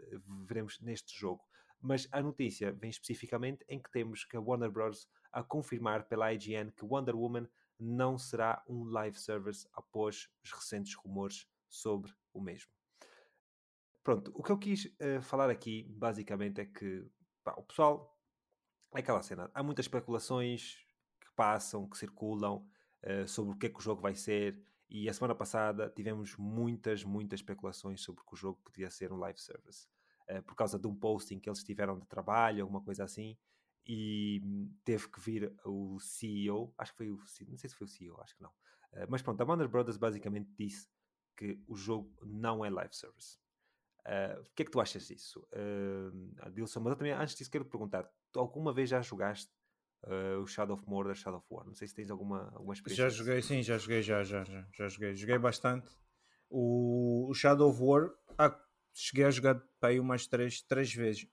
veremos neste jogo mas a notícia vem especificamente em que temos que a Warner Bros. a confirmar pela IGN que Wonder Woman não será um live service após os recentes rumores sobre o mesmo. Pronto, o que eu quis uh, falar aqui basicamente é que pá, o pessoal é aquela cena, há muitas especulações que passam, que circulam uh, sobre o que é que o jogo vai ser. E a semana passada tivemos muitas, muitas especulações sobre que o jogo podia ser um live service. Eh, por causa de um posting que eles tiveram de trabalho, alguma coisa assim, e teve que vir o CEO, acho que foi o não sei se foi o CEO, acho que não. Uh, mas pronto, a Warner Brothers basicamente disse que o jogo não é live service. Uh, o que é que tu achas disso, uh? Mas eu também, antes disso, quero perguntar: tu alguma vez já jogaste uh, o Shadow of Mordor, Shadow of War? Não sei se tens alguma, alguma experiência. Já joguei, sim, já joguei, já, já, já, já joguei. Joguei bastante. O, o Shadow of War, ah, cheguei a jogar para aí umas três, três vezes.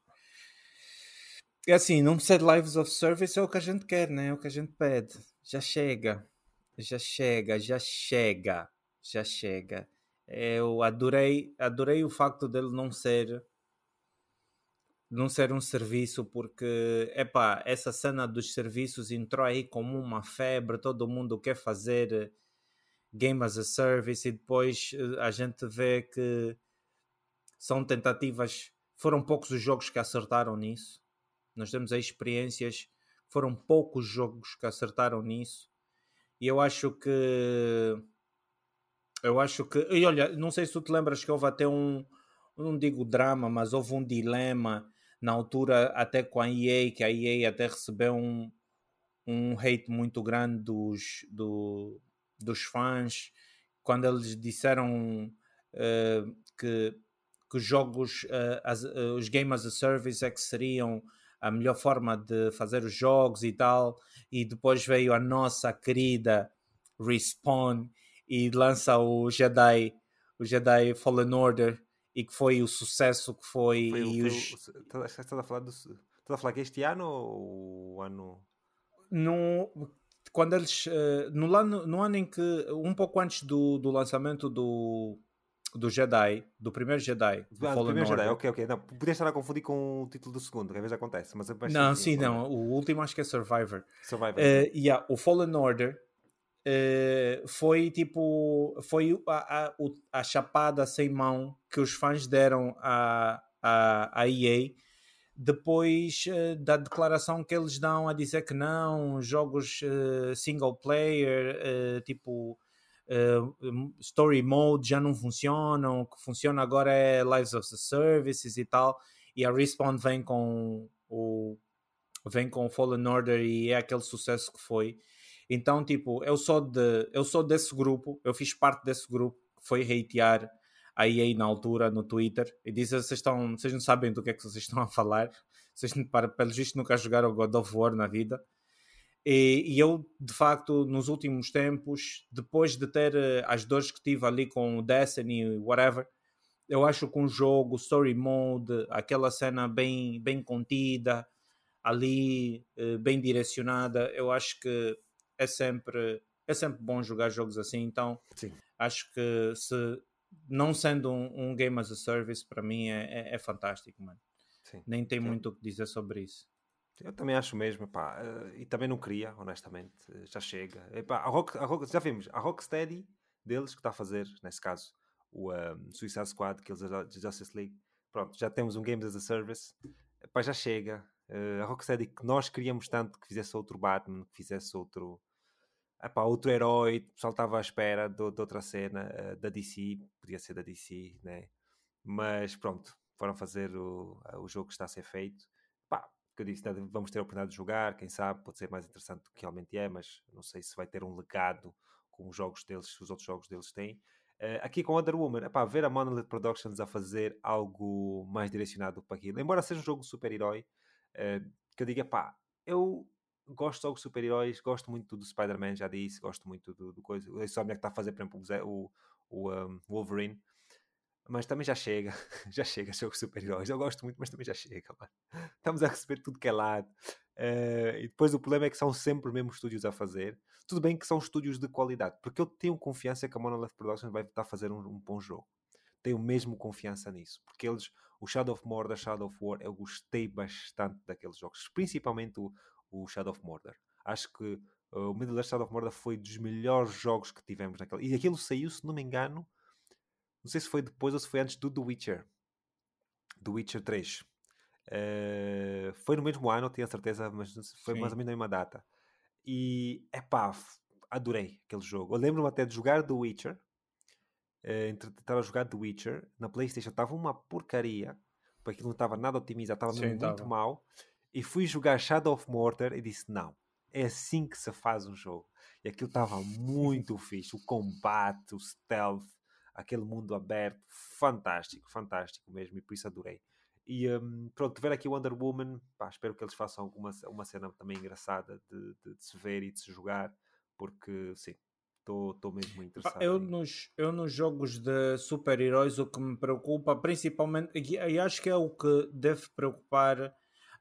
É assim, não ser lives of service é o que a gente quer, né? É o que a gente pede. Já chega. Já chega, já chega. Já chega. Eu adorei, adorei o facto dele não ser não ser um serviço porque epá, essa cena dos serviços entrou aí como uma febre, todo mundo quer fazer game as a service e depois eh, a gente vê que são tentativas, foram poucos os jogos que acertaram nisso. Nós temos aí experiências, foram poucos jogos que acertaram nisso. E eu acho que eu acho que e olha, não sei se tu te lembras que houve até um não digo drama, mas houve um dilema na altura até com a EA, que a EA até recebeu um, um hate muito grande dos, do, dos fãs quando eles disseram uh, que que os jogos, uh, as, uh, os Game as a Service é que seriam a melhor forma de fazer os jogos e tal, e depois veio a nossa querida Respawn e lança o Jedi, o Jedi Fallen Order, e que foi o sucesso que foi. foi, e os... Estás a falar do, estás a falar que este ano ou o ano? No, quando eles uh, no, ano, no ano em que um pouco antes do, do lançamento do do Jedi, do primeiro Jedi. Do, ah, do primeiro. Jedi, ok, ok. Não, podia estar a confundir com o título do segundo, que às vezes acontece. Mas não, sim, não. O último acho que é Survivor. Survivor. Uh, yeah, o Fallen Order uh, foi tipo. Foi a, a, a, chapada sem mão que os fãs deram à, à, à EA depois uh, da declaração que eles dão a dizer que não, jogos uh, single player, tipo story mode já não funcionam, o que funciona agora é Lives of the Services e tal, e a Respawn vem com o vem com Fallen Order e é aquele sucesso que foi. Então, tipo, eu sou de eu sou desse grupo, eu fiz parte desse grupo que foi hatear a EA na altura no Twitter e disse vocês estão, vocês não sabem do que é que vocês estão a falar. Vocês, para, pelo visto, nunca jogaram God of War na vida. E, e, eu, de facto, nos últimos tempos, depois de ter uh, as dores que tive ali com o Destiny, whatever, eu acho que um jogo, story mode, aquela cena bem, bem contida, ali, uh, bem direcionada, eu acho que é sempre, é sempre bom jogar jogos assim. Então, Sim. acho que se não sendo um, um game as a service, para mim é, é, é fantástico, mano. Sim. Nem tem Sim. muito o que dizer sobre isso. Eu também acho mesmo, pá, eh, e também não queria, honestamente, eh, já chega. Epá, a Rock, a Rock, já vimos, a Rocksteady deles que está a fazer, nesse caso, o um, Suicide Squad, que eles de Justice League, pronto, já temos um Games as a Service, Epá, já chega. Uh, a Rocksteady que nós queríamos tanto que fizesse outro Batman, que fizesse outro, epá, outro herói, o pessoal estava à espera de, de outra cena uh, da DC, podia ser da DC, né? Mas pronto, foram fazer o, o jogo que está a ser feito. Pá, que eu disse, vamos ter a oportunidade de jogar, quem sabe, pode ser mais interessante do que realmente é, mas não sei se vai ter um legado com os jogos deles, os outros jogos deles têm. Uh, aqui com Wonder Woman, epá, ver a Monolith Productions a fazer algo mais direcionado para aquilo, embora seja um jogo super-herói, uh, que eu diga, pá, eu gosto de jogos super-heróis, gosto muito do Spider-Man, já disse, gosto muito do, do coisa, o Insomniac está a fazer, por exemplo, o, o um, Wolverine, mas também já chega, já chega jogos super-heróis. Eu gosto muito, mas também já chega, mano. Estamos a receber tudo que é lado. Uh, e depois o problema é que são sempre os mesmos estúdios a fazer. Tudo bem que são estúdios de qualidade, porque eu tenho confiança que a Monolith Productions vai estar a fazer um, um bom jogo. Tenho mesmo confiança nisso, porque eles, o Shadow of Mordor, Shadow of War, eu gostei bastante daqueles jogos, principalmente o, o Shadow of Mordor. Acho que uh, o Middle Earth Shadow of Mordor foi dos melhores jogos que tivemos naquele. E aquilo saiu, se não me engano, não sei se foi depois ou se foi antes do The Witcher. Do Witcher 3. Uh, eh, foi no mesmo ano, tenho a certeza, mas foi Sim. mais ou menos na mesma data. E, é pá, adorei aquele jogo. Eu lembro-me até de jogar The Witcher. Uh, entre estar a jogar The Witcher na PlayStation estava uma porcaria, porque aquilo não estava nada otimizado, estava muito tava. mal. E fui jogar Shadow of Mordor e disse: Não, é assim que se faz um jogo. E aquilo estava muito fixe. O combate, o stealth, aquele mundo aberto, fantástico, fantástico mesmo, e por isso adorei. E um, pronto, ver aqui Wonder Woman, pá, espero que eles façam alguma uma cena também engraçada de, de, de se ver e de se jogar, porque sim, estou mesmo interessado. Eu nos, eu nos jogos de super-heróis, o que me preocupa, principalmente, e acho que é o que deve preocupar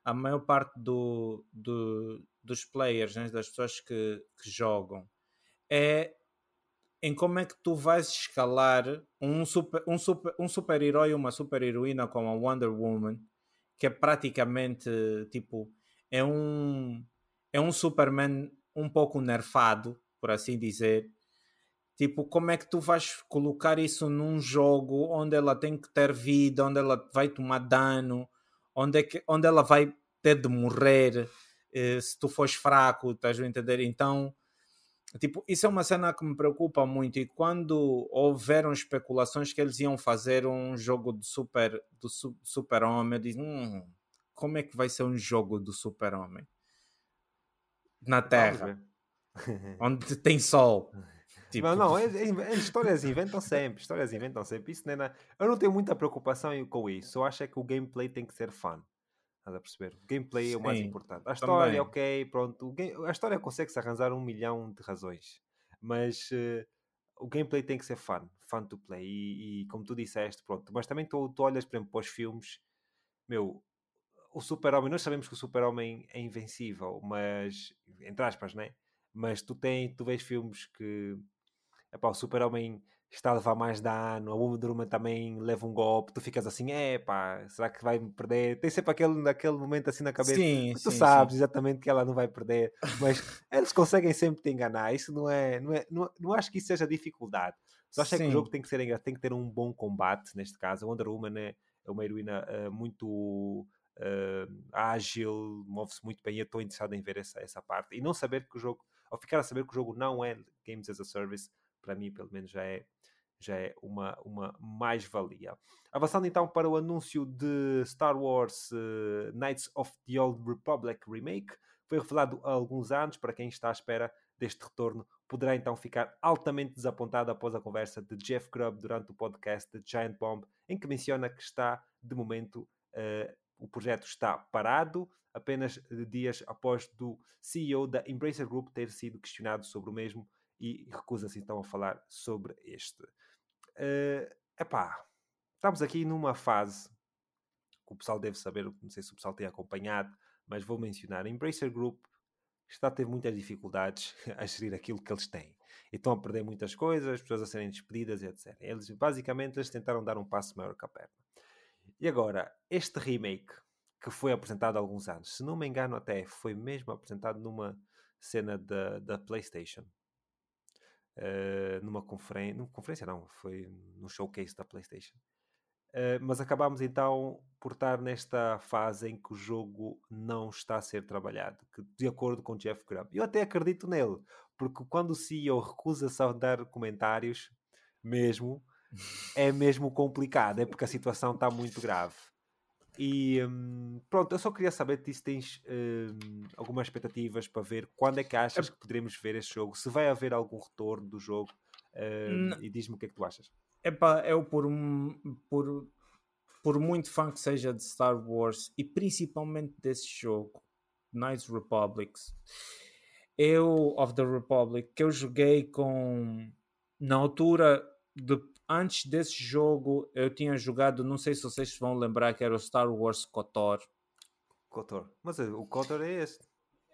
a maior parte do, do dos players, né, das pessoas que, que jogam, é em como é que tu vais escalar um super um super um super herói uma super heroína como a Wonder Woman que é praticamente tipo é um é um Superman um pouco nerfado por assim dizer. Tipo como é que tu vais colocar isso num jogo onde ela tem que ter vida onde ela vai tomar dano onde é que onde ela vai ter de morrer eh, se tu fores fraco estás a entender então Tipo, isso é uma cena que me preocupa muito. E quando houveram especulações que eles iam fazer um jogo do Super, do su, super Homem, eu disse: hum, como é que vai ser um jogo do Super Homem na Terra, onde tem sol? Tipo... Não, não, é, é, histórias inventam sempre, histórias inventam sempre. Isso não é, eu não tenho muita preocupação com isso. Eu acho é que o gameplay tem que ser fun. Estás a perceber? O gameplay Sim, é o mais importante. A história, também. ok, pronto. Game, a história consegue-se arranjar um milhão de razões. Mas uh, o gameplay tem que ser fun. Fun to play. E, e como tu disseste, pronto. Mas também tu, tu olhas, por exemplo, para os filmes. Meu, o super-homem... Nós sabemos que o super-homem é invencível. Mas... Entre aspas, né? Mas tu, tem, tu vês filmes que... Epá, o super-homem está a levar mais dano, a Wonder Woman também leva um golpe, tu ficas assim, é pá, será que vai perder? Tem sempre aquele, aquele momento assim na cabeça, sim, tu sim, sabes sim. exatamente que ela não vai perder, mas eles conseguem sempre te enganar, isso não é, não, é, não, não acho que isso seja dificuldade, só acho é que o jogo tem que, ser, tem que ter um bom combate, neste caso, a Wonder Woman é, é uma heroína uh, muito uh, ágil, move-se muito bem, eu estou interessado em ver essa, essa parte, e não saber que o jogo, ao ficar a saber que o jogo não é Games as a Service, para mim pelo menos já é já é uma, uma mais-valia. Avançando então para o anúncio de Star Wars uh, Knights of the Old Republic Remake, foi revelado há alguns anos, para quem está à espera deste retorno, poderá então ficar altamente desapontado após a conversa de Jeff Grubb durante o podcast de Giant Bomb, em que menciona que está, de momento, uh, o projeto está parado apenas dias após do CEO da Embracer Group ter sido questionado sobre o mesmo e recusa-se então a falar sobre este. Uh, epá, estamos aqui numa fase que o pessoal deve saber, não sei se o pessoal tem acompanhado, mas vou mencionar. A Embracer Group está a ter muitas dificuldades a gerir aquilo que eles têm. E estão a perder muitas coisas, as pessoas a serem despedidas, etc. Eles, basicamente, eles tentaram dar um passo maior que a perna. E agora, este remake que foi apresentado há alguns anos, se não me engano, até foi mesmo apresentado numa cena da, da PlayStation. Uh, numa conferência, conferência não, foi no showcase da PlayStation. Uh, mas acabamos então por estar nesta fase em que o jogo não está a ser trabalhado, que, de acordo com Jeff Grubb. Eu até acredito nele, porque quando o CEO recusa-se a dar comentários, mesmo, é mesmo complicado, é porque a situação está muito grave. E um, pronto, eu só queria saber se tens um, algumas expectativas para ver quando é que achas que poderemos ver este jogo, se vai haver algum retorno do jogo um, e diz-me o que é que tu achas. Epá, eu por, por, por muito fã que seja de Star Wars e principalmente desse jogo, Knights Republics, eu, of the Republic, que eu joguei com na altura de, antes desse jogo eu tinha jogado, não sei se vocês vão lembrar que era o Star Wars KOTOR. KOTOR, mas o KOTOR é este.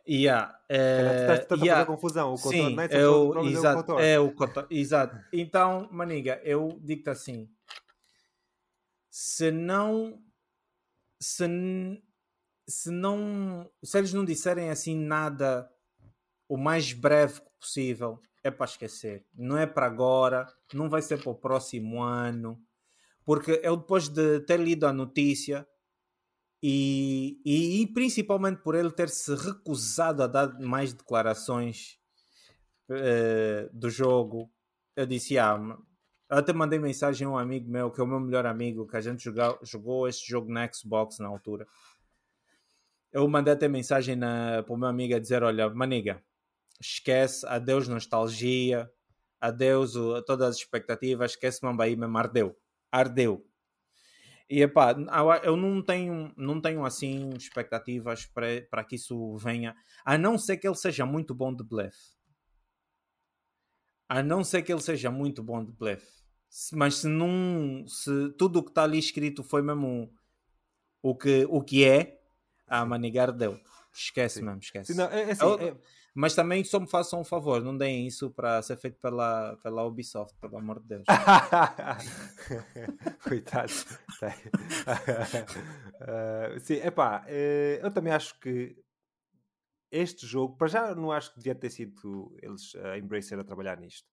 Yeah, é, estás, estás yeah, a fazer confusão. O Kotor sim, Knights é o, exato, é o Kotor. Exato. Então, maniga, eu digo-te assim: se não. Se, se não. Se eles não disserem assim nada o mais breve possível, é para esquecer. Não é para agora, não vai ser para o próximo ano. Porque eu, depois de ter lido a notícia, e, e, e, principalmente por ele ter se recusado a dar mais declarações uh, do jogo, eu disse: Ah, eu até mandei mensagem a um amigo meu, que é o meu melhor amigo, que a gente jogou, jogou este jogo na Xbox na altura. Eu mandei até mensagem para o meu amigo a dizer: Olha, maniga, esquece, adeus nostalgia, adeus todas as expectativas, esquece Mambaí mesmo, ardeu. Ardeu e epá, eu não tenho, não tenho assim expectativas para, para que isso venha, a não ser que ele seja muito bom de blefe. A não ser que ele seja muito bom de blefe. Mas se não. Se tudo o que está ali escrito foi mesmo o que, o que é, a Manigar deu. Esquece Sim. mesmo, esquece. Sim, não, é, é assim, eu, é... Mas também só me façam um favor, não deem isso para ser feito pela, pela Ubisoft, pelo amor de Deus. Coitado. uh, sim, epá, uh, eu também acho que este jogo, para já não acho que devia ter sido eles a Embracer a trabalhar nisto.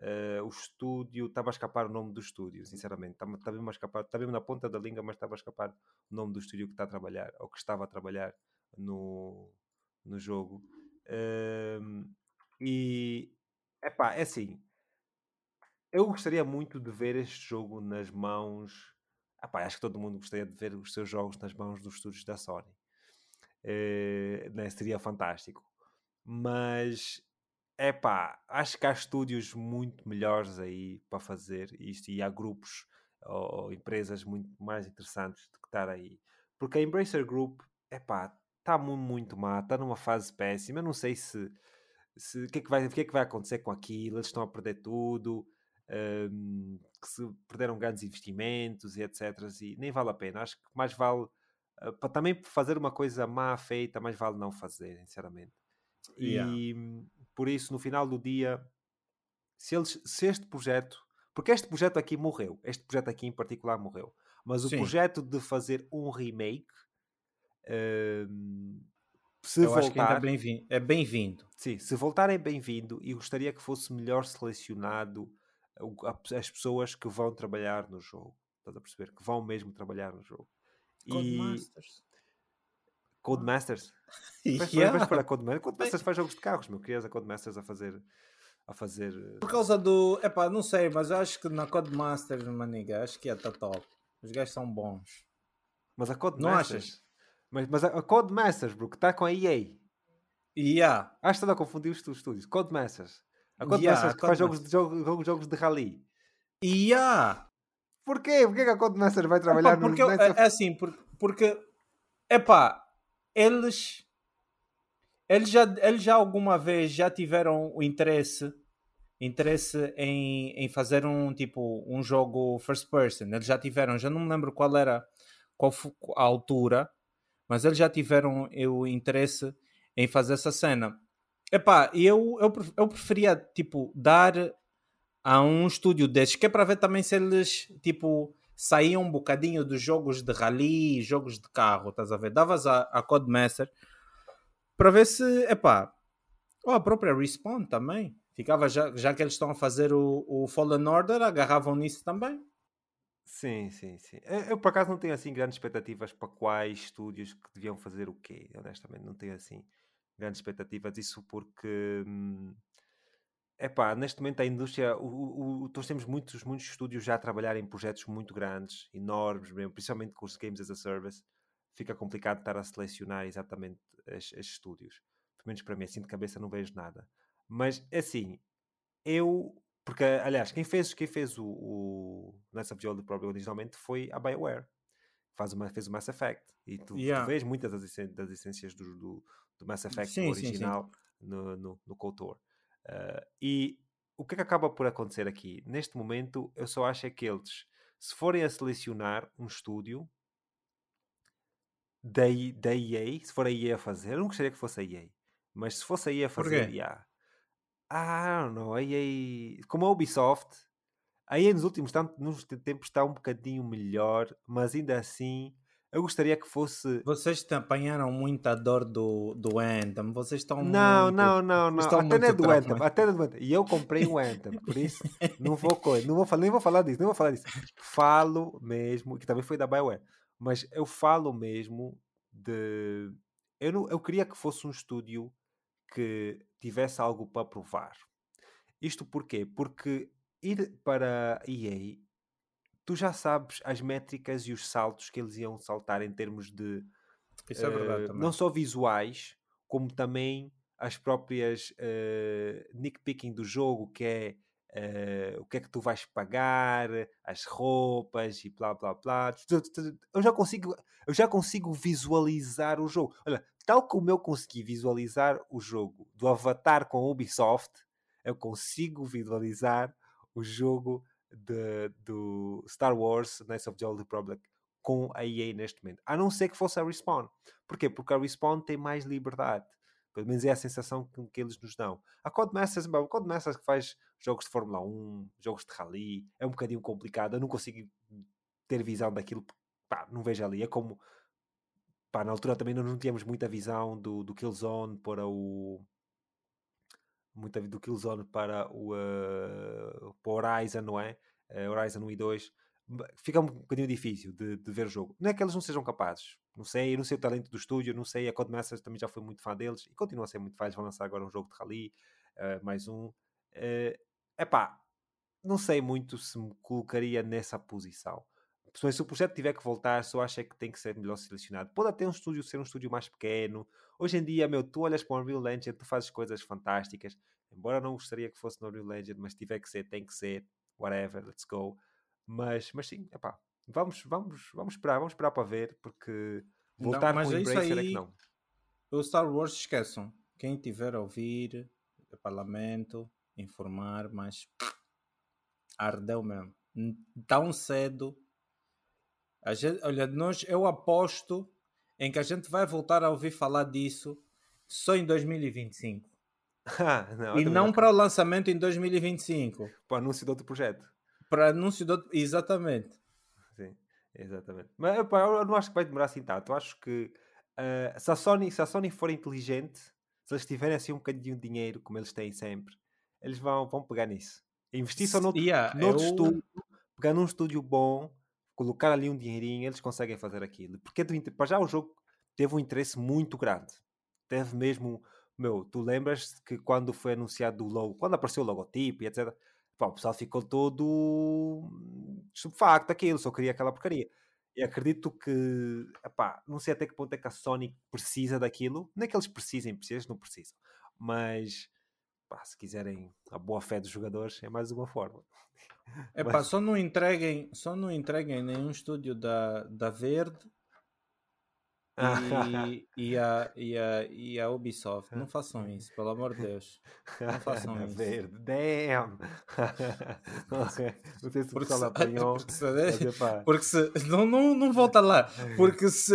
Uh, o estúdio estava a escapar o nome do estúdio, sinceramente. Estava, estava, a escapar, estava na ponta da língua, mas estava a escapar o nome do estúdio que está a trabalhar, ou que estava a trabalhar no, no jogo. E epá, é assim. Eu gostaria muito de ver este jogo nas mãos. Epá, acho que todo mundo gostaria de ver os seus jogos nas mãos dos estúdios da Sony. Uh, né? Seria fantástico. Mas é pá, acho que há estúdios muito melhores aí para fazer isto e há grupos ou, ou empresas muito mais interessantes do que estar aí. Porque a Embracer Group, é pá, está muito má, está numa fase péssima. Eu não sei se se, o, que é que vai, o que é que vai acontecer com aquilo, eles estão a perder tudo, um, que se perderam grandes investimentos e etc. E nem vale a pena. Acho que mais vale uh, para também fazer uma coisa má feita, mais vale não fazer, sinceramente. Yeah. E por isso, no final do dia, se, eles, se este projeto, porque este projeto aqui morreu, este projeto aqui em particular morreu, mas o Sim. projeto de fazer um remake se Eu voltar, acho que ainda é bem-vindo. É bem-vindo. Sim, se voltar é bem-vindo e gostaria que fosse melhor selecionado as pessoas que vão trabalhar no jogo. Estás a perceber? Que vão mesmo trabalhar no jogo. Codemasters. Codemasters? Vais, yeah. para Codemasters. Codemasters faz jogos de carros, meu. Querias a Codemasters a fazer a fazer. Eh, Por causa do. Epá, não sei, mas acho que na Codemasters, maniga, acho que é top. Os gajos são bons. Mas a Codemasters. Não achas? Mas, mas a, Codemasters, bro, que está com a EA. Yeah. Acho que está a confundir os estúdios. Codemasters. A Codemasters yeah, que faz jogos de, jogos, jogos de rally. Yeah. Porquê? Porquê que a Codemasters vai trabalhar Epá, porque no... Eu, é, é assim, porque, porque Epá, eles, eles, já, eles já alguma vez já tiveram o interesse interesse em, em fazer um tipo um jogo first person. Eles já tiveram, já não me lembro qual era qual a altura, mas eles já tiveram o interesse em fazer essa cena. Epá, eu, eu, eu preferia tipo dar a um estúdio destes, que é para ver também se eles tipo saíam um bocadinho dos jogos de rally, jogos de carro, estás a ver? Davas a, a Codemaster para ver se, epá, ou a própria Respawn também. Ficava já, já que eles estão a fazer o, o Fallen Order, agarravam nisso também. Sim, sim, sim. Eu, eu, por acaso não tenho assim grandes expectativas para quais estúdios que deviam fazer o quê, honestamente, não tenho assim grandes expectativas, isso porque é hum, pá, neste momento a indústria, o, o, o, nós temos muitos, muitos estúdios já a trabalhar em projetos muito grandes, enormes, mesmo, principalmente com os Games as a Service, fica complicado estar a selecionar exatamente estes estúdios. Pelo menos para mim, assim de cabeça não vejo nada. Mas assim, eu porque, aliás, quem fez, quem fez o, o Knights of the Old Republic originalmente foi a BioWare. Faz uma, fez o Mass Effect. E tu, yeah. tu vês muitas das, das essências do, do, do Mass Effect sim, original sim, sim. no, no, no KOTOR. Uh, e o que é que acaba por acontecer aqui? Neste momento, eu só acho é que eles, se forem a selecionar um estúdio da, da EA, se for a EA a fazer, eu não gostaria que fosse a EA, mas se fosse a EA a fazer, yeah, ah, não, a EA, como a Ubisoft, a EA nos últimos nos tempos está um bocadinho melhor, mas ainda assim eu gostaria que fosse. Vocês apanharam muita dor do, do Anthem. Vocês estão. Não, muito... não, não, não. Estão até não é do Anthem. Até do Anthem. E eu comprei um Anthem. Por isso, não vou, não vou falar, nem vou falar disso. Nem vou falar disso. Falo mesmo, que também foi da Bioware. Mas eu falo mesmo de. Eu, não, eu queria que fosse um estúdio que tivesse algo para provar. Isto porquê? Porque ir para a EA, tu já sabes as métricas e os saltos que eles iam saltar em termos de Isso é verdade, uh, não só visuais, como também as próprias uh, nickpicking do jogo, que é uh, o que é que tu vais pagar, as roupas e blá blá blá. Eu já consigo, eu já consigo visualizar o jogo. Olha, tal como eu consegui visualizar o jogo do Avatar com a Ubisoft, eu consigo visualizar o jogo de, do Star Wars Knights of the Old Republic com a EA neste momento. A não ser que fosse a Respawn. Porquê? Porque a Respawn tem mais liberdade. Pelo menos é a sensação que, que eles nos dão. A Codemasters, bom, a Codemasters que faz jogos de Fórmula 1, jogos de Rally, é um bocadinho complicado. Eu não consigo ter visão daquilo. Pá, não vejo ali. É como pá, na altura também não tínhamos muita visão do, do Killzone para o muita do Killzone para o, uh, para o Horizon, não é? Uh, Horizon 1 e 2 fica um bocadinho difícil de, de, ver o jogo. Não é que eles não sejam capazes, não sei, não sei o talento do estúdio, não sei, a Codemasters também já foi muito fã deles e continua a ser muito fã, eles vão lançar agora um jogo de rally, uh, mais um. É uh, pá, não sei muito se me colocaria nessa posição se o projeto tiver que voltar, só acho é que tem que ser melhor selecionado. Pode até um estúdio ser um estúdio mais pequeno. Hoje em dia, meu, tu olhas para o Unreal Engine, tu fazes coisas fantásticas. Embora não gostaria que fosse no Unreal Engine, mas tiver que ser, tem que ser. Whatever, let's go. Mas, mas sim, epá, vamos, vamos, vamos esperar, vamos esperar para ver, porque voltar não, com o é Embracer aí, é que não. O Star Wars, esqueçam. Quem tiver a ouvir, Parlamento, informar, mas ardeu mesmo. Tão cedo a gente, olha, nós, eu aposto em que a gente vai voltar a ouvir falar disso só em 2025. Ah, não, e não para o lançamento em 2025. Para o anúncio do outro projeto. Para anúncio do outro... Exatamente. Sim, exatamente. Mas pá, eu não acho que vai demorar assim tanto. Eu acho que uh, se, a Sony, se a Sony for inteligente, se eles tiverem assim um bocadinho de dinheiro, como eles têm sempre, eles vão, vão pegar nisso. Investir só noutro, yeah, noutro eu... estúdio, pegar num estúdio bom colocar ali um dinheirinho, eles conseguem fazer aquilo. Porque para já o jogo teve um interesse muito grande. Teve mesmo. Meu, tu lembras que quando foi anunciado o logo, quando apareceu o logotipo e etc. O pessoal ficou todo subfacto aquilo, só queria aquela porcaria. E acredito que, epá, não sei até que ponto é que a Sony precisa daquilo. Não é que eles precisem, precisam, não precisam. Mas, pá, se quiserem a boa fé dos jogadores, é mais uma forma. É pá, só não entreguem, só não entreguem nenhum estúdio da, da Verde e, e, a, e, a, e a Ubisoft. Não façam isso, pelo amor de Deus. Não façam isso. Verde, damn! não sei se Porque se, apanhou. porque se, epá, porque se não, não, não volta lá. Porque se.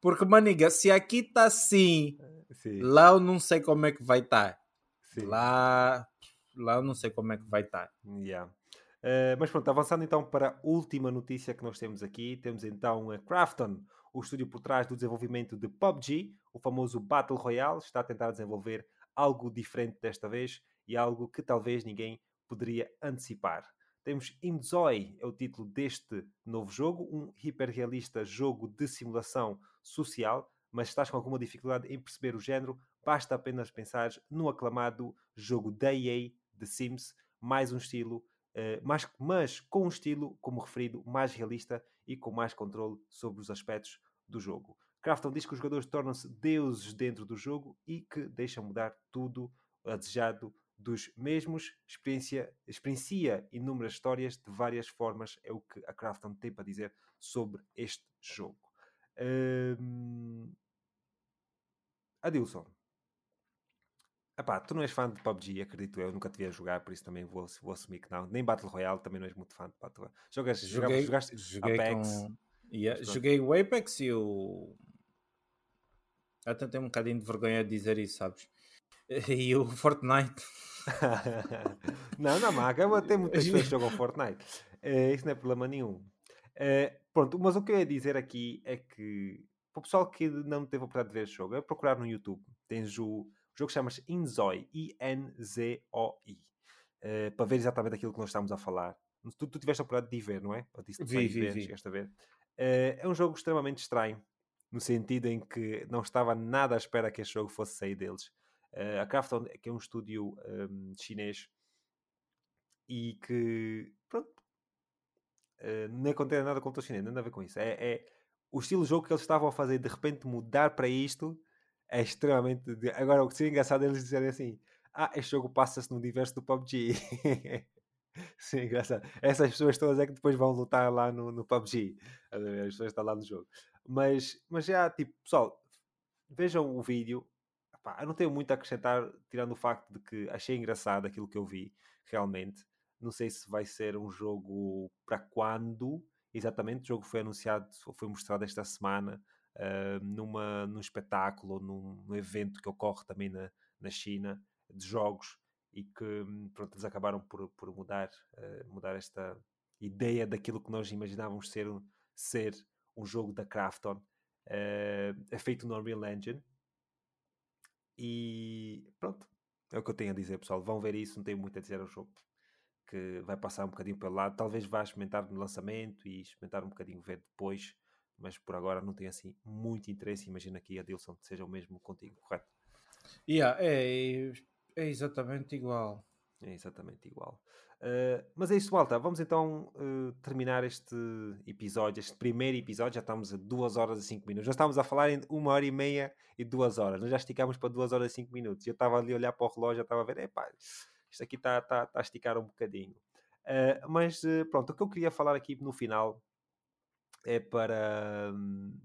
Porque, maniga, se aqui está assim, sim, lá eu não sei como é que vai estar. Sim. Lá, lá não sei como é que vai estar. Yeah. Eh, mas pronto, avançando então para a última notícia que nós temos aqui, temos então a Krafton, o estúdio por trás do desenvolvimento de PUBG, o famoso Battle Royale, está a tentar desenvolver algo diferente desta vez e algo que talvez ninguém poderia antecipar. Temos Inzoi, é o título deste novo jogo, um hiperrealista jogo de simulação social, mas estás com alguma dificuldade em perceber o género, basta apenas pensar no aclamado jogo da EA, The Sims, mais um estilo Uh, mas, mas com um estilo, como referido, mais realista e com mais controle sobre os aspectos do jogo. Crafton diz que os jogadores tornam-se deuses dentro do jogo e que deixam mudar tudo a desejado dos mesmos, experiencia, experiencia inúmeras histórias de várias formas, é o que a Crafton tem para dizer sobre este jogo. Hum... Adilson, Epá, tu não és fã de PUBG, acredito eu, nunca te vi a jogar, por isso também vou, vou assumir que não. Nem Battle Royale também não és muito fã de Battle Royale. Jogas, Joguei, jogaste joguei Apex. com. Yeah, joguei o Apex e o. Até tenho um bocadinho de vergonha de dizer isso, sabes? E o Fortnite. não, não, maga, tem muitas pessoas que jogam Fortnite. Eh, isso não é problema nenhum. Eh, pronto, mas o que eu ia dizer aqui é que para o pessoal que não teve a oportunidade de ver este jogo, é procurar no YouTube. Tens o, o jogo chama-se Inzoi, I-N-Z-O-I, eh, para ver exatamente aquilo que nós estamos a falar. Tu, tu tiveste a oportunidade de ver, não é? Ou disse que Vi, vi, vi. chegaste a ver. Eh, é um jogo extremamente estranho, no sentido em que não estava nada à espera que este jogo fosse sair deles. Eh, a Krafton, que é um estúdio ehm, chinês e que, pronto, eh, nem contém nada contra o chinês, nada a ver com isso. É, é o estilo de jogo que eles estavam a fazer de repente mudar para isto é extremamente. Agora, o que seria engraçado é eles dizerem assim: Ah, este jogo passa-se no universo do PUBG. Sim, engraçado. Essas pessoas todas é que depois vão lutar lá no, no PUBG. As pessoas estão lá no jogo. Mas, mas já, tipo, pessoal, vejam o vídeo. Epá, eu não tenho muito a acrescentar, tirando o facto de que achei engraçado aquilo que eu vi, realmente. Não sei se vai ser um jogo para quando exatamente. O jogo foi anunciado, foi mostrado esta semana, ah, numa, num espetáculo num, num evento que ocorre também na, na China, de jogos, e que hum, pronto, eles acabaram por, por mudar, ah, mudar esta ideia daquilo que nós imaginávamos ser, um- ser um jogo da Krafton. Ah, é feito no Unreal Engine. E pronto, é o que eu tenho a dizer, pessoal. Vão ver isso, não tenho muito a dizer ao jogo. Que vai passar um bocadinho pelo lado. Talvez vá experimentar no lançamento e experimentar um bocadinho ver depois. Mas por agora não tenho assim muito interesse. Imagina que a Dilson seja o mesmo contigo, correto? Yeah, é, é exatamente igual. É exatamente igual. Uh, mas é isso, malta. Vamos então uh, terminar este episódio, este primeiro episódio. Já estamos a 2 horas e 5 minutos. Já estávamos a falar em uma hora e meia e duas horas. Nós já esticámos para 2 horas e 5 minutos. Eu estava ali a olhar para o relógio, já estava a ver, epá, isto aqui está tá, tá a esticar um bocadinho. Uh, mas uh, pronto, o que eu queria falar aqui no final é para. hum,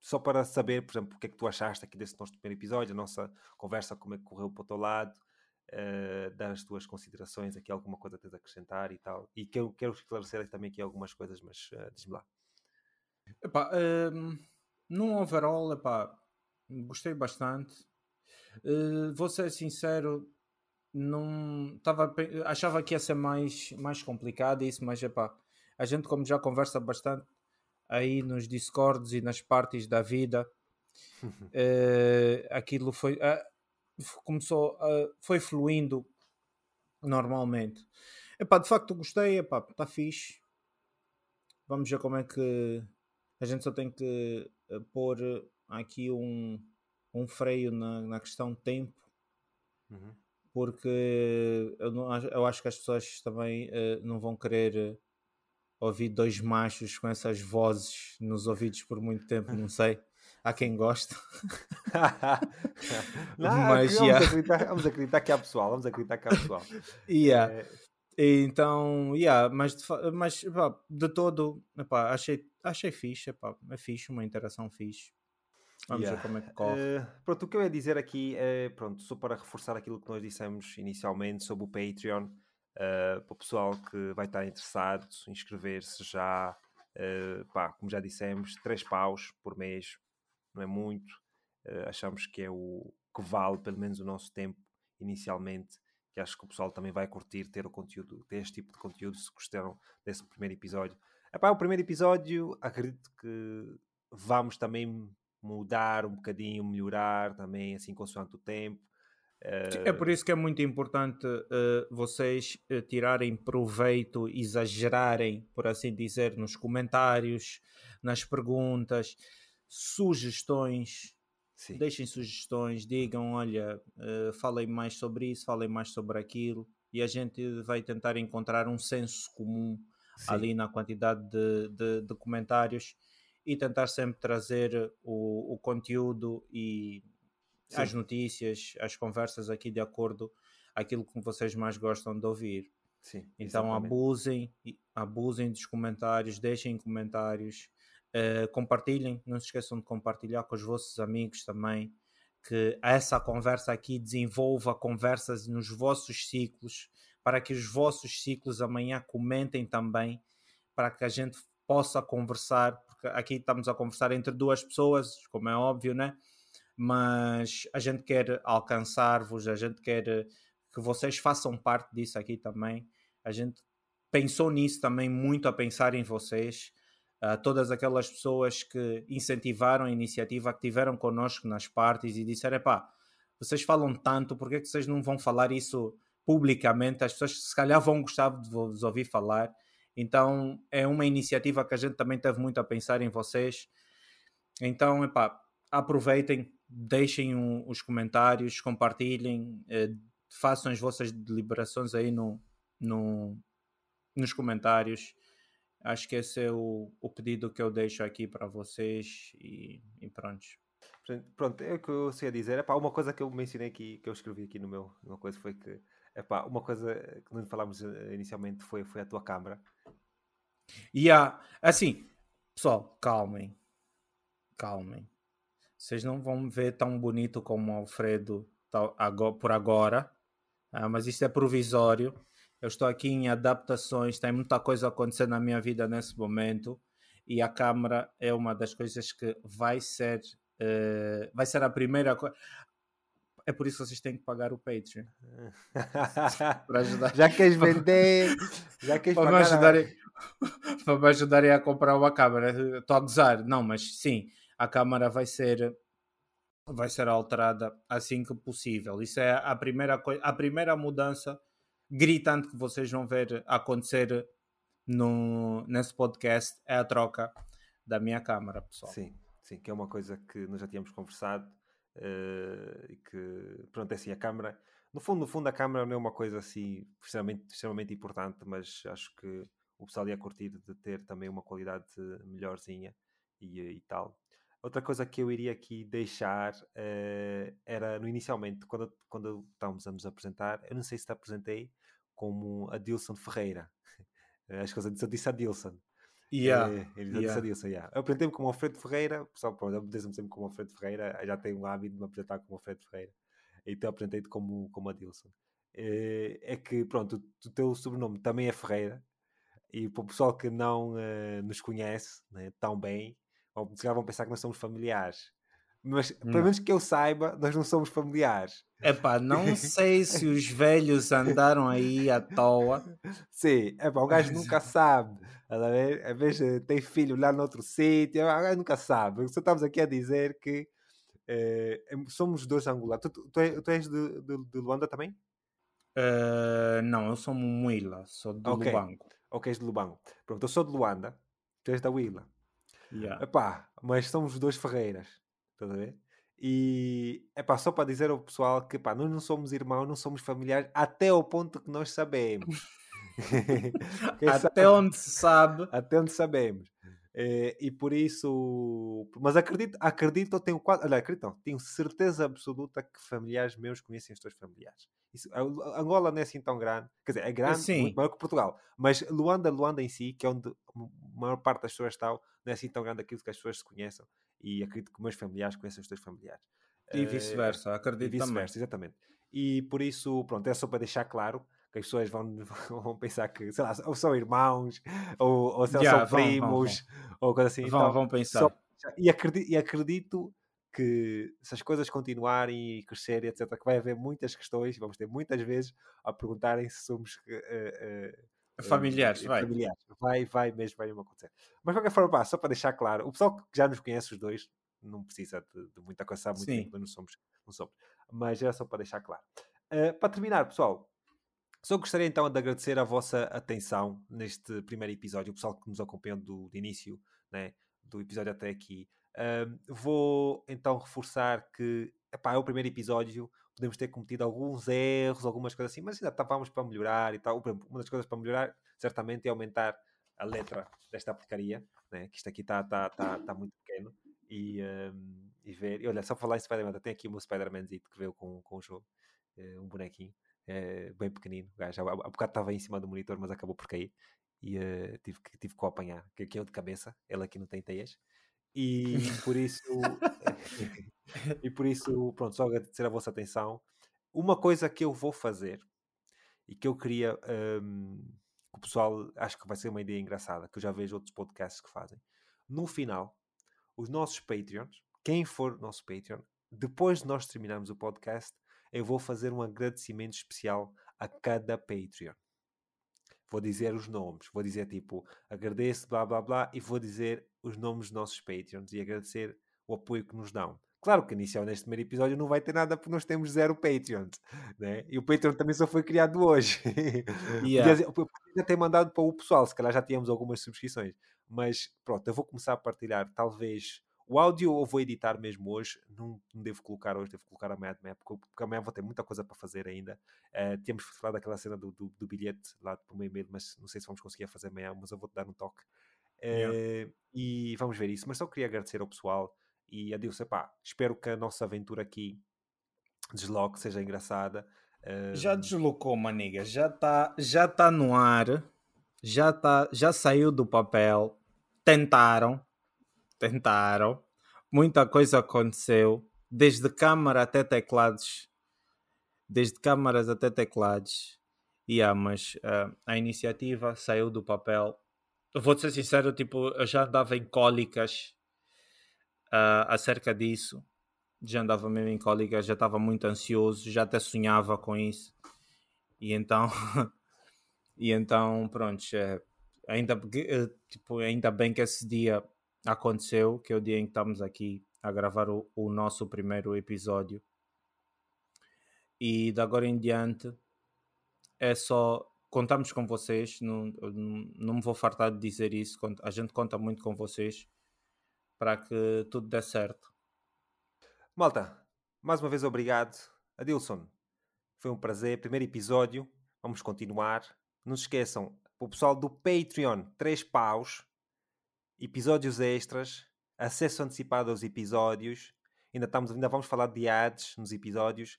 só para saber, por exemplo, o que é que tu achaste aqui desse nosso primeiro episódio, a nossa conversa, como é que correu para o teu lado, eh, dar as tuas considerações, aqui alguma coisa tens a acrescentar e tal. E que eu quero esclarecer também aqui algumas coisas, mas eh, diz-me lá. Epá, num overall, epá, gostei bastante. Uh, vou ser sincero, não tava, achava que ia ser mais, mais complicado isso, mas epá, a gente como já conversa bastante aí nos discords e nas partes da vida, eh, aquilo foi f- começou a- foi fluindo normalmente. Epá, de facto gostei, epá, está fixe. Vamos ver como é que a gente só tem que eh, pôr aqui um, um freio na, na questão tempo, Uhum. Porque eu, não acho- eu acho que as pessoas também eh, não vão querer ouvir dois machos com essas vozes nos ouvidos por muito tempo, não sei. Há quem goste. Não, Mas, vamos, yeah. acreditar, vamos acreditar que há pessoal, vamos acreditar que há pessoal. Yeah. Eh, Então, yeah, mas, de, mas de todo, epá, achei, achei fixe, epá, é fixe, uma interação fixe. Vamos Yeah. ver como é que corre. Eh, pronto, o que eu ia dizer aqui é, pronto, só para reforçar aquilo que nós dissemos inicialmente sobre o Patreon, eh, para o pessoal que vai estar interessado, inscrever-se já, eh, pá, como já dissemos, 3 paus por mês, não é muito, achamos que é o que vale pelo menos o nosso tempo inicialmente, que acho que o pessoal também vai curtir ter o conteúdo, ter este tipo de conteúdo, se gostaram desse primeiro episódio. Epá, o primeiro episódio, acredito que vamos também mudar um bocadinho, melhorar também, assim, consoante o tempo. É por isso que é muito importante eh, vocês eh, tirarem proveito, exagerarem, por assim dizer, nos comentários, nas perguntas, sugestões. Sim, Deixem sugestões, digam, olha, eh, falem mais sobre isso, falem mais sobre aquilo, e a gente vai tentar encontrar um senso comum sim, ali na quantidade de, de- de comentários e tentar sempre trazer o, o conteúdo e as sim, notícias, as conversas aqui de acordo aquilo que vocês mais gostam de ouvir. sim, Então exatamente. abusem, abusem dos comentários, deixem comentários, eh, compartilhem, não se esqueçam de compartilhar com os vossos amigos também, que essa conversa aqui desenvolva conversas nos vossos ciclos, para que os vossos ciclos amanhã comentem também, para que a gente possa conversar, aqui estamos a conversar entre duas pessoas, como é óbvio, né? Mas a gente quer alcançar-vos, a gente quer que vocês façam parte disso aqui também. A gente pensou nisso também, muito a pensar em vocês, a todas aquelas pessoas que incentivaram a iniciativa, que tiveram connosco nas partes e disseram: pá, vocês falam tanto, por que, que vocês não vão falar isso publicamente? As pessoas se calhar vão gostar de vos ouvir falar. Então é uma iniciativa que a gente também teve muito a pensar em vocês. Então, epá, aproveitem, deixem o- os comentários, compartilhem, eh, façam as vossas deliberações aí no, no, nos comentários. Acho que esse é o, o pedido que eu deixo aqui para vocês e, e pronto. Pronto, é o que eu sei dizer. Epá, uma coisa que eu mencionei aqui, que eu escrevi aqui no meu, uma coisa foi que, epá, uma coisa que não falámos eh, inicialmente foi, foi a tua câmara. E há, assim, pessoal, calmem, calmem. Vocês não vão me ver tão bonito como o Alfredo tá por agora, ah, mas isto é provisório. Eu estou aqui em adaptações, tem muita coisa acontecendo na minha vida nesse momento e a câmara é uma das coisas que vai ser, eh, vai ser a primeira coisa. É por isso que vocês têm que pagar o Patreon para ajudar. já queres vender, já queres para me pagar a- ajudarem, para me ajudarem a comprar uma câmara. Estou a gozar, não, mas sim, a câmara vai ser vai ser alterada assim que possível. Isso é a primeira coisa, a primeira mudança gritante que vocês vão ver acontecer no, nesse podcast é a troca da minha câmara, pessoal. Sim, sim, que é uma coisa que nós já tínhamos conversado eh, e que, pronto, é assim, a câmara, no fundo, no fundo a câmara não é uma coisa assim extremamente, extremamente importante, mas acho que o pessoal ia curtir de ter também uma qualidade melhorzinha e, e tal. Outra coisa que eu iria aqui deixar eh, era no inicialmente, quando, quando estávamos a nos apresentar, eu não sei se te apresentei como a Dilson Ferreira. Acho que eu disse- a Dilson. Yeah, É, ele já yeah. disse a Dilson, yeah. Eu apresentei-me como Alfredo Ferreira, pessoal, pronto, eu apresento-me sempre como Alfredo Ferreira, já tenho o hábito de me apresentar como Alfredo Ferreira, então apresentei-te como, como a Dilson. É, é que, pronto, o, o teu sobrenome também é Ferreira, e para o pessoal que não eh, nos conhece né, tão bem, vão, se calhar vão pensar que nós somos familiares. Mas, pelo Não. menos que eu saiba, nós não somos familiares. Epá, não sei se os velhos andaram aí à toa. Sim, é pá, o gajo nunca sabe. estás a ver? Às vezes eh, tem filho lá noutro sítio, o gajo nunca sabe. Só estamos aqui a dizer que eh, somos dois angolanos. Tu, tu- tu és, tu és de, de, de Luanda também? Eh, não, eu sou Muila, sou do Ok. Lubango. Ou que és de Lubango? Pronto, eu sou de Luanda, tu és da Willa. Yeah. Epá, mas somos os dois Ferreiras. Estás a ver? E epá, só para dizer ao pessoal que epá, nós não somos irmãos, não somos familiares, até ao ponto que nós sabemos. Sabe- Até onde se sabe, até onde sabemos. Eh, e por isso, mas acredito, acredito, eu tenho quase, olha, acredito, não, tenho certeza absoluta que familiares meus conhecem os teus familiares. Isso, Angola não é assim tão grande, quer dizer, é grande, Sim. muito maior que Portugal, mas Luanda, Luanda em si, que é onde a maior parte das pessoas estão, não é assim tão grande aquilo que as pessoas se conheçam. E acredito que meus familiares conhecem os teus familiares. E vice-versa, acredito e vice-versa, exatamente. E por isso, pronto, é só para deixar claro que as pessoas vão, vão pensar que, sei lá, ou são irmãos, ou, ou yeah, são primos, vão, vão. ou coisa assim. Vão, então, vão pensar. Só, e, acredito, e acredito que se as coisas continuarem e crescerem, etc., que vai haver muitas questões, vamos ter muitas vezes a perguntarem se somos uh, uh, familiares, uh, vai. familiares. Vai, vai mesmo, vai mesmo acontecer. Mas de qualquer forma, só para deixar claro, o pessoal que já nos conhece os dois não precisa de, de muita coisa, muito Sim. tempo, não somos, não somos. Mas era só para deixar claro. para terminar, pessoal, só gostaria então de agradecer a vossa atenção neste primeiro episódio, o pessoal que nos acompanhou do, do início né, do episódio até aqui. vou então reforçar que epá, é o primeiro episódio, podemos ter cometido alguns erros, algumas coisas assim, mas ainda estávamos para melhorar e tal. Uma das coisas para melhorar, certamente, é aumentar a letra desta porcaria, né? que isto aqui está tá, tá, tá muito pequeno. E, um, e ver, e olha, só falar em Spider-Man, tem aqui o meu Spider-Man que veio com, com o jogo, uh, um bonequinho é, bem pequenino. O gajo, há, há bocado estava em cima do monitor, mas acabou por cair. E uh, tive, que, tive que o apanhar, que aqui é o de cabeça, ele aqui não tem teias. E por isso, e por isso, pronto, só agradecer a vossa atenção. Uma coisa que eu vou fazer e que eu queria um, que o pessoal acho que vai ser uma ideia engraçada, que eu já vejo outros podcasts que fazem. No final, os nossos Patreons, quem for nosso Patreon, depois de nós terminarmos o podcast, eu vou fazer um agradecimento especial a cada Patreon. Vou dizer os nomes, vou dizer tipo, agradeço, blá blá blá, e vou dizer os nomes dos nossos Patreons e agradecer o apoio que nos dão. Claro que inicial neste primeiro episódio não vai ter nada porque nós temos zero Patreons, né? E o Patreon também só foi criado hoje. Yeah. podia ter mandado para o pessoal, se calhar já tínhamos algumas subscrições. Mas pronto, eu vou começar a partilhar talvez o áudio eu vou editar mesmo hoje, não, não devo colocar hoje, devo colocar amanhã de manhã, porque, porque amanhã vou ter muita coisa para fazer ainda. Uh, temos falado daquela cena do, do, do, bilhete lá por meio e-mail, mas não sei se vamos conseguir fazer amanhã, mas eu vou-te dar um toque. Uh, yeah. E vamos ver isso. Mas só queria agradecer ao pessoal e adeus, epá, espero que a nossa aventura aqui desloque, seja engraçada. Uh... Já deslocou, maniga, já está já tá no ar, já, tá, já saiu do papel, tentaram, tentaram, muita coisa aconteceu, desde câmara até teclados, desde câmaras até teclados, e yeah, mas uh, a iniciativa saiu do papel. vou ser sincero, tipo, eu já andava em cólicas uh, acerca disso, já andava mesmo em cólicas, já estava muito ansioso, já até sonhava com isso, e então, e então, pronto, ainda, eh, tipo, ainda bem que esse dia aconteceu, que é o dia em que estamos aqui a gravar o, o nosso primeiro episódio. E de agora em diante é só contamos com vocês, não, não me vou fartar de dizer isso, a gente conta muito com vocês para que tudo dê certo. Malta, mais uma vez obrigado. Adilson, foi um prazer. Primeiro episódio, vamos continuar. Não se esqueçam, o pessoal do Patreon, 3 paus, episódios extras, acesso antecipado aos episódios. Ainda, estamos, ainda vamos falar de ads nos episódios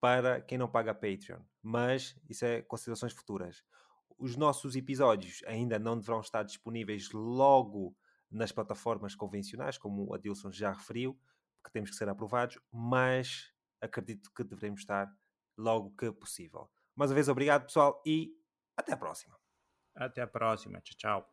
para quem não paga Patreon. Mas isso é considerações futuras. Os nossos episódios ainda não deverão estar disponíveis logo nas plataformas convencionais, como a Dilson já referiu, porque temos que ser aprovados, mas acredito que devemos estar logo que possível. Mais uma vez, obrigado pessoal e até a próxima. Até a próxima. Tchau, tchau.